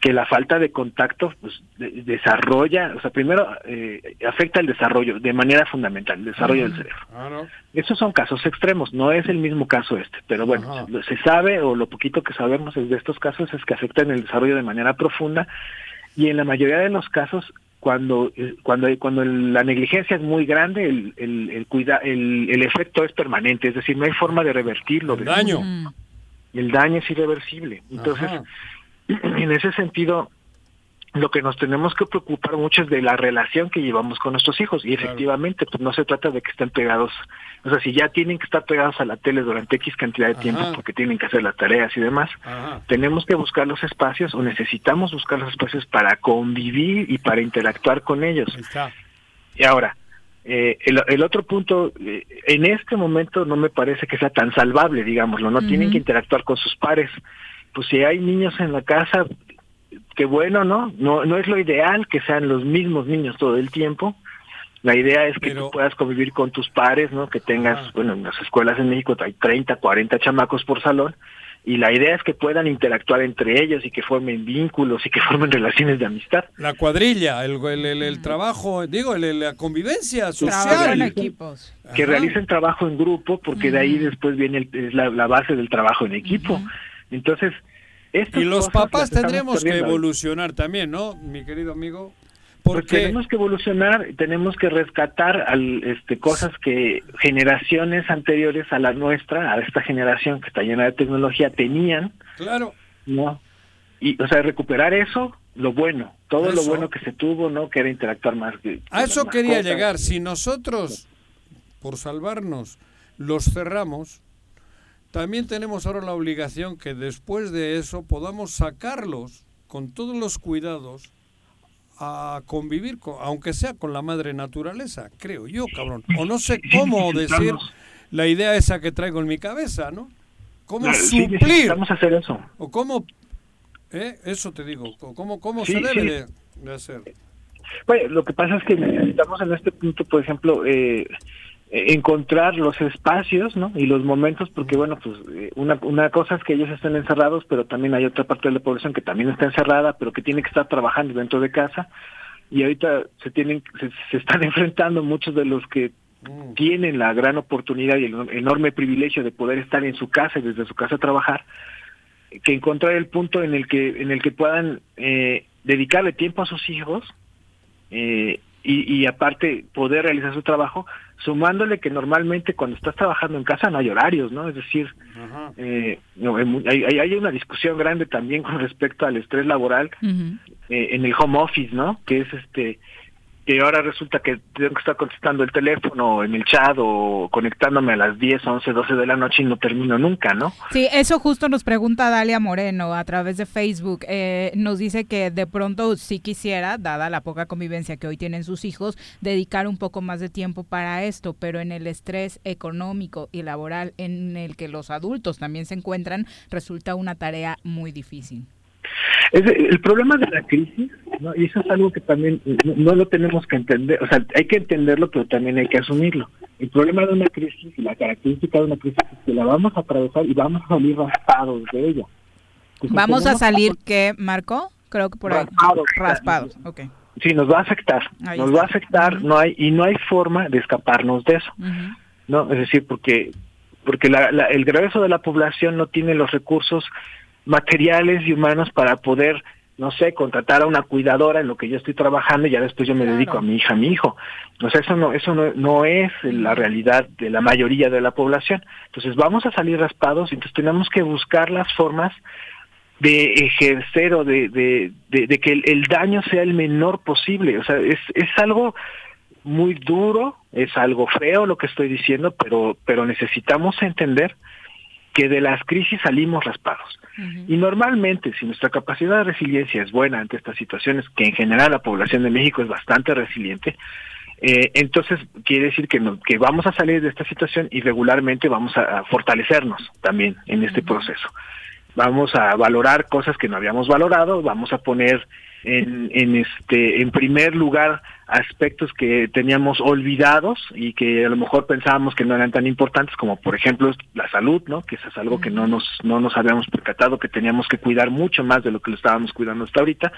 Que la falta de contacto pues, desarrolla, o sea, primero eh, afecta el desarrollo de manera fundamental, el desarrollo del cerebro. Esos son casos extremos, no es el mismo caso este, pero bueno, se sabe o lo poquito que sabemos de estos casos es que afectan el desarrollo de de manera profunda y en la mayoría de los casos cuando cuando cuando la negligencia es muy grande el el el, cuida, el, el efecto es permanente es decir no hay forma de revertirlo. El daño. El daño es irreversible. Entonces en ese sentido lo que nos tenemos que preocupar mucho es de la relación que llevamos con nuestros hijos. Y efectivamente pues no se trata de que estén pegados. O sea si ya tienen que estar pegados a la tele durante x cantidad de tiempo porque tienen que hacer las tareas y demás tenemos que buscar los espacios o necesitamos buscar los espacios para convivir y para interactuar con ellos. Y ahora eh, el, otro punto, eh, en este momento no me parece que sea tan salvable, digámoslo, no tienen que interactuar con sus pares. Pues si hay niños en la casa, que bueno, ¿no? ¿no? No es lo ideal que sean los mismos niños todo el tiempo. La idea es que tú puedas convivir con tus pares, ¿no? Que tengas, bueno, en las escuelas en México hay 30, 40 chamacos por salón y la idea es que puedan interactuar entre ellos y que formen vínculos y que formen relaciones de amistad. La cuadrilla, el, el, el, trabajo, digo, la convivencia social. En equipos. Que realicen trabajo en grupo porque de ahí después viene es la, base del trabajo en equipo. Entonces, y los papás tendremos que evolucionar también, ¿no, mi querido amigo? Pues Porque tenemos que evolucionar, tenemos que rescatar al, este, cosas que generaciones anteriores a la nuestra, a esta generación que está llena de tecnología, tenían. Claro. ¿No? Y, o sea, recuperar eso, lo bueno, todo lo bueno que se tuvo, ¿no? Que era interactuar más. a eso quería llegar. Si nosotros, por salvarnos, los cerramos, también tenemos ahora la obligación que después de eso podamos sacarlos con todos los cuidados a convivir, con, aunque sea con la madre naturaleza, creo yo, cabrón. O no sé cómo decir la idea esa que traigo en mi cabeza, ¿no? ¿Cómo suplir? Vamos a hacer eso. O cómo, ¿eh? eso te digo, ¿cómo, cómo se debe de, hacer? Bueno, lo que pasa es que necesitamos en este punto, por ejemplo, eh, encontrar los espacios ¿no? y los momentos, porque bueno, pues eh, una, una cosa es que ellos estén encerrados, pero también hay otra parte de la población que también está encerrada, pero que tiene que estar trabajando dentro de casa y ahorita se tienen se, están enfrentando muchos de los que mm. tienen la gran oportunidad y el enorme privilegio de poder estar en su casa y desde su casa trabajar, que encontrar el punto en el que en el que puedan eh, dedicarle tiempo a sus hijos eh, y, y aparte poder realizar su trabajo sumándole que normalmente cuando estás trabajando en casa no hay horarios, ¿no? Es decir, eh, hay, hay, una discusión grande también con respecto al estrés laboral eh, en el home office, ¿no? Que es este que ahora resulta que tengo que estar contestando el teléfono en el chat o conectándome a las 10, 11, 12 de la noche y no termino nunca, ¿no? Sí, eso justo nos pregunta Dalia Moreno a través de Facebook. Eh, nos dice que de pronto sí quisiera, dada la poca convivencia que hoy tienen sus hijos, dedicar un poco más de tiempo para esto, pero en el estrés económico y laboral en el que los adultos también se encuentran, resulta una tarea muy difícil. Es el problema de la crisis, ¿no? y eso es algo que también no, lo tenemos que entender, o sea, hay que entenderlo, pero también hay que asumirlo. El problema de una crisis y la característica de una crisis es que la vamos a atravesar y vamos a salir raspados de ella. ¿Vamos a salir qué, Marco? Creo que por ahí. Raspados, ok. Sí, nos va a afectar, nos va a afectar, no hay y no hay forma de escaparnos de eso, ¿no? Es decir, porque porque la, el grueso de la población no tiene los recursos materiales y humanos para poder no sé, contratar a una cuidadora en lo que yo estoy trabajando y ya después yo me dedico a mi hija, a mi hijo. O sea, eso no, eso no, no es la realidad de la mayoría de la población. Entonces vamos a salir raspados y entonces tenemos que buscar las formas de ejercer o de, de, de, que el, el, daño sea el menor posible. O sea, es, es algo muy duro, es algo feo lo que estoy diciendo, pero, pero necesitamos entender que de las crisis salimos raspados. Y normalmente, si nuestra capacidad de resiliencia es buena ante estas situaciones, que en general la población de México es bastante resiliente, eh, entonces quiere decir que, que vamos a salir de esta situación y regularmente vamos a, fortalecernos también en este proceso. Vamos a valorar cosas que no habíamos valorado, vamos a poner en, en, este, en primer lugar aspectos que teníamos olvidados y que a lo mejor pensábamos que no eran tan importantes como por ejemplo la salud, ¿no? Que eso es algo que no nos no nos habíamos percatado que teníamos que cuidar mucho más de lo que lo estábamos cuidando hasta ahorita.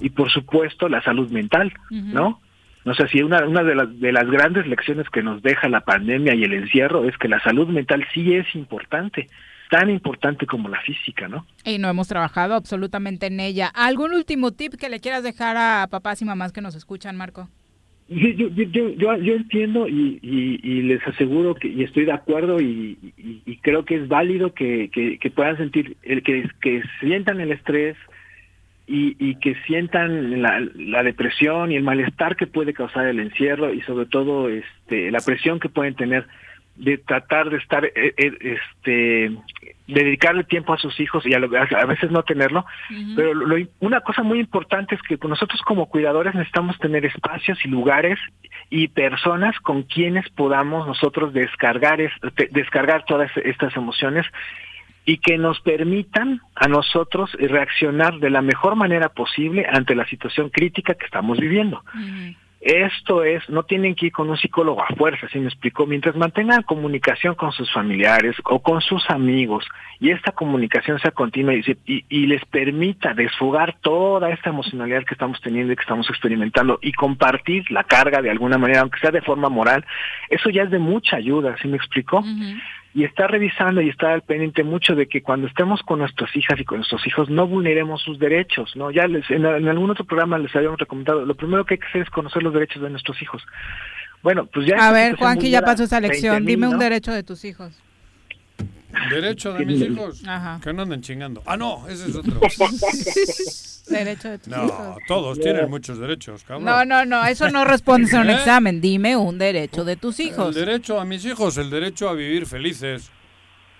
Y por supuesto la salud mental, ¿no? No sé si una, una de, las, de las grandes lecciones que nos deja la pandemia y el encierro es que la salud mental sí es importante tan importante como la física, ¿no? Y no hemos trabajado absolutamente en ella. ¿Algún último tip que le quieras dejar a papás y mamás que nos escuchan, Marco? Yo, yo, yo, yo, entiendo y, y, les aseguro que y estoy de acuerdo y, creo que es válido que, que, puedan sentir, el que, que sientan el estrés y, y que sientan la, la, depresión y el malestar que puede causar el encierro y sobre todo este, la presión que pueden tener de tratar de estar, eh, eh, este, dedicarle tiempo a sus hijos y a, a veces no tenerlo. Pero una cosa muy importante es que nosotros como cuidadores necesitamos tener espacios y lugares y personas con quienes podamos nosotros descargar, descargar todas estas emociones y que nos permitan a nosotros reaccionar de la mejor manera posible ante la situación crítica que estamos viviendo. Esto es, no tienen que ir con un psicólogo a fuerza, ¿sí me explico? Mientras mantengan comunicación con sus familiares o con sus amigos y esta comunicación sea continua y, les permita desfogar toda esta emocionalidad que estamos teniendo y que estamos experimentando y compartir la carga de alguna manera, aunque sea de forma moral, eso ya es de mucha ayuda, ¿sí me explico? Y está revisando y está al pendiente mucho de que cuando estemos con nuestras hijas y con nuestros hijos no vulneremos sus derechos, ¿no? Ya les, en, algún otro programa les habíamos recomendado, lo primero que hay que hacer es conocer los derechos de nuestros hijos. Bueno, pues ya... A ver, Juanqui, ya pasó esa lección, dime un derecho de tus hijos. Derecho de mis hijos. Que no anden chingando. Ah, no, ese es otro. Derecho de tus no, todos tienen muchos derechos, cabrón. No, no, no, eso no respondes a un ¿Eh? examen. Dime un derecho de tus hijos. El derecho a mis hijos, el derecho a vivir felices.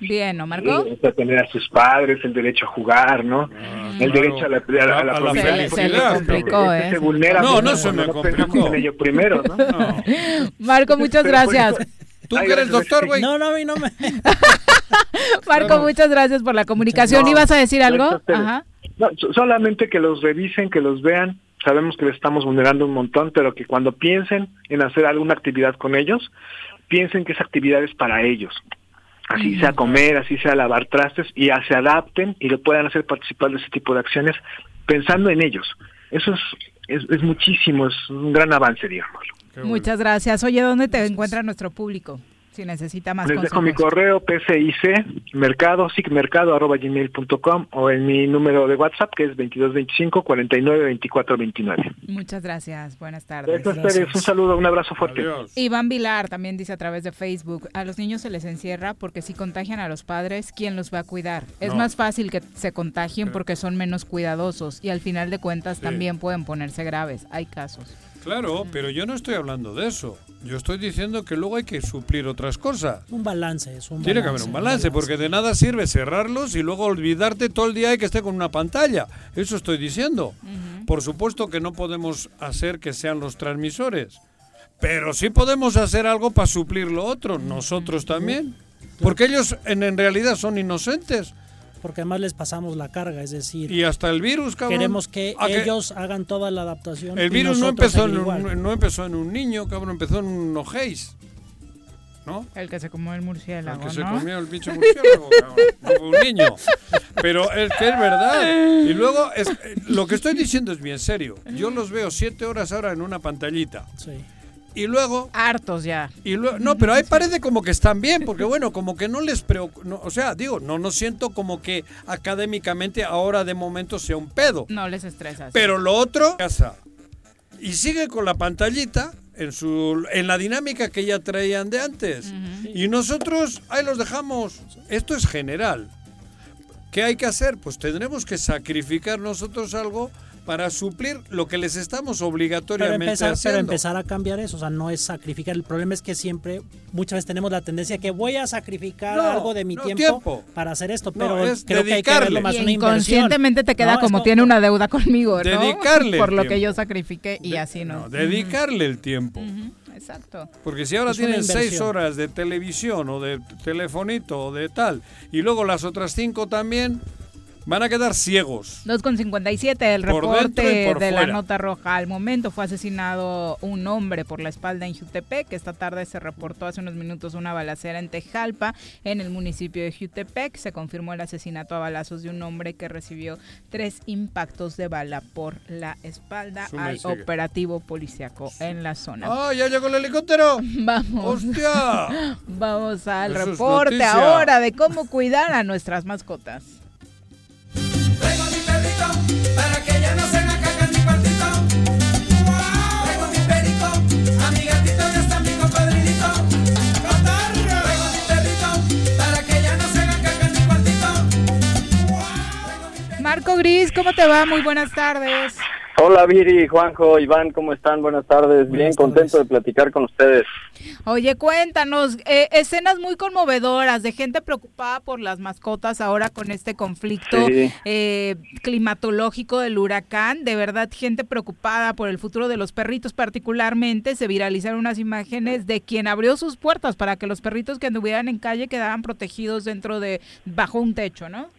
Bien, ¿no, Marco? El derecho a tener a sus padres, el derecho a jugar, ¿no? Ah, el derecho a la, a la, a se, se, le complicó, ¿eh? Se vulnera no, no se me complicó. En ello primero, ¿no? no. Marco, muchas gracias. ¿Tú que eres doctor, güey? No, no, a mí no me... Marco, muchas gracias por la comunicación. ¿Ibas a decir algo? Ajá. No, solamente que los revisen, que los vean. Sabemos que les estamos vulnerando un montón, pero que cuando piensen en hacer alguna actividad con ellos, piensen que esa actividad es para ellos. Así sea comer, así sea lavar trastes, y se adapten y lo puedan hacer participar de ese tipo de acciones pensando en ellos. Eso es, es, muchísimo, es un gran avance, digamos. Muchas gracias. Oye, ¿dónde te encuentra nuestro público? Si necesita más Les dejo mi correo pcic mercado sigmercado arroba gmail.com o en mi número de WhatsApp que es 2225 49 24 29. Muchas gracias, buenas tardes. un saludo, un abrazo fuerte. Iván Vilar también dice a través de Facebook, a los niños se les encierra porque si contagian a los padres, ¿quién los va a cuidar? Es más fácil que se contagien porque son menos cuidadosos y al final de cuentas también pueden ponerse graves. Hay casos. Claro, pero yo no estoy hablando de eso. Yo estoy diciendo que luego hay que suplir otras cosas. Un balance, es un Tiene que haber un balance, porque de nada sirve cerrarlos y luego olvidarte todo el día y que esté con una pantalla. Eso estoy diciendo. Por supuesto que no podemos hacer que sean los transmisores, pero sí podemos hacer algo para suplir lo otro, nosotros también. Porque ellos en, en realidad son inocentes porque además les pasamos la carga, es decir... Y hasta el virus, cabrón. Queremos que ellos hagan toda la adaptación. El virus no empezó, en un, no empezó en un niño, cabrón, empezó en un ojéis. ¿No? El que se comió el murciélago, El que se comió el pinche murciélago, cabrón. No fue un niño. Pero es que es verdad. Y luego, es, lo que estoy diciendo es bien serio. Yo los veo siete horas ahora en una pantallita. Sí y luego hartos ya. y luego no pero ahí parece como que están bien porque bueno como que no les preocupa o sea digo no no siento como que académicamente ahora de momento sea un pedo. No les estresa pero lo otro casa. Y sigue con la pantallita en su en la dinámica que ya traían de antes. Y nosotros ahí los dejamos. Esto es general. Qué hay que hacer pues tendremos que sacrificar nosotros algo para suplir lo que les estamos obligatoriamente pero empezar, haciendo. Pero empezar a cambiar eso, o sea, no es sacrificar. El problema es que siempre, muchas veces tenemos la tendencia que voy a sacrificar algo de mi tiempo, para hacer esto, pero es creo que hay que verlo más una inconscientemente te queda como, tiene una deuda conmigo, ¿no? Dedicarle Por lo que yo sacrifiqué y así no. dedicarle el tiempo. Exacto. Porque si ahora tienen seis horas de televisión o de telefonito o de tal, y luego las otras cinco también, Van a quedar ciegos. 2.57, el reporte de la nota roja. Al momento fue asesinado un hombre por la espalda en Jutepec. Esta tarde se reportó hace unos minutos una balacera en Tejalpa, en el municipio de Jutepec. Se confirmó el asesinato a balazos de un hombre que recibió tres impactos de bala por la espalda. Hay operativo policiaco en la zona. ¡Ah, ya llegó el helicóptero! Vamos. ¡Hostia! Vamos al reporte ahora de cómo cuidar a nuestras mascotas. Para que ya no se Marco Gris, ¿cómo te va? Muy buenas tardes. Hola Viri, Juanjo, Iván, ¿cómo están? Buenas tardes, bien contento de platicar con ustedes. Oye, cuéntanos, eh, escenas muy conmovedoras de gente preocupada por las mascotas ahora con este conflicto eh, climatológico del huracán, de verdad gente preocupada por el futuro de los perritos particularmente, se viralizaron unas imágenes de quien abrió sus puertas para que los perritos que anduvieran en calle quedaran protegidos dentro de, bajo un techo, ¿no?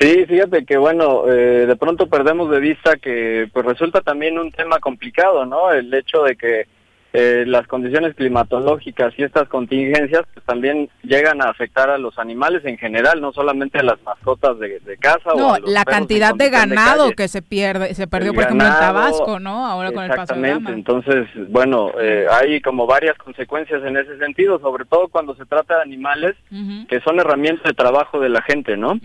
Sí, fíjate que bueno, eh, de pronto perdemos de vista que pues resulta también un tema complicado, ¿no? El hecho de que eh, las condiciones climatológicas y estas contingencias pues, también llegan a afectar a los animales en general, no solamente a las mascotas de, casa. No, o a la cantidad de ganado que se pierde, se perdió por ejemplo en Tabasco, ¿no? Ahora con el paso de Entonces, bueno, eh, hay como varias consecuencias en ese sentido, sobre todo cuando se trata de animales que son herramientas de trabajo de la gente, ¿no?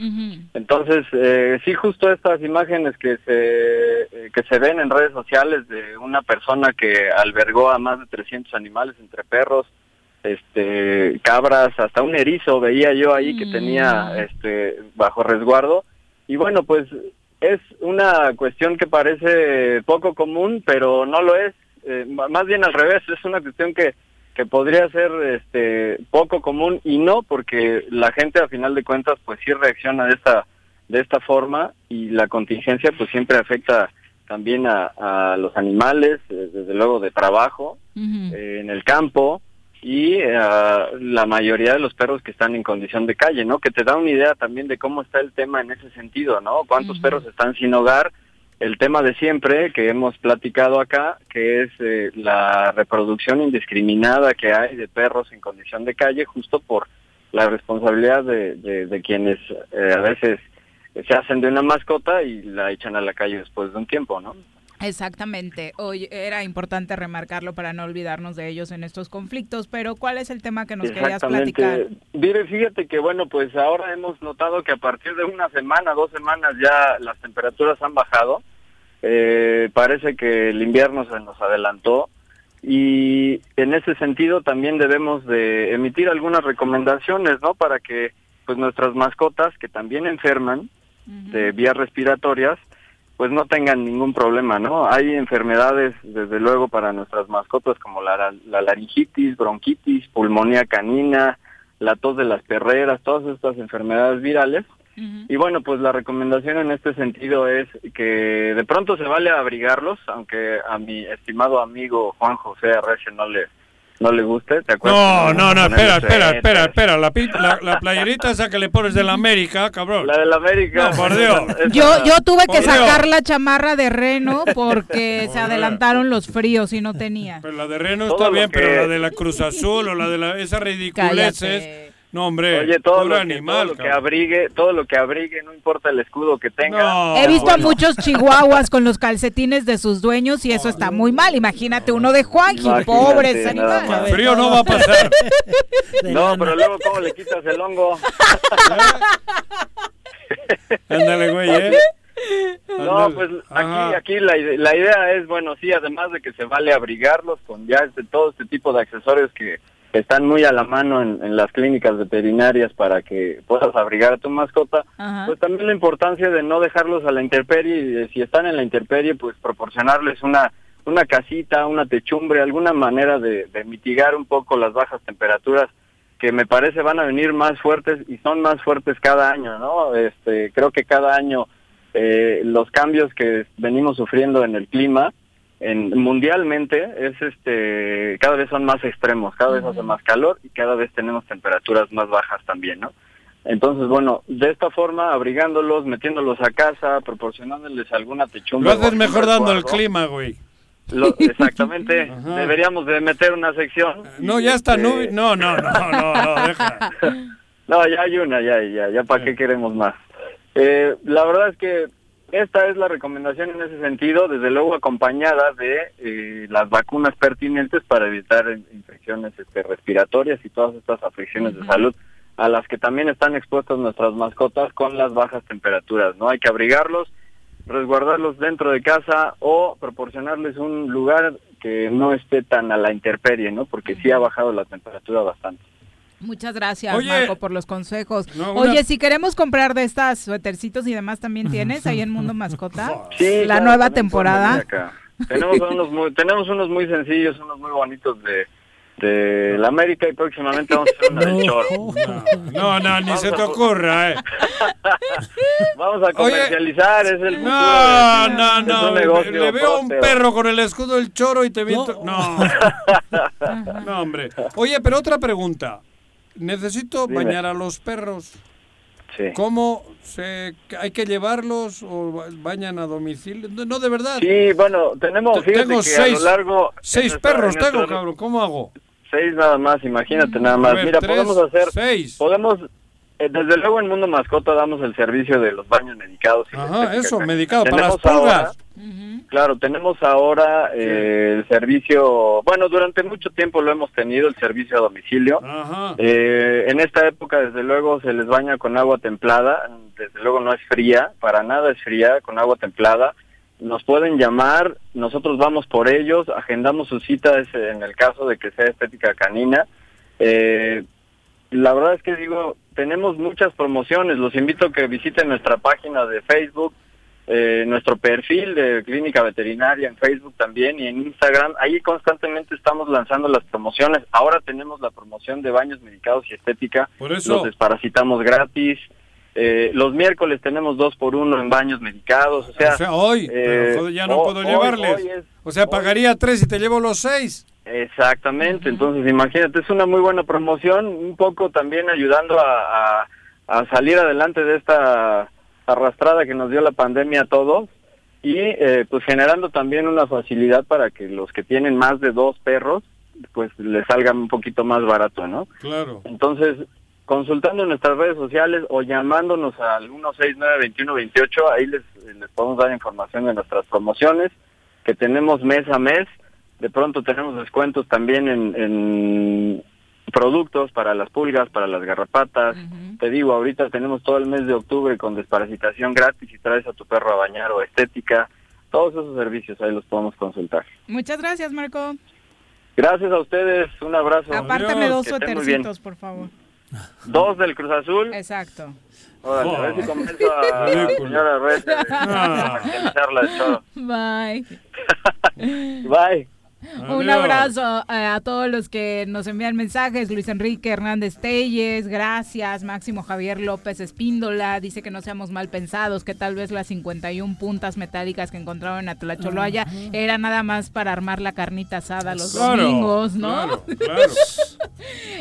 Entonces, eh, sí, justo estas imágenes que se eh, que se ven en redes sociales de una persona que albergó a más de 300 animales entre perros, este cabras, hasta un erizo veía yo ahí que tenía este bajo resguardo. Y bueno, pues es una cuestión que parece poco común, pero no lo es, eh, más bien al revés, es una cuestión que que podría ser este poco común y no porque la gente a final de cuentas pues sí reacciona de esta de esta forma y la contingencia pues siempre afecta también a, a los animales eh, desde luego de trabajo eh, en el campo y a la mayoría de los perros que están en condición de calle, ¿no? Que te da una idea también de cómo está el tema en ese sentido, ¿no? Cuántos perros están sin hogar, el tema de siempre que hemos platicado acá, que es eh, la reproducción indiscriminada que hay de perros en condición de calle, justo por la responsabilidad de, de, de quienes eh, a veces se hacen de una mascota y la echan a la calle después de un tiempo, ¿no? Exactamente. Hoy era importante remarcarlo para no olvidarnos de ellos en estos conflictos, pero ¿cuál es el tema que nos querías platicar? Mire, fíjate que bueno, pues ahora hemos notado que a partir de una semana, dos semanas ya las temperaturas han bajado. Eh, parece que el invierno se nos adelantó y en ese sentido también debemos de emitir algunas recomendaciones, ¿no? Para que pues nuestras mascotas que también enferman de vías respiratorias pues no tengan ningún problema, ¿no? Hay enfermedades, desde luego, para nuestras mascotas como la, la laringitis, bronquitis, pulmonía canina, la tos de las perreras, todas estas enfermedades virales. Y bueno, pues la recomendación en este sentido es que de pronto se vale abrigarlos, aunque a mi estimado amigo Juan José Arreche no le no le guste, ¿te acuerdas? No, no, no, espera, espera, espera, espera, la, la, la playerita esa que le pones de la América, cabrón. La de la América. No, por Dios. Yo, yo tuve que Por Dios. sacar la chamarra de reno porque se adelantaron los fríos y no tenía. Pero la de Reno Todo está bien, que- pero la de la Cruz Azul o la de la, esas ridiculeces. No, hombre, Oye, todo lo, que, animal. todo lo que abrigue, todo lo que abrigue, no importa el escudo que tenga. He visto a muchos chihuahuas con los calcetines de sus dueños y eso está muy mal. Imagínate uno de Juanji, nada animales. más. Frío no va a pasar. No, pero luego, ¿cómo le quitas el hongo? Ándale, güey, ¿eh? No, pues aquí, aquí la, la idea es, bueno, sí, además de que se vale abrigarlos con ya este, todo este tipo de accesorios que están muy a la mano en, en las clínicas veterinarias para que puedas abrigar a tu mascota, Ajá. pues también la importancia de no dejarlos a la intemperie y de, si están en la intemperie, pues proporcionarles una una casita, una techumbre, alguna manera de, de mitigar un poco las bajas temperaturas que me parece van a venir más fuertes y son más fuertes cada año, ¿no? Este, creo que cada año eh, los cambios que venimos sufriendo en el clima en, mundialmente es este cada vez son más extremos, cada vez hace más calor y cada vez tenemos temperaturas más bajas también, ¿no? Entonces, bueno, de esta forma, abrigándolos, metiéndolos a casa, proporcionándoles alguna techumbre. Lo haces mejor dando el clima, güey. Lo- exactamente. Deberíamos de meter una sección. No, ya está, no, Este, no, no, no, no, no, deja. No, ya hay una, ya, ya, ya para qué queremos más. Eh, la verdad es que esta es la recomendación en ese sentido, desde luego acompañada de eh, las vacunas pertinentes para evitar in- infecciones este, respiratorias y todas estas afecciones de salud a las que también están expuestas nuestras mascotas con las bajas temperaturas. No hay que abrigarlos, resguardarlos dentro de casa o proporcionarles un lugar que no esté tan a la intemperie, ¿no? Porque sí ha bajado la temperatura bastante. Muchas gracias, Oye. Marco, por los consejos. No, una- Oye, si queremos comprar de estas suétercitos y demás, ¿también tienes ahí en Mundo Mascota? Sí, La claro, nueva temporada. Tenemos unos muy, tenemos unos muy sencillos, unos muy bonitos de, de la América y próximamente vamos a hacer una de choro. No, no, ni se te ocurra, eh. Vamos a comercializar, es el futuro. No, de- no, es no. Le, negocio le veo a un perro con el escudo del choro y te viento. No. No, hombre. Oye, pero otra pregunta. Necesito Dime. bañar a los perros. Sí. ¿Cómo se hay que llevarlos o ba- bañan a domicilio? No, de verdad. Sí, bueno, tenemos, fíjate tengo que a seis, lo largo... seis nuestra- perros en tengo, cabrón. ¿Cómo hago? Seis nada más, imagínate nada más. ver, Mira, tres, podemos hacer... Seis. Podemos... eh, desde luego en Mundo Mascota damos el servicio de los baños medicados. y Ajá, eso, medicado para las Tenemos ahora- pulgas. Claro, tenemos ahora eh, el servicio, bueno, durante mucho tiempo lo hemos tenido, el servicio a domicilio. Ajá. Eh, en esta época, desde luego, se les baña con agua templada, desde luego no es fría, para nada es fría, con agua templada. Nos pueden llamar, nosotros vamos por ellos, agendamos sus citas en el caso de que sea estética canina. Eh, la verdad es que digo, tenemos muchas promociones. Los invito a que visiten nuestra página de Facebook, eh, nuestro perfil de Clínica Veterinaria en Facebook también y en Instagram. Ahí constantemente estamos lanzando las promociones. Ahora tenemos la promoción de baños medicados y estética. Por eso- Los desparasitamos gratis. Eh, los miércoles tenemos dos por uno en baños medicados. O sea, O sea, hoy, eh, pero joder, ya no puedo hoy- llevarles. hoy es- o sea, pagaría tres y te llevo los seis. Exactamente, entonces imagínate, es una muy buena promoción, un poco también ayudando a, a- a salir adelante de esta arrastrada que nos dio la pandemia a todos y eh, pues generando también una facilidad para que los que tienen más de dos perros pues les salga un poquito más barato, ¿no? Claro. Entonces, consultando nuestras redes sociales o llamándonos al 169-2128, ahí les, les podemos dar información de nuestras promociones que tenemos mes a mes. De pronto tenemos descuentos también en, en productos para las pulgas, para las garrapatas. Te digo, ahorita tenemos todo el mes de octubre con desparasitación gratis y traes a tu perro a bañar o estética. Todos esos servicios ahí los podemos consultar. Muchas gracias, Marco. Gracias a ustedes, un abrazo. Apártame dos suétercitos, por favor. Dos del Cruz Azul. Exacto. Órale, a ver si convenzo a la señora Red de Ah. de. Bye. Bye. Un abrazo a todos los que nos envían mensajes. Luis Enrique Hernández Telles, gracias. Máximo Javier López Espíndola dice que no seamos mal pensados, que tal vez las 51 puntas metálicas que encontraron en Atlacholoaya era nada más para armar la carnita asada los Claro, domingos, ¿no? claro, claro.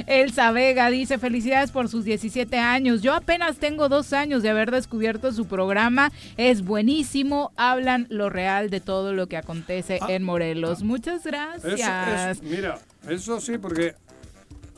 Elsa Vega dice felicidades por sus 17 años. Yo apenas tengo dos años de haber descubierto su programa. Es buenísimo. Hablan lo real de todo lo que acontece en Morelos. Muchas gracias. Eso, mira, eso sí, porque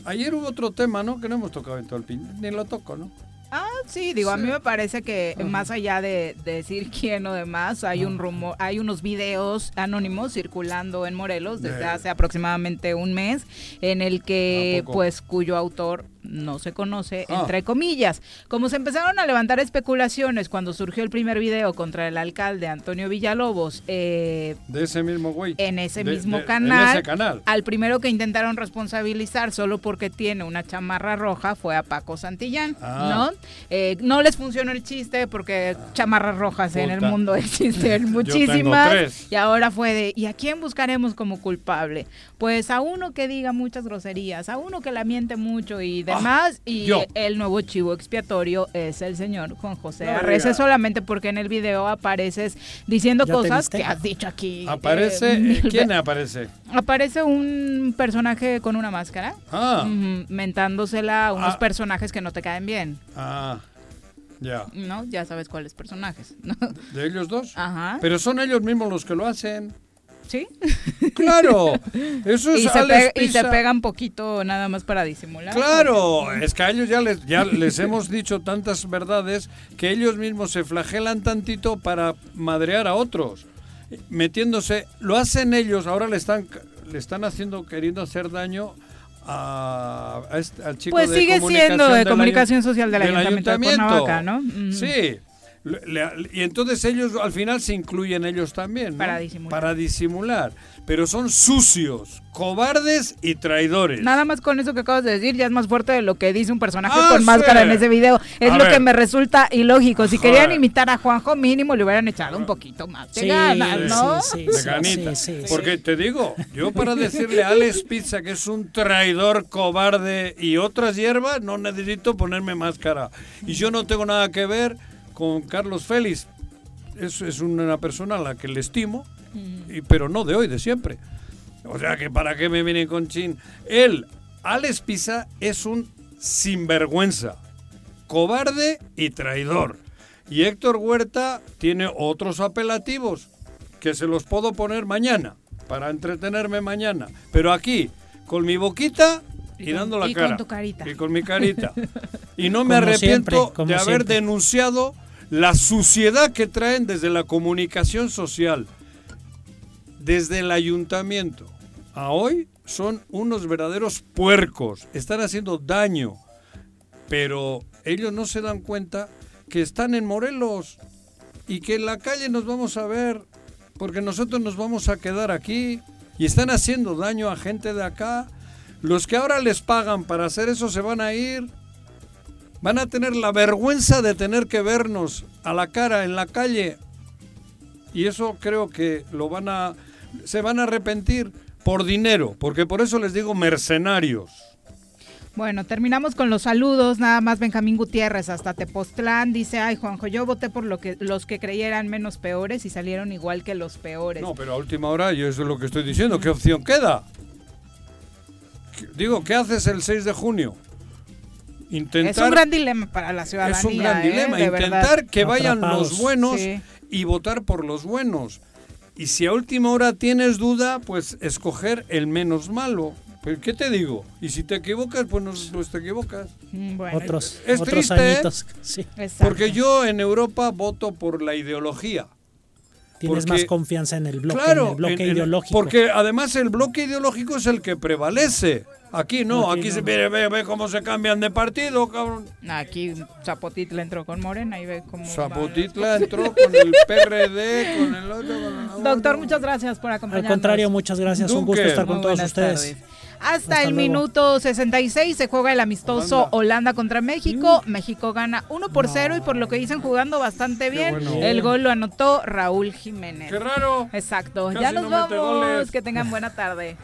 ayer hubo otro tema, ¿no? Que no hemos tocado en todo el pin. Ni lo toco, ¿no? Ah, sí, digo, a mí me parece que más allá de, de decir quién o demás, hay un rumor, hay unos videos anónimos circulando en Morelos desde De- hace aproximadamente un mes, en el que, pues, cuyo autor no se conoce, Ah. entre comillas. Como se empezaron a levantar especulaciones cuando surgió el primer video contra el alcalde Antonio Villalobos, eh, De ese mismo güey. en ese De- mismo de- canal. En ese canal. Al primero que intentaron responsabilizar solo porque tiene una chamarra roja fue a Paco Santillán, Ah. ¿no? Eh, no les funcionó el chiste porque chamarras rojas en el mundo existen muchísimas. Y ahora fue de, ¿y a quién buscaremos como culpable? Pues a uno que diga muchas groserías, a uno que la miente mucho y demás. y yo. el nuevo chivo expiatorio es el señor Juan José No Arrece, solamente porque en el video apareces diciendo cosas que has dicho aquí. Aparece. eh, ¿Quién aparece? Aparece un personaje con una máscara. Ah. mentándosela a unos Ah. personajes que no te caen bien. Ah, ya. ¿No? Ya sabes cuáles personajes. ¿no? ¿De ellos dos? Ajá. Pero son ellos mismos los que lo hacen. ¿Sí? Claro. Eso es y, se Alex pe- y Pisa. pegan poquito nada más para disimular. Claro, es que a ellos ya les, ya les hemos dicho tantas verdades que ellos mismos se flagelan tantito para madrear a otros, metiéndose, lo hacen ellos, ahora le están, le están haciendo, queriendo hacer daño a, a este- al chico Pues de sigue siendo de comunicación social del Ayuntamiento de Cuernavaca, ¿no? Ujú. Sí. Le- le- y entonces ellos al final se incluyen ellos también, ¿no? Para disimular. Para disimular. Pero son sucios, cobardes y traidores. Nada más con eso que acabas de decir, ya es más fuerte de lo que dice un personaje Ah, con sí. máscara en ese video. Es A lo ver. que me resulta ilógico. Si Joder. querían imitar a Juanjo, mínimo le hubieran echado un poquito más de Sí, ganas, ¿no? de ganita. Porque te digo, yo para decirle a Alex Pizza que es un traidor, cobarde y otras hierbas, no necesito ponerme máscara. Y yo no tengo nada que ver con Carlos Félix. Es, es una persona a la que le estimo, y, pero no de hoy, de siempre. O sea que para qué me vienen con chin. Él, Alex Pizza, es un sinvergüenza, cobarde y traidor. Y Héctor Huerta tiene otros apelativos que se los puedo poner mañana, para entretenerme mañana. Pero aquí, con mi boquita y, con- dando la y con cara. tu carita. Y con mi carita. Y no me Como arrepiento siempre, de haber siempre. denunciado la suciedad que traen desde la comunicación social, desde el ayuntamiento a hoy, son unos verdaderos puercos. Están haciendo daño, pero ellos no se dan cuenta que están en Morelos y que en la calle nos vamos a ver, porque nosotros nos vamos a quedar aquí y están haciendo daño a gente de acá Los que ahora les pagan para hacer eso se van a ir. Van a tener la vergüenza de tener que vernos a la cara en la calle. Y eso creo que lo van a se van a arrepentir por dinero, porque por eso les digo mercenarios. Bueno, terminamos con los saludos. Nada más Benjamín Gutiérrez hasta Tepoztlán dice, ay Juanjo, yo voté por lo que los que creyeran menos peores y salieron igual que los peores. No, pero a última hora yo eso es lo que estoy diciendo. ¿Qué opción queda? Digo, ¿qué haces el 6 de junio? Intentar, es un gran dilema para la ciudadanía. Es un gran ¿eh? dilema. De Intentar verdad. que vayan Atrapados. los buenos Sí. y votar por los buenos. Y si a última hora tienes duda, pues escoger el menos malo. Pues, ¿Qué te digo? Y si te equivocas, pues, no, pues te equivocas. Mm, Bueno, Otros, Es otros triste, añitos. Sí. Porque yo en Europa voto por la ideología. Tienes Porque- más confianza en el bloque, Claro, en el bloque en- ideológico. porque además el bloque ideológico es el que prevalece. Aquí no, Aquí aquí no. se ve, ve, ve cómo se cambian de partido, cabrón. Aquí Zapotitla entró con Morena y ve cómo... Zapotitla entró con el PRD, con el otro, con el. Doctor, muchas gracias por Al acompañarnos. contrario, muchas gracias. Un gusto Duque. estar con Muy todos ustedes. tardes. Hasta, Hasta el luego. minuto 66 se juega el amistoso Holanda, contra México. México gana 1 por 0 y por lo que dicen jugando bastante bien. bueno. El gol lo anotó Raúl Jiménez. Qué raro. Exacto. Casi ya nos no vamos. goles. Que tengan buena tarde.